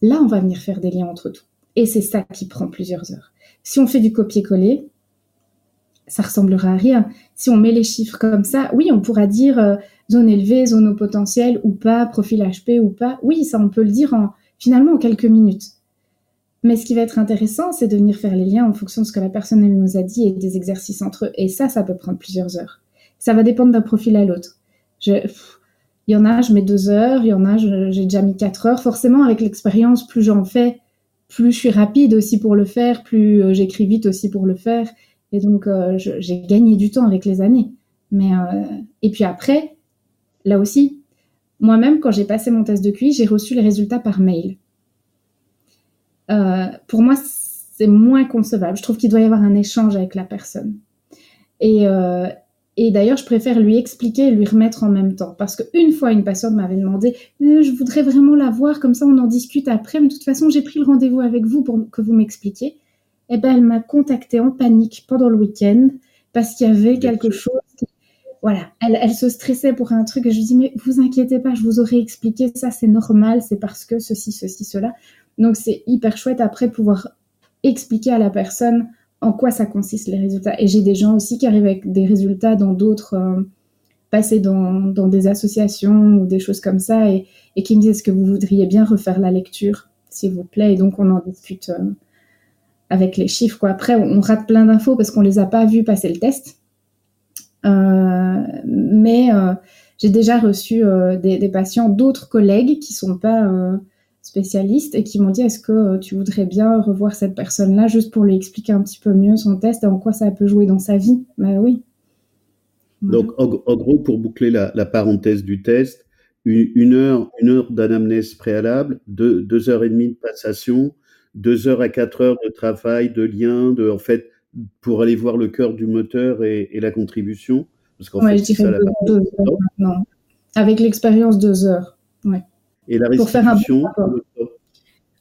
Là, on va venir faire des liens entre tout. Et c'est ça qui prend plusieurs heures. Si on fait du copier-coller, ça ressemblera à rien. Si on met les chiffres comme ça, oui, on pourra dire euh, zone élevée, zone au potentiel ou pas, profil HP ou pas. Oui, ça, on peut le dire en, finalement en quelques minutes. Mais ce qui va être intéressant, c'est de venir faire les liens en fonction de ce que la personne nous a dit et des exercices entre eux. Et ça, ça peut prendre plusieurs heures. Ça va dépendre d'un profil à l'autre. Je, Il y en a, je mets deux heures, il y en a, j'ai déjà mis quatre heures. Forcément, avec l'expérience, plus j'en fais, plus je suis rapide aussi pour le faire, plus euh, j'écris vite aussi pour le faire. Et donc, euh, j'ai gagné du temps avec les années. Mais, euh, et puis après, là aussi, moi-même, quand j'ai passé mon test de QI, j'ai reçu les résultats par mail. pour moi, c'est moins concevable. Je trouve qu'il doit y avoir un échange avec la personne. Et, et d'ailleurs, je préfère lui expliquer et lui remettre en même temps. Parce qu'une fois, une patiente m'avait demandé Je voudrais vraiment la voir, comme ça on en discute après. Mais de toute façon, j'ai pris le rendez-vous avec vous pour que vous m'expliquiez. Eh ben, elle m'a contactée en panique pendant le week-end parce qu'il y avait quelque chose. Voilà, elle, elle, se stressait pour un truc. Et je lui dis Mais vous inquiétez pas, je vous aurais expliqué ça, c'est normal, c'est parce que ceci, ceci, cela. Donc, c'est hyper chouette après pouvoir expliquer à la personne en quoi ça consiste les résultats. Et j'ai des gens aussi qui arrivent avec des résultats dans d'autres, euh, passés dans, des associations ou des choses comme ça, et, qui me disent est-ce que vous voudriez bien refaire la lecture, s'il vous plaît? Et donc on en discute euh, avec les chiffres. Après, on rate plein d'infos parce qu'on les a pas vus passer le test. Euh, mais j'ai déjà reçu des, patients, d'autres collègues qui sont pas spécialistes et qui m'ont dit est-ce que euh, tu voudrais bien revoir cette personne-là juste pour lui expliquer un petit peu mieux son test et en quoi ça peut jouer dans sa vie? Bah oui. Donc en, gros, pour boucler la, parenthèse du test, une, heure, une heure d'anamnèse préalable, deux, deux, heures et demie de passation, deux heures à quatre heures de travail, de lien, de en fait pour aller voir le cœur du moteur et, la contribution. Parce qu'en fait, je dirais deux, heures Avec l'expérience, deux heures. Ouais. Et la restitution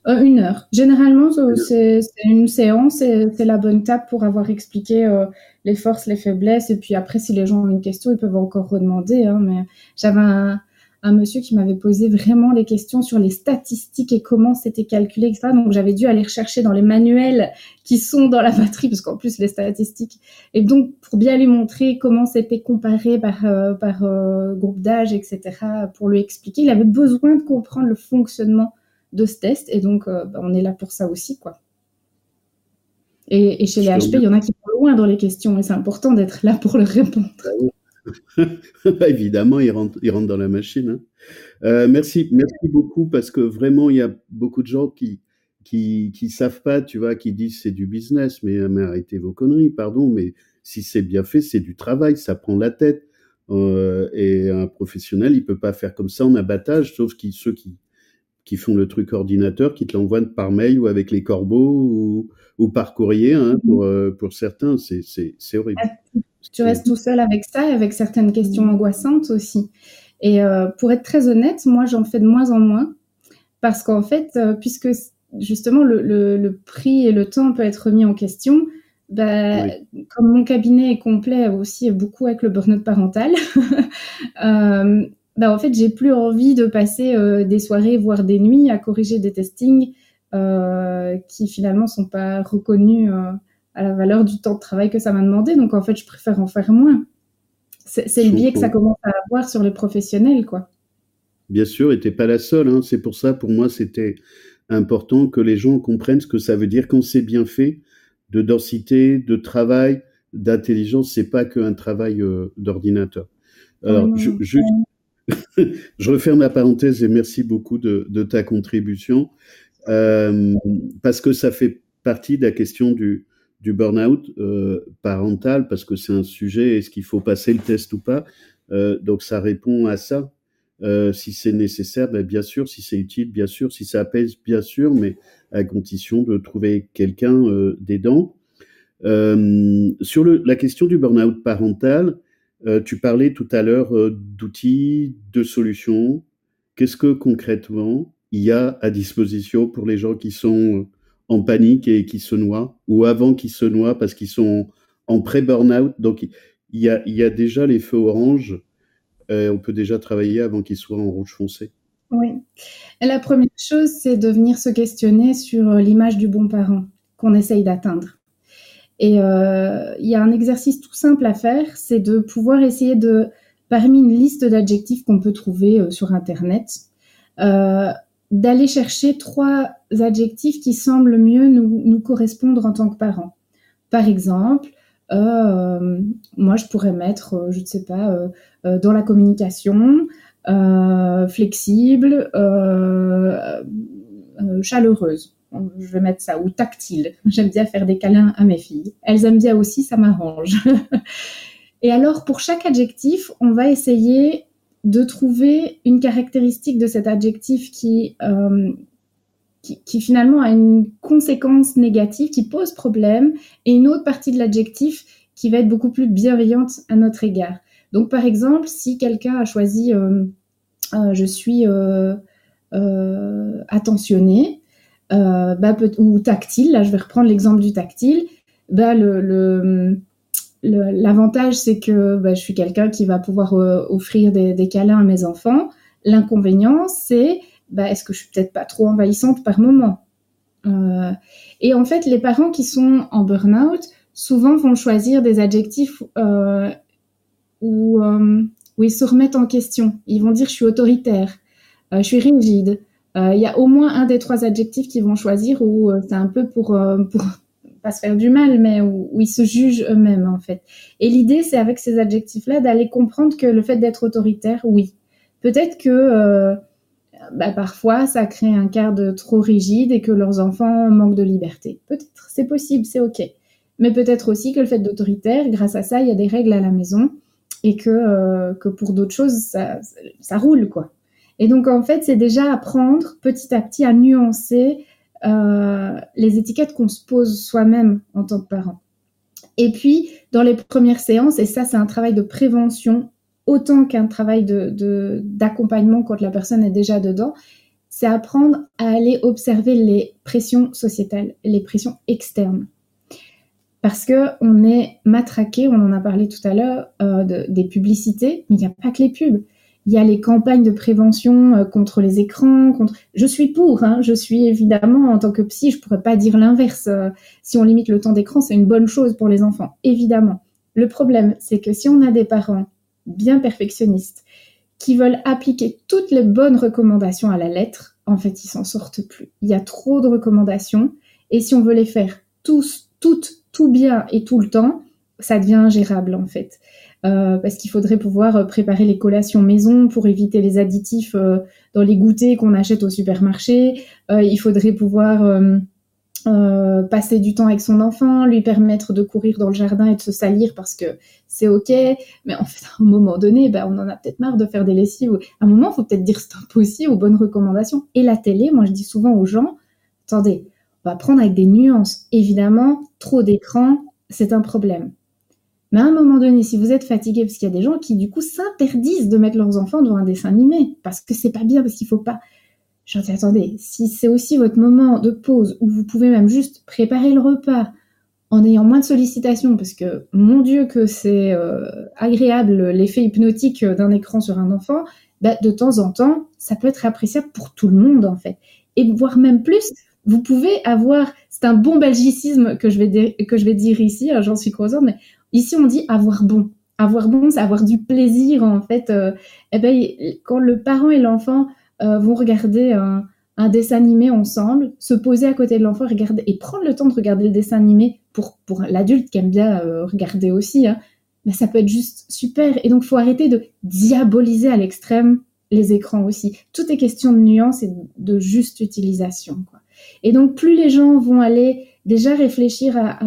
euh, Une heure. Généralement, c'est une séance, c'est la bonne table pour avoir expliqué euh, les forces, les faiblesses. Et puis après, si les gens ont une question, ils peuvent encore redemander. Hein, mais j'avais un, un monsieur qui m'avait posé vraiment des questions sur les statistiques et comment c'était calculé, etc. Donc j'avais dû aller rechercher dans les manuels qui sont dans la batterie, parce qu'en plus les statistiques. Et donc pour bien lui montrer comment c'était comparé par, euh, par euh, groupe d'âge, etc. Pour lui expliquer, il avait besoin de comprendre le fonctionnement de ce test. Et donc euh, bah, on est là pour ça aussi, quoi. Et, chez les HP, il y en a qui vont loin dans les questions et c'est important d'être là pour leur répondre. Ah *laughs* évidemment, il rentre, dans la machine. Hein. Euh, merci, merci beaucoup parce que vraiment, il y a beaucoup de gens qui qui, savent pas, tu vois, qui disent c'est du business, mais, mais, arrêtez vos conneries, pardon, mais si c'est bien fait, c'est du travail, ça prend la tête. Euh, et un professionnel, il peut pas faire comme ça en abattage, sauf qui, ceux qui, font le truc ordinateur, qui te l'envoient par mail ou avec les corbeaux ou, par courrier, hein, pour, euh, pour certains, c'est horrible. Tu restes tout seul avec ça et avec certaines questions angoissantes aussi. Et euh, pour être très honnête, moi, j'en fais de moins en moins parce qu'en fait, euh, puisque justement le, le, prix et le temps peut être remis en question, bah, comme mon cabinet est complet aussi beaucoup avec le burn-out parental, *laughs* euh, bah, en fait, j'ai plus envie de passer des soirées, voire des nuits à corriger des testings qui finalement sont pas reconnus à la valeur du temps de travail que ça m'a demandé. Donc en fait, je préfère en faire moins. C'est le biais que ça commence à avoir sur les professionnels, quoi. Bien sûr, et t'es pas la seule. Hein. C'est pour ça, pour moi, c'était important que les gens comprennent ce que ça veut dire quand c'est bien fait, de densité, de travail, d'intelligence. C'est pas qu'un travail euh, d'ordinateur. Alors, je, *laughs* je, referme la parenthèse et merci beaucoup de, de ta contribution euh, parce que ça fait partie de la question du, du burn-out euh, parental parce que c'est un sujet, est-ce qu'il faut passer le test ou pas euh, Donc ça répond à ça. Euh, si c'est nécessaire, ben bien sûr, si c'est utile, bien sûr, si ça apaise, bien sûr, mais à condition de trouver quelqu'un euh, d'aidant. Euh, sur le, la question du burn-out parental, euh, tu parlais tout à l'heure d'outils, de solutions. Qu'est-ce que concrètement il y a à disposition pour les gens qui sont en panique et qui se noient, ou avant qu'ils se noient parce qu'ils sont en pré-burnout. Donc, il y a, déjà les feux orange. Euh, on peut déjà travailler avant qu'ils soient en rouge foncé. Oui. la première chose, c'est de venir se questionner sur euh, l'image du bon parent qu'on essaye d'atteindre. Et euh, il y a un exercice tout simple à faire, c'est de pouvoir essayer de, parmi une liste d'adjectifs qu'on peut trouver sur Internet, d'aller chercher trois adjectifs qui semblent mieux nous, nous correspondre en tant que parents. Par exemple, euh, moi, je pourrais mettre, euh, je ne sais pas, euh, dans la communication, flexible, chaleureuse. Je vais mettre ça, ou tactile. *laughs* J'aime bien faire des câlins à mes filles. Elles aiment bien aussi, ça m'arrange. *laughs* Et alors, pour chaque adjectif, on va essayer de trouver une caractéristique de cet adjectif qui, qui, finalement a une conséquence négative, qui pose problème, et une autre partie de l'adjectif qui va être beaucoup plus bienveillante à notre égard. Donc par exemple, si quelqu'un a choisi euh, euh, je suis euh, attentionné bah, ou tactile, là je vais reprendre l'exemple du tactile, bah, le, l'avantage c'est que bah, je suis quelqu'un qui va pouvoir offrir des, des, câlins à mes enfants. L'inconvénient c'est bah, est-ce que je suis peut-être pas trop envahissante par moment? Euh, Et en fait, les parents qui sont en burn-out, souvent vont choisir des adjectifs euh, où, euh, où, ils se remettent en question. Ils vont dire je suis autoritaire, je suis rigide. Il y a au moins un des trois adjectifs qu'ils vont choisir où c'est un peu pour, pour pas se faire du mal, mais où, ils se jugent eux-mêmes en fait. Et l'idée, c'est avec ces adjectifs-là d'aller comprendre que le fait d'être autoritaire, oui. Peut-être que bah, parfois ça crée un cadre trop rigide et que leurs enfants manquent de liberté. Peut-être, c'est possible, c'est ok. Mais peut-être aussi que le fait d'autoritaire, grâce à ça, il y a des règles à la maison et que, euh, pour d'autres choses, ça, ça, roule, quoi. Et donc, en fait, c'est déjà apprendre petit à petit à nuancer euh, les étiquettes qu'on se pose soi-même en tant que parent. Et puis, dans les premières séances, et ça, c'est un travail de prévention autant qu'un travail d'accompagnement de, quand la personne est déjà dedans, c'est apprendre à aller observer les pressions sociétales, les pressions externes. Parce que on est matraqué, on en a parlé tout à l'heure, euh, des publicités, mais il n'y a pas que les pubs. Il y a les campagnes de prévention euh, contre les écrans. Je suis pour, hein, je suis évidemment en tant que psy, je pourrais pas dire l'inverse. Euh, si on limite le temps d'écran, c'est une bonne chose pour les enfants, évidemment. Le problème, c'est que si on a des parents bien perfectionnistes, qui veulent appliquer toutes les bonnes recommandations à la lettre, en fait, ils s'en sortent plus. Il y a trop de recommandations, et si on veut les faire tous, toutes, tout bien et tout le temps, ça devient ingérable en fait. Euh, parce qu'il faudrait pouvoir euh, préparer les collations maison pour éviter les additifs euh, dans les goûters qu'on achète au supermarché. il faudrait pouvoir passer du temps avec son enfant, lui permettre de courir dans le jardin et de se salir parce que c'est ok. Mais en fait, à un moment donné, ben, on en a peut-être marre de faire des lessives. À un moment, il faut peut-être dire stop aussi aux bonnes recommandations. Et la télé, moi, je dis souvent aux gens, attendez, on va prendre avec des nuances. Évidemment, trop d'écran, c'est un problème. Mais à un moment donné, si vous êtes fatigué, parce qu'il y a des gens qui, du coup, s'interdisent de mettre leurs enfants devant un dessin animé, parce que c'est pas bien, parce qu'il faut pas. Je dis, attendez, si c'est aussi votre moment de pause où vous pouvez même juste préparer le repas en ayant moins de sollicitations, parce que mon Dieu que c'est euh, agréable l'effet hypnotique d'un écran sur un enfant, bah, de temps en temps, ça peut être appréciable pour tout le monde en fait. Et voire même plus, vous pouvez avoir, c'est un bon belgicisme que je vais, que je vais dire ici, hein, j'en suis contente, mais ici on dit avoir bon. Avoir bon, c'est avoir du plaisir en fait. Euh, eh ben, quand le parent et l'enfant euh, vont regarder un, dessin animé ensemble, se poser à côté de l'enfant regarder, et prendre le temps de regarder le dessin animé pour, pour l'adulte qui aime bien euh, regarder aussi, hein, mais ça peut être juste super. Et donc, faut arrêter de diaboliser à l'extrême les écrans aussi. Tout est question de nuance et de juste utilisation. Et donc, plus les gens vont aller déjà réfléchir à,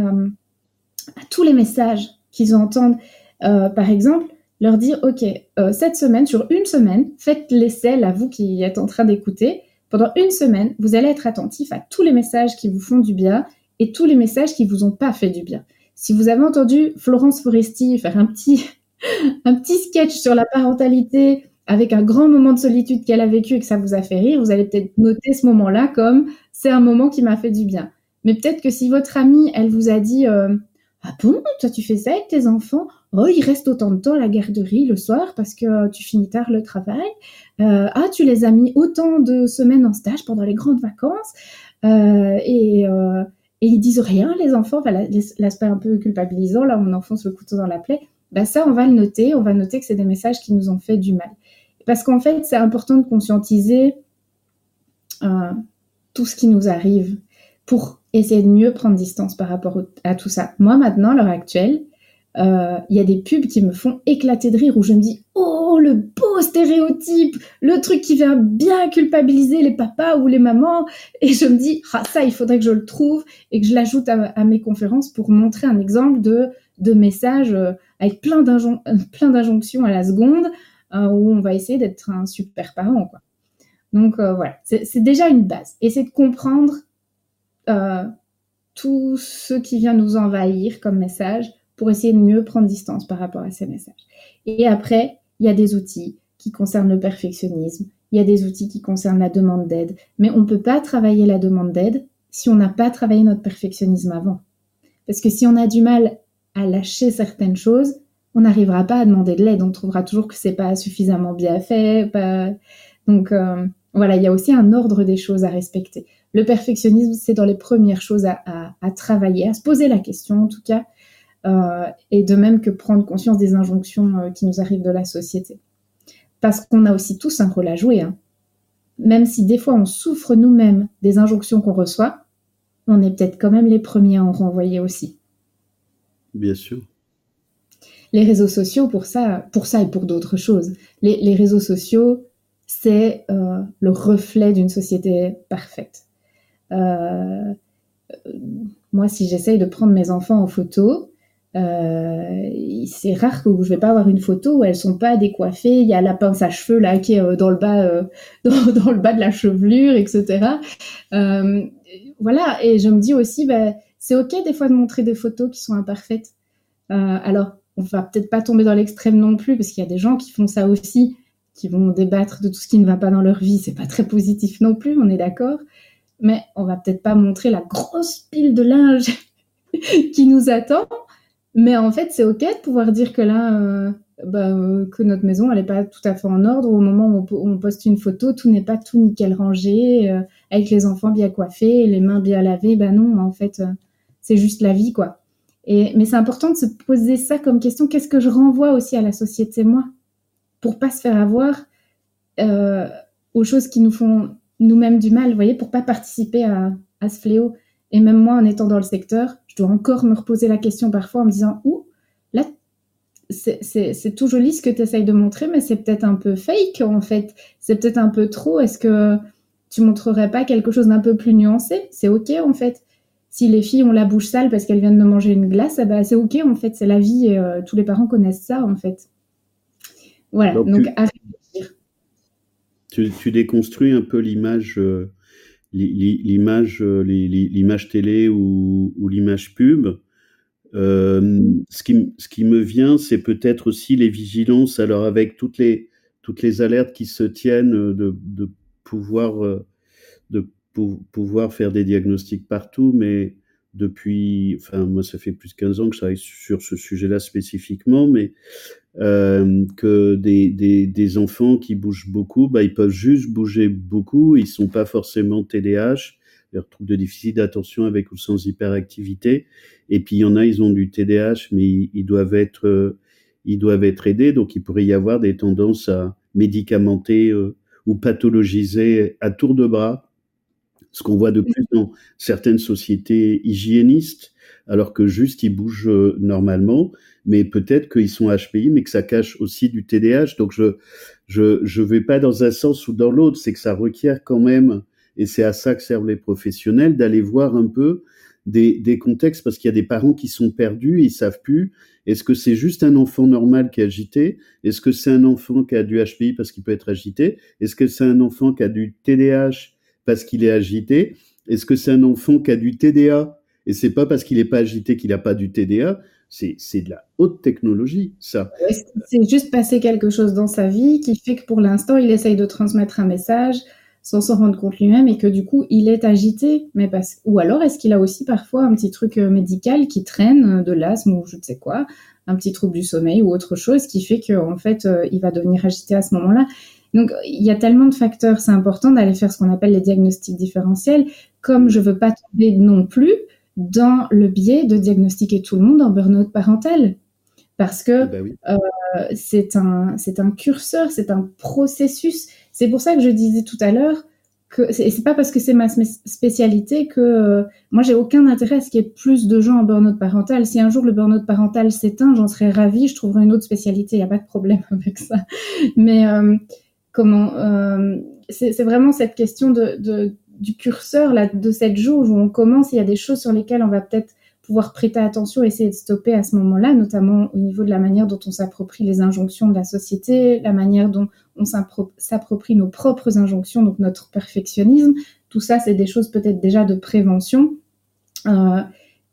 tous les messages qu'ils entendent, euh, par exemple, leur dire, OK, euh, cette semaine, sur une semaine, faites l'essai, là, vous qui êtes en train d'écouter, pendant une semaine, vous allez être attentif à tous les messages qui vous font du bien et tous les messages qui vous ont pas fait du bien. Si vous avez entendu Florence Foresti faire un petit, *laughs* un petit sketch sur la parentalité avec un grand moment de solitude qu'elle a vécu et que ça vous a fait rire, vous allez peut-être noter ce moment-là comme c'est un moment qui m'a fait du bien. Mais peut-être que si votre amie, elle vous a dit euh, ah bon, toi tu fais ça avec tes enfants Oh, il reste autant de temps à la garderie le soir parce que tu finis tard le travail. Euh, ah, tu les as mis autant de semaines en stage pendant les grandes vacances. Euh, et, euh, et, ils disent rien, les enfants. Enfin, l'aspect un peu culpabilisant, là, on enfonce le couteau dans la plaie. Bah, ça, on va le noter. On va noter que c'est des messages qui nous ont fait du mal. Parce qu'en fait, c'est important de conscientiser tout ce qui nous arrive pour essayer de mieux prendre distance par rapport à tout ça. Moi, maintenant, à l'heure actuelle, euh, il y a des pubs qui me font éclater de rire où je me dis oh le beau stéréotype, le truc qui vient bien culpabiliser les papas ou les mamans et je me dis ah ça il faudrait que je le trouve et que je l'ajoute à, mes conférences pour montrer un exemple de de messages euh, avec plein d'injonctions à la seconde euh, où on va essayer d'être un super parent quoi. Donc voilà, c'est déjà une base c'est de comprendre tout ce qui vient nous envahir comme message pour essayer de mieux prendre distance par rapport à ces messages. Et après, il y a des outils qui concernent le perfectionnisme, il y a des outils qui concernent la demande d'aide, mais on ne peut pas travailler la demande d'aide si on n'a pas travaillé notre perfectionnisme avant. Parce que si on a du mal à lâcher certaines choses, on n'arrivera pas à demander de l'aide, on trouvera toujours que c'est pas suffisamment bien fait. Pas... Donc euh, voilà, il y a aussi un ordre des choses à respecter. Le perfectionnisme, c'est dans les premières choses à, à, travailler, à se poser la question en tout cas, euh, et de même que prendre conscience des injonctions euh, qui nous arrivent de la société. Parce qu'on a aussi tous un rôle à jouer. Hein. Même si des fois on souffre nous-mêmes des injonctions qu'on reçoit, on est peut-être quand même les premiers à en renvoyer aussi. Bien sûr. Les réseaux sociaux, pour ça, pour ça et pour d'autres choses, les, réseaux sociaux, c'est euh, le reflet d'une société parfaite. Moi, si j'essaye de prendre mes enfants en photo, euh, c'est rare que je vais pas avoir une photo où elles sont pas décoiffées. Il y a la pince à cheveux là qui est euh, dans le bas, euh, *laughs* dans, le bas de la chevelure, etc. voilà. Et je me dis aussi, bah, c'est ok des fois de montrer des photos qui sont imparfaites. alors, on va peut-être pas tomber dans l'extrême non plus parce qu'il y a des gens qui font ça aussi, qui vont débattre de tout ce qui ne va pas dans leur vie. C'est pas très positif non plus, on est d'accord. Mais on va peut-être pas montrer la grosse pile de linge *laughs* qui nous attend mais en fait, c'est ok de pouvoir dire que là, euh, bah, euh, que notre maison, elle n'est pas tout à fait en ordre. Au moment où on, poste une photo, tout n'est pas tout nickel rangé, euh, avec les enfants bien coiffés, les mains bien lavées. Ben non, en fait, c'est juste la vie, quoi. Et, mais c'est important de se poser ça comme question. Qu'est-ce que je renvoie aussi à la société, moi, pour pas se faire avoir aux choses qui nous font nous-mêmes du mal, vous voyez, pour pas participer à, à ce fléau. Et même moi, en étant dans le secteur, je dois encore me reposer la question parfois en me disant, ouh, là, c'est tout joli ce que tu essayes de montrer, mais c'est peut-être un peu fake en fait. C'est peut-être un peu trop. Est-ce que tu montrerais pas quelque chose d'un peu plus nuancé? C'est ok en fait. Si les filles ont la bouche sale parce qu'elles viennent de manger une glace, eh ben, c'est ok en fait. C'est la vie et euh, tous les parents connaissent ça en fait. Voilà. Donc, tu, tu, déconstruis un peu l'image. Euh, euh, l'image télé ou, l'image pub. Euh, ce, qui, me vient, c'est peut-être aussi les vigilances. Alors avec toutes les toutes les alertes qui se tiennent de, pouvoir de pouvoir faire des diagnostics partout, mais depuis, enfin moi ça fait plus de 15 ans que je travaille sur ce sujet-là spécifiquement, mais euh, que des, des, des, enfants qui bougent beaucoup, bah, ils peuvent juste bouger beaucoup, ils sont pas forcément TDAH, leur trouble de déficit d'attention avec ou sans hyperactivité, et puis il y en a, ils ont du TDAH, mais ils, doivent être euh, ils doivent être aidés, donc il pourrait y avoir des tendances à médicamenter euh, ou pathologiser à tour de bras, ce qu'on voit de plus dans certaines sociétés hygiénistes, alors que juste ils bougent euh, normalement mais peut-être qu'ils sont HPI, mais que ça cache aussi du TDAH. Donc je je je vais pas dans un sens ou dans l'autre, c'est que ça requiert quand même, et c'est à ça que servent les professionnels, d'aller voir un peu des, des contextes parce qu'il y a des parents qui sont perdus, ils savent plus. Est-ce que c'est juste un enfant normal qui est agité? Est-ce que c'est un enfant qui a du HPI parce qu'il peut être agité? Est-ce que c'est un enfant qui a du TDAH parce qu'il est agité Est-ce que c'est un enfant qui a du TDA et c'est pas parce qu'il n'est pas agité qu'il n'a pas du TDA c'est de la haute technologie, ça. C'est juste passer quelque chose dans sa vie qui fait que pour l'instant, il essaye de transmettre un message sans s'en rendre compte lui-même et que du coup, il est agité. Mais parce... Ou alors, est-ce qu'il a aussi parfois un petit truc euh, médical qui traîne, euh, de l'asthme ou je ne sais quoi, un petit trouble du sommeil ou autre chose qui fait qu'en fait, euh, il va devenir agité à ce moment-là? Donc, il y a tellement de facteurs, c'est important d'aller faire ce qu'on appelle les diagnostics différentiels. Comme je veux pas tomber non plus dans le biais de diagnostiquer tout le monde en burn-out parental. Parce que eh ben euh, c'est un, un curseur, c'est un processus. C'est pour ça que je disais tout à l'heure que c'est pas parce que c'est ma spécialité que euh, moi j'ai aucun intérêt à ce qu'il y ait plus de gens en burn-out parental. Si un jour le burn-out parental s'éteint, j'en serais ravie, je trouverai une autre spécialité, il n'y a pas de problème *laughs* avec ça. Mais euh, comment euh, c'est vraiment cette question de, de, du curseur là, de cette jauge où on commence, il y a des choses sur lesquelles on va peut-être pouvoir prêter attention, essayer de stopper à ce moment-là, notamment au niveau de la manière dont on s'approprie les injonctions de la société, la manière dont on s'approprie nos propres injonctions, donc notre perfectionnisme. Tout ça, c'est des choses peut-être déjà de prévention, euh,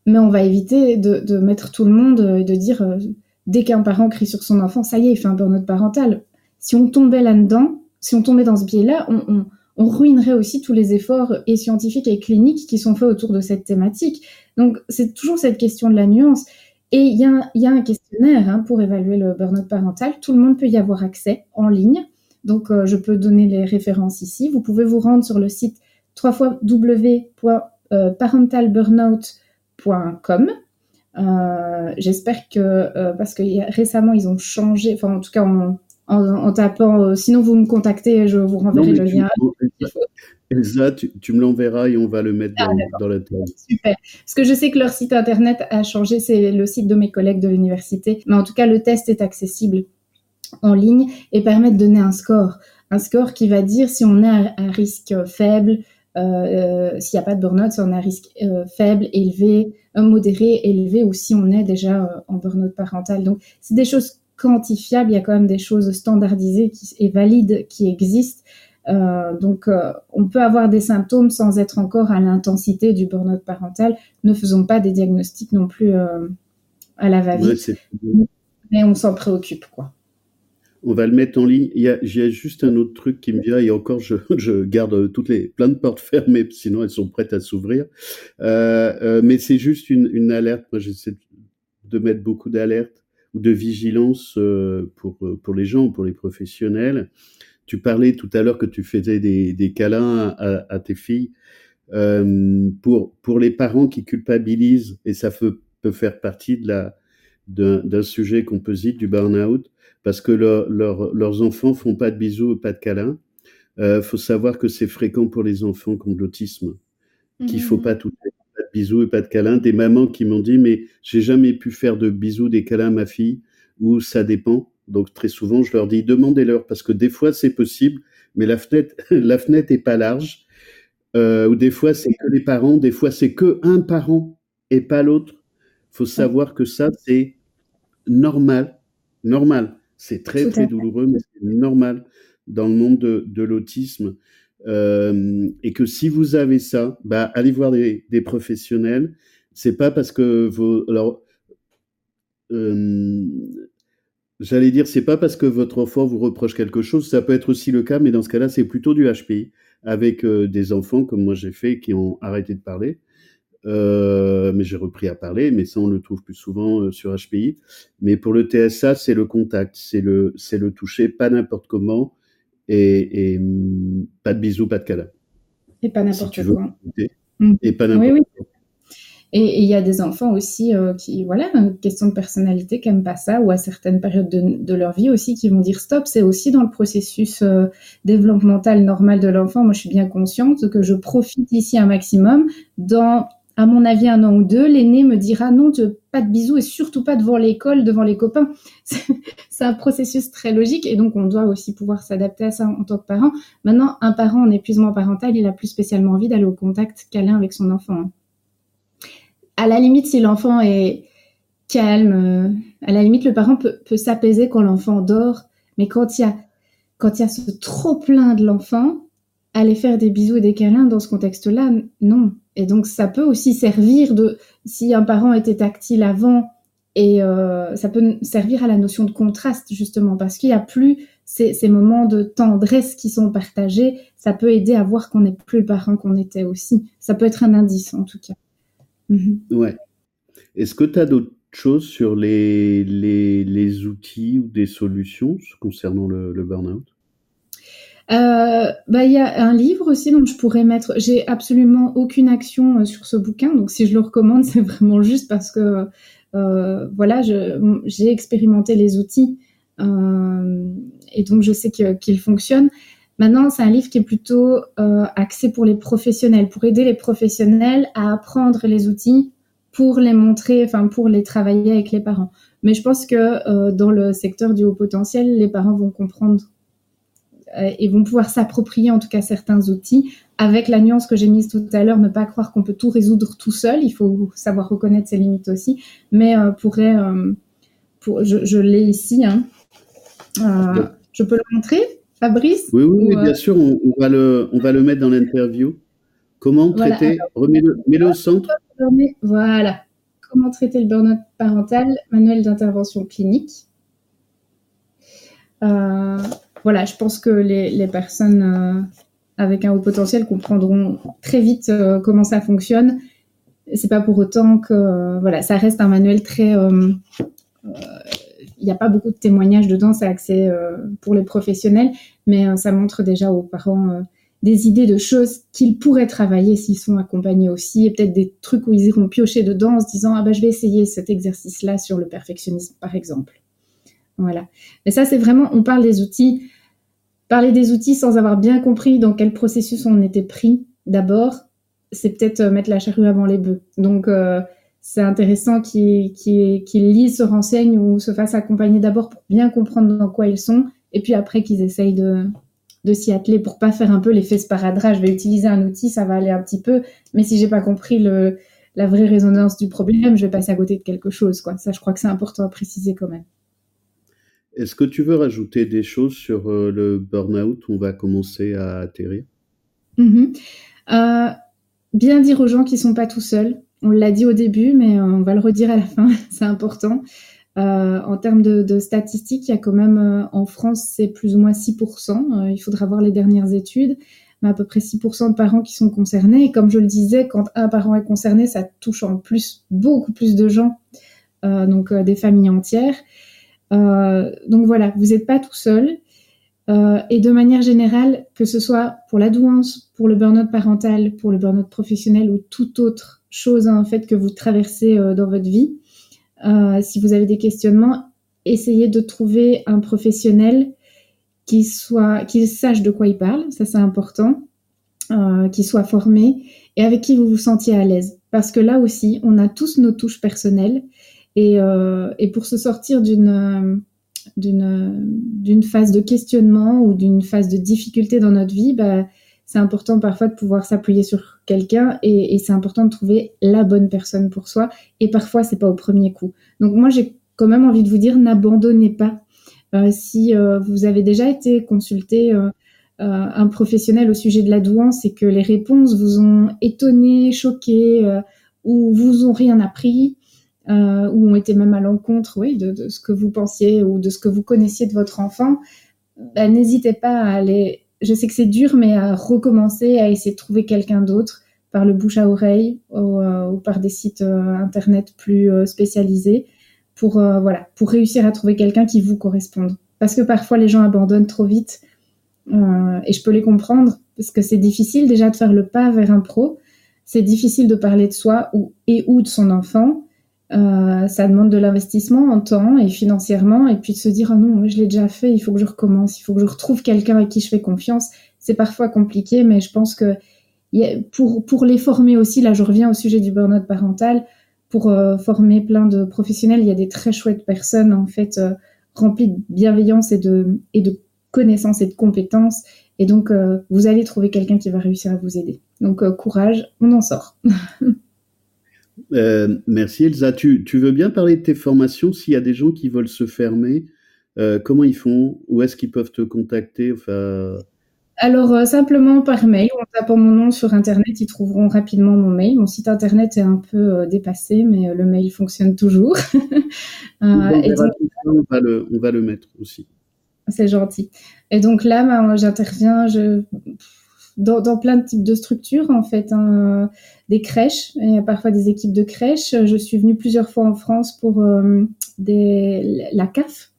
mais on va éviter de, mettre tout le monde et de dire euh, dès qu'un parent crie sur son enfant, ça y est, il fait un burn-out parental. Si on tombait là-dedans, si on tombait dans ce biais-là, on, on ruinerait aussi tous les efforts et scientifiques et cliniques qui sont faits autour de cette thématique. Donc, c'est toujours cette question de la nuance. Et il y, a un questionnaire hein, pour évaluer le burn-out parental. Tout le monde peut y avoir accès en ligne. Donc, euh, je peux donner les références ici. Vous pouvez vous rendre sur le site www.parentalburnout.com. Euh, J'espère que, euh, parce que récemment, ils ont changé, enfin, en tout cas, en, en, tapant. sinon, vous me contactez, je vous renverrai le lien. Elsa, tu, me l'enverras et on va le mettre ah, dans, la table. Super. Parce que je sais que leur site internet a changé, c'est le site de mes collègues de l'université. Mais en tout cas, le test est accessible en ligne et permet de donner un score. Un score qui va dire si on est à un risque faible, euh, euh, s'il n'y a pas de burn-out, si on a un risque euh, faible, élevé, modéré, élevé, ou si on est déjà en burn-out parental. Donc, c'est des choses quantifiables. Il y a quand même des choses standardisées et valides qui existent. Euh, donc, euh, on peut avoir des symptômes sans être encore à l'intensité du burn-out parental. Ne faisons pas des diagnostics non plus euh, à la va-vite, mais on s'en préoccupe, quoi. On va le mettre en ligne. Il y, a, juste un autre truc qui me vient, et encore, je, *laughs* je, garde toutes les plein de portes fermées, sinon elles sont prêtes à s'ouvrir. mais c'est juste une, une, alerte. Moi, j'essaie de mettre beaucoup d'alertes ou de vigilance pour, pour les gens, pour les professionnels. Tu parlais tout à l'heure que tu faisais des, des câlins à, tes filles. Euh, pour, pour les parents qui culpabilisent, et ça peut, peut faire partie de la, d'un sujet composite du burn-out, parce que leurs enfants font pas de bisous, pas de câlins. Euh, faut savoir que c'est fréquent pour les enfants qui ont de l'autisme, qu'il faut mmh. pas tout bisous et pas de câlins. Des mamans qui m'ont dit mais j'ai jamais pu faire de bisous, des câlins à ma fille, ou ça dépend. Donc très souvent, je leur dis demandez-leur parce que des fois c'est possible, mais la fenêtre, *laughs* la fenêtre est pas large. Euh, ou des fois c'est que les parents, des fois c'est que un parent et pas l'autre. Faut savoir que ça c'est normal, normal. C'est très très douloureux, mais c'est normal dans le monde de, l'autisme. Euh, et que si vous avez ça, bah allez voir des, professionnels. C'est pas parce que vos alors euh, J'allais dire, c'est pas parce que votre enfant vous reproche quelque chose, ça peut être aussi le cas, mais dans ce cas-là, c'est plutôt du HPI, avec euh, des enfants comme moi j'ai fait qui ont arrêté de parler, mais j'ai repris à parler, mais ça on le trouve plus souvent sur HPI. Mais pour le TSA, c'est le contact, c'est le, c'est le toucher, pas n'importe comment, et, et, mm, pas de bisous, pas de câlin. Et pas n'importe quoi. Mm. Et pas n'importe quoi. Et il y a des enfants aussi euh, qui, voilà, une question de personnalité, qui n'aiment pas ça, ou à certaines périodes de, leur vie aussi, qui vont dire stop. C'est aussi dans le processus euh, développemental normal de l'enfant. Moi, je suis bien consciente que je profite ici un maximum. Dans, à mon avis, un an ou deux, l'aîné me dira non, pas de bisous et surtout pas devant l'école, devant les copains. *laughs* C'est un processus très logique et donc on doit aussi pouvoir s'adapter à ça en tant que parent. Maintenant, un parent en épuisement parental, il a plus spécialement envie d'aller au contact câlin avec son enfant. Hein à la limite, si l'enfant est calme, euh, à la limite, le parent peut, s'apaiser quand l'enfant dort, mais quand il y a, quand il y a ce trop plein de l'enfant, aller faire des bisous et des câlins dans ce contexte-là, non. Et donc, ça peut aussi servir de, si un parent était tactile avant, et euh, ça peut servir à la notion de contraste, justement, parce qu'il n'y a plus ces, moments de tendresse qui sont partagés. Ça peut aider à voir qu'on n'est plus le parent qu'on était aussi. Ça peut être un indice, en tout cas. Mhm. Ouais. Est-ce que tu as d'autres choses sur les, les, les, outils ou des solutions concernant le burn-out? Euh, bah, il y a un livre aussi dont je pourrais mettre. J'ai absolument aucune action euh, sur ce bouquin, donc si je le recommande, *laughs* c'est vraiment juste parce que euh, voilà, j'ai expérimenté les outils et donc je sais qu'ils fonctionnent. Maintenant, c'est un livre qui est plutôt axé pour les professionnels, pour aider les professionnels à apprendre les outils pour les montrer, enfin pour les travailler avec les parents. Mais je pense que dans le secteur du haut potentiel, les parents vont comprendre et vont pouvoir s'approprier en tout cas certains outils avec la nuance que j'ai mise tout à l'heure, ne pas croire qu'on peut tout résoudre tout seul. Il faut savoir reconnaître ses limites aussi. Mais euh, pourrait, euh, pour, je, je l'ai ici. Hein. Euh, je peux le montrer, Fabrice? Oui, oui, bien sûr. On, on, va le, on va le mettre dans l'interview. Comment traiter mets au centre. Voilà. Comment traiter le burn-out parental? Manuel d'intervention clinique. Euh, voilà, je pense que les, les personnes euh, avec un haut potentiel comprendront très vite euh, comment ça fonctionne. C'est pas pour autant que voilà, ça reste un manuel très. Il n'y a pas beaucoup de témoignages dedans, c'est axé pour les professionnels, mais ça montre déjà aux parents des idées de choses qu'ils pourraient travailler s'ils sont accompagnés aussi, et peut-être des trucs où ils iront piocher dedans en se disant ah ben je vais essayer cet exercice-là sur le perfectionnisme par exemple. Voilà. Mais ça c'est vraiment, on parle des outils, parler des outils sans avoir bien compris dans quel processus on était pris d'abord, c'est peut-être euh, mettre la charrue avant les bœufs. Donc euh, c'est intéressant qu'ils qu lisent, se renseignent ou se fassent accompagner d'abord pour bien comprendre dans quoi ils sont, et puis après qu'ils essayent de, s'y atteler pour pas faire un peu l'effet sparadrap. Je vais utiliser un outil, ça va aller un petit peu, mais si j'ai pas compris la vraie résonance du problème, je vais passer à côté de quelque chose. Ça, je crois que c'est important à préciser quand même. Est-ce que tu veux rajouter des choses sur euh, le burn-out On va commencer à atterrir? Mm-hmm. euh, bien dire aux gens qu'ils sont pas tout seuls. On l'a dit au début, mais on va le redire à la fin. *laughs* c'est important. Euh, en termes de, statistiques, il y a quand même en France, c'est plus ou moins 6%. Euh, il faudra voir les dernières études, mais à peu près 6% de parents qui sont concernés. Et comme je le disais, quand un parent est concerné, ça touche en plus beaucoup plus de gens, donc des familles entières. Donc voilà, vous n'êtes pas tout seul. et de manière générale, que ce soit pour la douance, pour le burn-out parental, pour le burn-out professionnel ou toute autre chose en fait que vous traversez dans votre vie, euh, si vous avez des questionnements, essayez de trouver un professionnel qui soit, qui sache de quoi il parle, ça c'est important, euh, qui soit formé et avec qui vous vous sentiez à l'aise. Parce que là aussi, on a tous nos touches personnelles et, euh, et pour se sortir d'une d'une d'une phase de questionnement ou d'une phase de difficulté dans notre vie, bah, c'est important parfois de pouvoir s'appuyer sur quelqu'un et, c'est important de trouver la bonne personne pour soi. Et parfois, c'est pas au premier coup. Donc moi, j'ai quand même envie de vous dire, n'abandonnez pas. Euh, si euh, vous avez déjà été consulté euh, euh, un professionnel au sujet de la douance et que les réponses vous ont étonné, choqué euh, ou vous ont rien appris, euh, ou ont été même à l'encontre, oui, de, ce que vous pensiez ou de ce que vous connaissiez de votre enfant, bah, n'hésitez pas à aller je sais que c'est dur, mais à recommencer, à essayer de trouver quelqu'un d'autre par le bouche à oreille ou, euh, par des sites euh, internet plus euh, spécialisés pour voilà pour réussir à trouver quelqu'un qui vous corresponde. Parce que parfois les gens abandonnent trop vite et je peux les comprendre parce que c'est difficile déjà de faire le pas vers un pro. C'est difficile de parler de soi ou et ou de son enfant. Euh, ça demande de l'investissement en temps et financièrement, et puis de se dire oh non, je l'ai déjà fait, il faut que je recommence, il faut que je retrouve quelqu'un avec qui je fais confiance. C'est parfois compliqué, mais je pense que pour, pour les former aussi, là je reviens au sujet du burn-out parental, pour euh, former plein de professionnels, il y a des très chouettes personnes en fait euh, remplies de bienveillance et de, et de connaissances et de compétences, et donc vous allez trouver quelqu'un qui va réussir à vous aider. Donc courage, on en sort. *laughs* Euh, merci Elsa. Tu, tu, veux bien parler de tes formations S'il y a des gens qui veulent se fermer, euh, comment ils font? Où est-ce qu'ils peuvent te contacter? Enfin... Alors, euh, simplement par mail. En tapant mon nom sur Internet, ils trouveront rapidement mon mail. Mon site Internet est un peu dépassé, mais le mail fonctionne toujours. *laughs* et donc, on, va le, on va le mettre aussi. C'est gentil. Et donc là, bah, j'interviens, je dans, dans, plein de types de structures, en fait, hein, des crèches, et parfois des équipes de crèches. Je suis venue plusieurs fois en France pour euh, des, la CAF,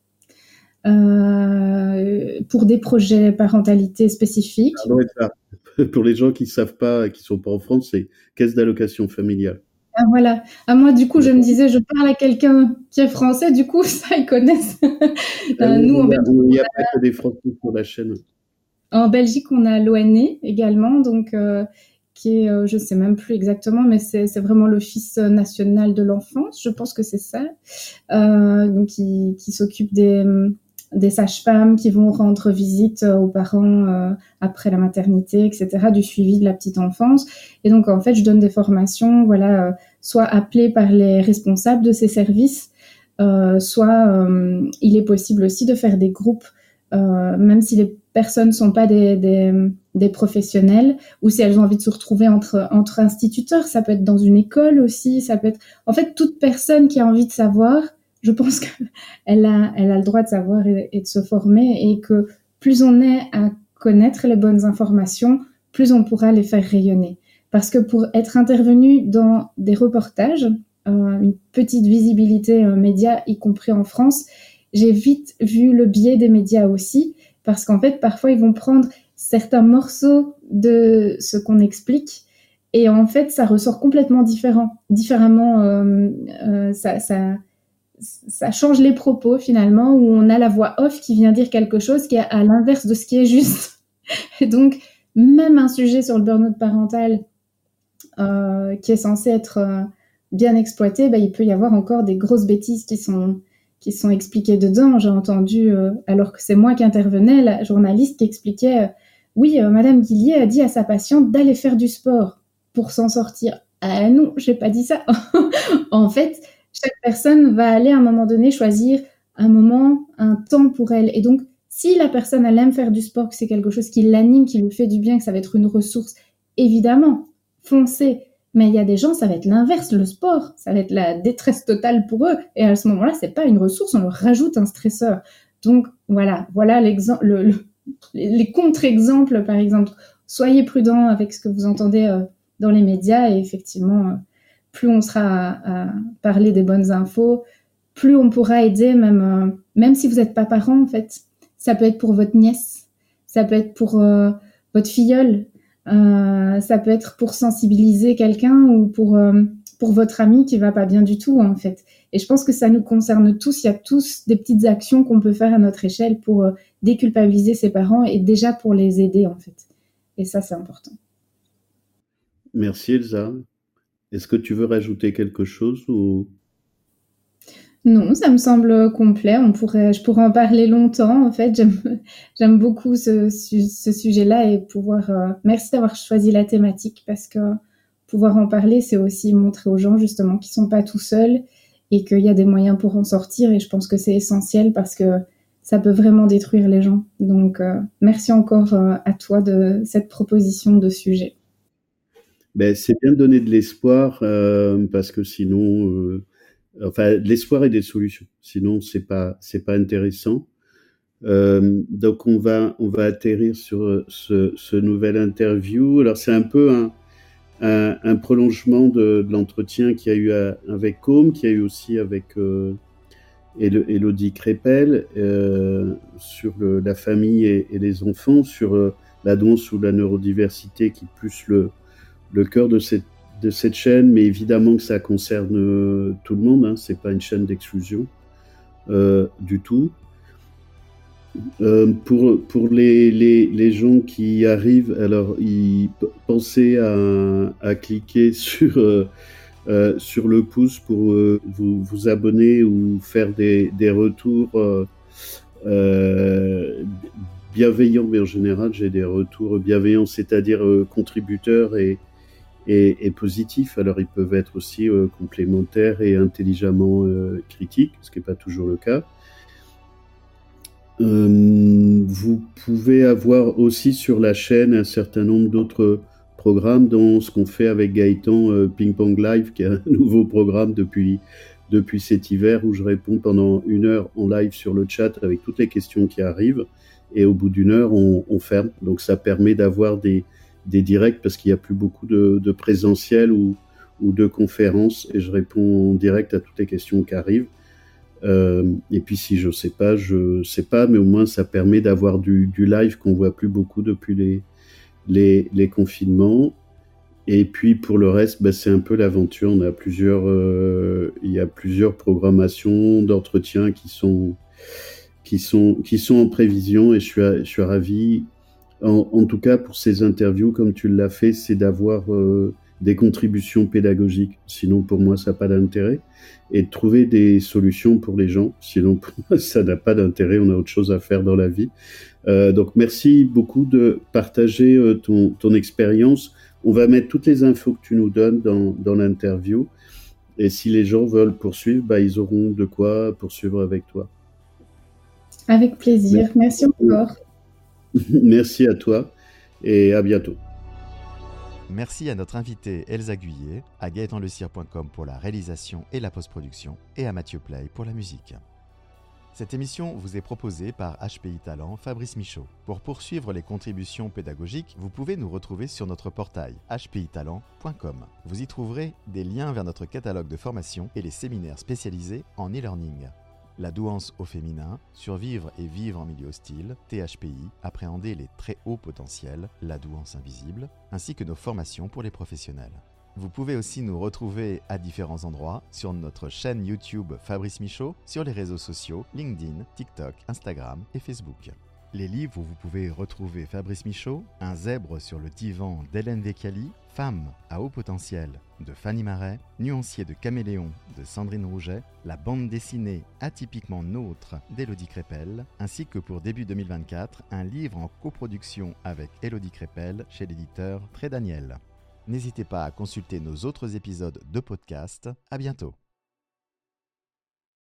euh, pour des projets parentalité spécifiques. Ah, *laughs* pour les gens qui ne savent pas, qui ne sont pas en France, c'est caisse d'allocation familiale. Ah, voilà. À ah, moi, du coup, je me disais, je parle à quelqu'un qui est français, du coup, *laughs* ça, ils connaissent. euh, nous, il n'y a, a, pas que des Français sur la chaîne. En Belgique, on a l'ONE également, donc qui est, je sais même plus exactement, mais c'est vraiment l'Office national de l'enfance, je pense que c'est ça, donc qui, s'occupe des des sages-femmes qui vont rendre visite euh, aux parents euh, après la maternité, etc., du suivi de la petite enfance. Et donc, en fait, je donne des formations, voilà, euh, soit appelées par les responsables de ces services, soit il est possible aussi de faire des groupes, même si les personnes ne sont pas des, des, des, professionnels, ou si elles ont envie de se retrouver entre, entre instituteurs, ça peut être dans une école aussi, ça peut être... En fait, toute personne qui a envie de savoir, je pense qu'elle *laughs* a, elle a le droit de savoir et, de se former et que plus on est à connaître les bonnes informations, plus on pourra les faire rayonner. Parce que pour être intervenu dans des reportages, euh, une petite visibilité euh, média, y compris en France, j'ai vite vu le biais des médias aussi, parce qu'en fait, parfois, ils vont prendre certains morceaux de ce qu'on explique, et en fait, ça ressort complètement différent, différemment. Euh, euh ça, change les propos finalement, où on a la voix off qui vient dire quelque chose qui est à l'inverse de ce qui est juste. *laughs* Et donc, même un sujet sur le burn-out parental euh, qui est censé être bien exploité, bah, il peut y avoir encore des grosses bêtises qui sont, qui sont expliquées dedans. J'ai entendu, euh, alors que c'est moi qui intervenais, la journaliste qui expliquait Oui, Madame Guillier a dit à sa patiente d'aller faire du sport pour s'en sortir. Ah non, j'ai pas dit ça. *laughs* en fait, chaque personne va aller à un moment donné choisir un moment, un temps pour elle. Et donc, si la personne, elle aime faire du sport, que c'est quelque chose qui l'anime, qui lui fait du bien, que ça va être une ressource, évidemment, foncez. Mais il y a des gens, ça va être l'inverse, le sport, ça va être la détresse totale pour eux. Et à ce moment-là, c'est pas une ressource, on leur rajoute un stresseur. Donc voilà, voilà l'exemple, le, les contre-exemples, par exemple. Soyez prudents avec ce que vous entendez euh, dans les médias et effectivement, euh, plus on sera à, parler des bonnes infos, plus on pourra aider, même, euh, même si vous n'êtes pas parent, en fait. Ça peut être pour votre nièce, ça peut être pour votre filleule, euh, ça peut être pour sensibiliser quelqu'un ou pour, pour votre ami qui va pas bien du tout, en fait. Et je pense que ça nous concerne tous. Il y a tous des petites actions qu'on peut faire à notre échelle pour déculpabiliser ses parents et déjà pour les aider, en fait. Et ça, c'est important. Merci Elsa. Est-ce que tu veux rajouter quelque chose ou non, ça me semble complet. On pourrait, je pourrais en parler longtemps. En fait, j'aime *laughs* beaucoup ce, sujet-là et pouvoir. Euh, merci d'avoir choisi la thématique parce que pouvoir en parler, c'est aussi montrer aux gens justement qu'ils sont pas tout seuls et qu'il y a des moyens pour en sortir. Et je pense que c'est essentiel parce que ça peut vraiment détruire les gens. Donc, euh, merci encore euh, à toi de cette proposition de sujet. Ben, c'est bien de donner de l'espoir euh, parce que sinon, euh, enfin, l'espoir et des solutions. Sinon, c'est pas c'est pas intéressant. Euh, donc on va on va atterrir sur ce, ce nouvel interview. Alors c'est un peu un, un, prolongement de, l'entretien qu'il y a eu avec Com, qu'il y a eu aussi avec euh, Elodie Crépel euh, sur la famille et, les enfants, sur euh, la danse ou la neurodiversité qui plus le le cœur de cette, de cette chaîne, mais évidemment que ça concerne euh, tout le monde, hein, c'est pas une chaîne d'exclusion euh, du tout. Euh, pour pour les, les, les, gens qui arrivent, alors ils pensez à, à cliquer *laughs* sur sur le pouce pour vous, vous abonner ou faire des, des retours bienveillants, mais en général j'ai des retours bienveillants, c'est-à-dire contributeurs et, et, et, positifs. Alors ils peuvent être aussi euh, complémentaires et intelligemment euh, critiques, ce qui n'est pas toujours le cas. Euh, vous pouvez avoir aussi sur la chaîne un certain nombre d'autres programmes, dont ce qu'on fait avec Gaëtan Ping Pong Live, qui est un *laughs* nouveau programme depuis depuis cet hiver où je réponds pendant une heure en live sur le chat avec toutes les questions qui arrivent et au bout d'une heure on ferme. Donc ça permet d'avoir des des directs parce qu'il n'y a plus beaucoup de, de présentiel ou, de conférences et je réponds en direct à toutes les questions qui arrivent. Euh, et puis si je sais pas, je sais pas, mais au moins ça permet d'avoir du, live qu'on voit plus beaucoup depuis les, les, les confinements. Et puis pour le reste, bah, c'est un peu l'aventure. On a plusieurs, euh, il y a plusieurs programmations d'entretien qui sont qui sont qui sont en prévision et je suis je suis ravi en, tout cas pour ces interviews, comme tu l'as fait, c'est d'avoir des contributions pédagogiques. Sinon, pour moi, ça n'a pas d'intérêt. Et de trouver des solutions pour les gens. Sinon, *laughs* pour moi, ça n'a pas d'intérêt. On a autre chose à faire dans la vie. Euh, donc, merci beaucoup de partager euh, ton, ton expérience. On va mettre toutes les infos que tu nous donnes dans, dans l'interview. Et si les gens veulent poursuivre, bah, ils auront de quoi poursuivre avec toi. Avec plaisir. Merci encore. *laughs* Merci à toi et à bientôt. Merci à notre invité Elsa Guyet, à gaëtanlecire.com pour la réalisation et la post-production, et à Mathieu Play pour la musique. Cette émission vous est proposée par HPI Talent Fabrice Michaud. Pour poursuivre les contributions pédagogiques, vous pouvez nous retrouver sur notre portail hpitalent.com. Vous y trouverez des liens vers notre catalogue de formation et les séminaires spécialisés en e-learning. La douance au féminin, survivre et vivre en milieu hostile, THPI, appréhender les très hauts potentiels, la douance invisible, ainsi que nos formations pour les professionnels. Vous pouvez aussi nous retrouver à différents endroits sur notre chaîne YouTube Fabrice Michaud, sur les réseaux sociaux LinkedIn, TikTok, Instagram et Facebook. Les livres où vous pouvez retrouver Fabrice Michaud, Un zèbre sur le divan d'Hélène Vecchiali, Femme à haut potentiel de Fanny Marais, Nuancier de Caméléon de Sandrine Rouget, la bande dessinée Atypiquement Nôtre d'Élodie Crépel, ainsi que pour début 2024, un livre en coproduction avec Élodie Crépel chez l'éditeur Très Daniel. N'hésitez pas à consulter nos autres épisodes de podcast. À bientôt.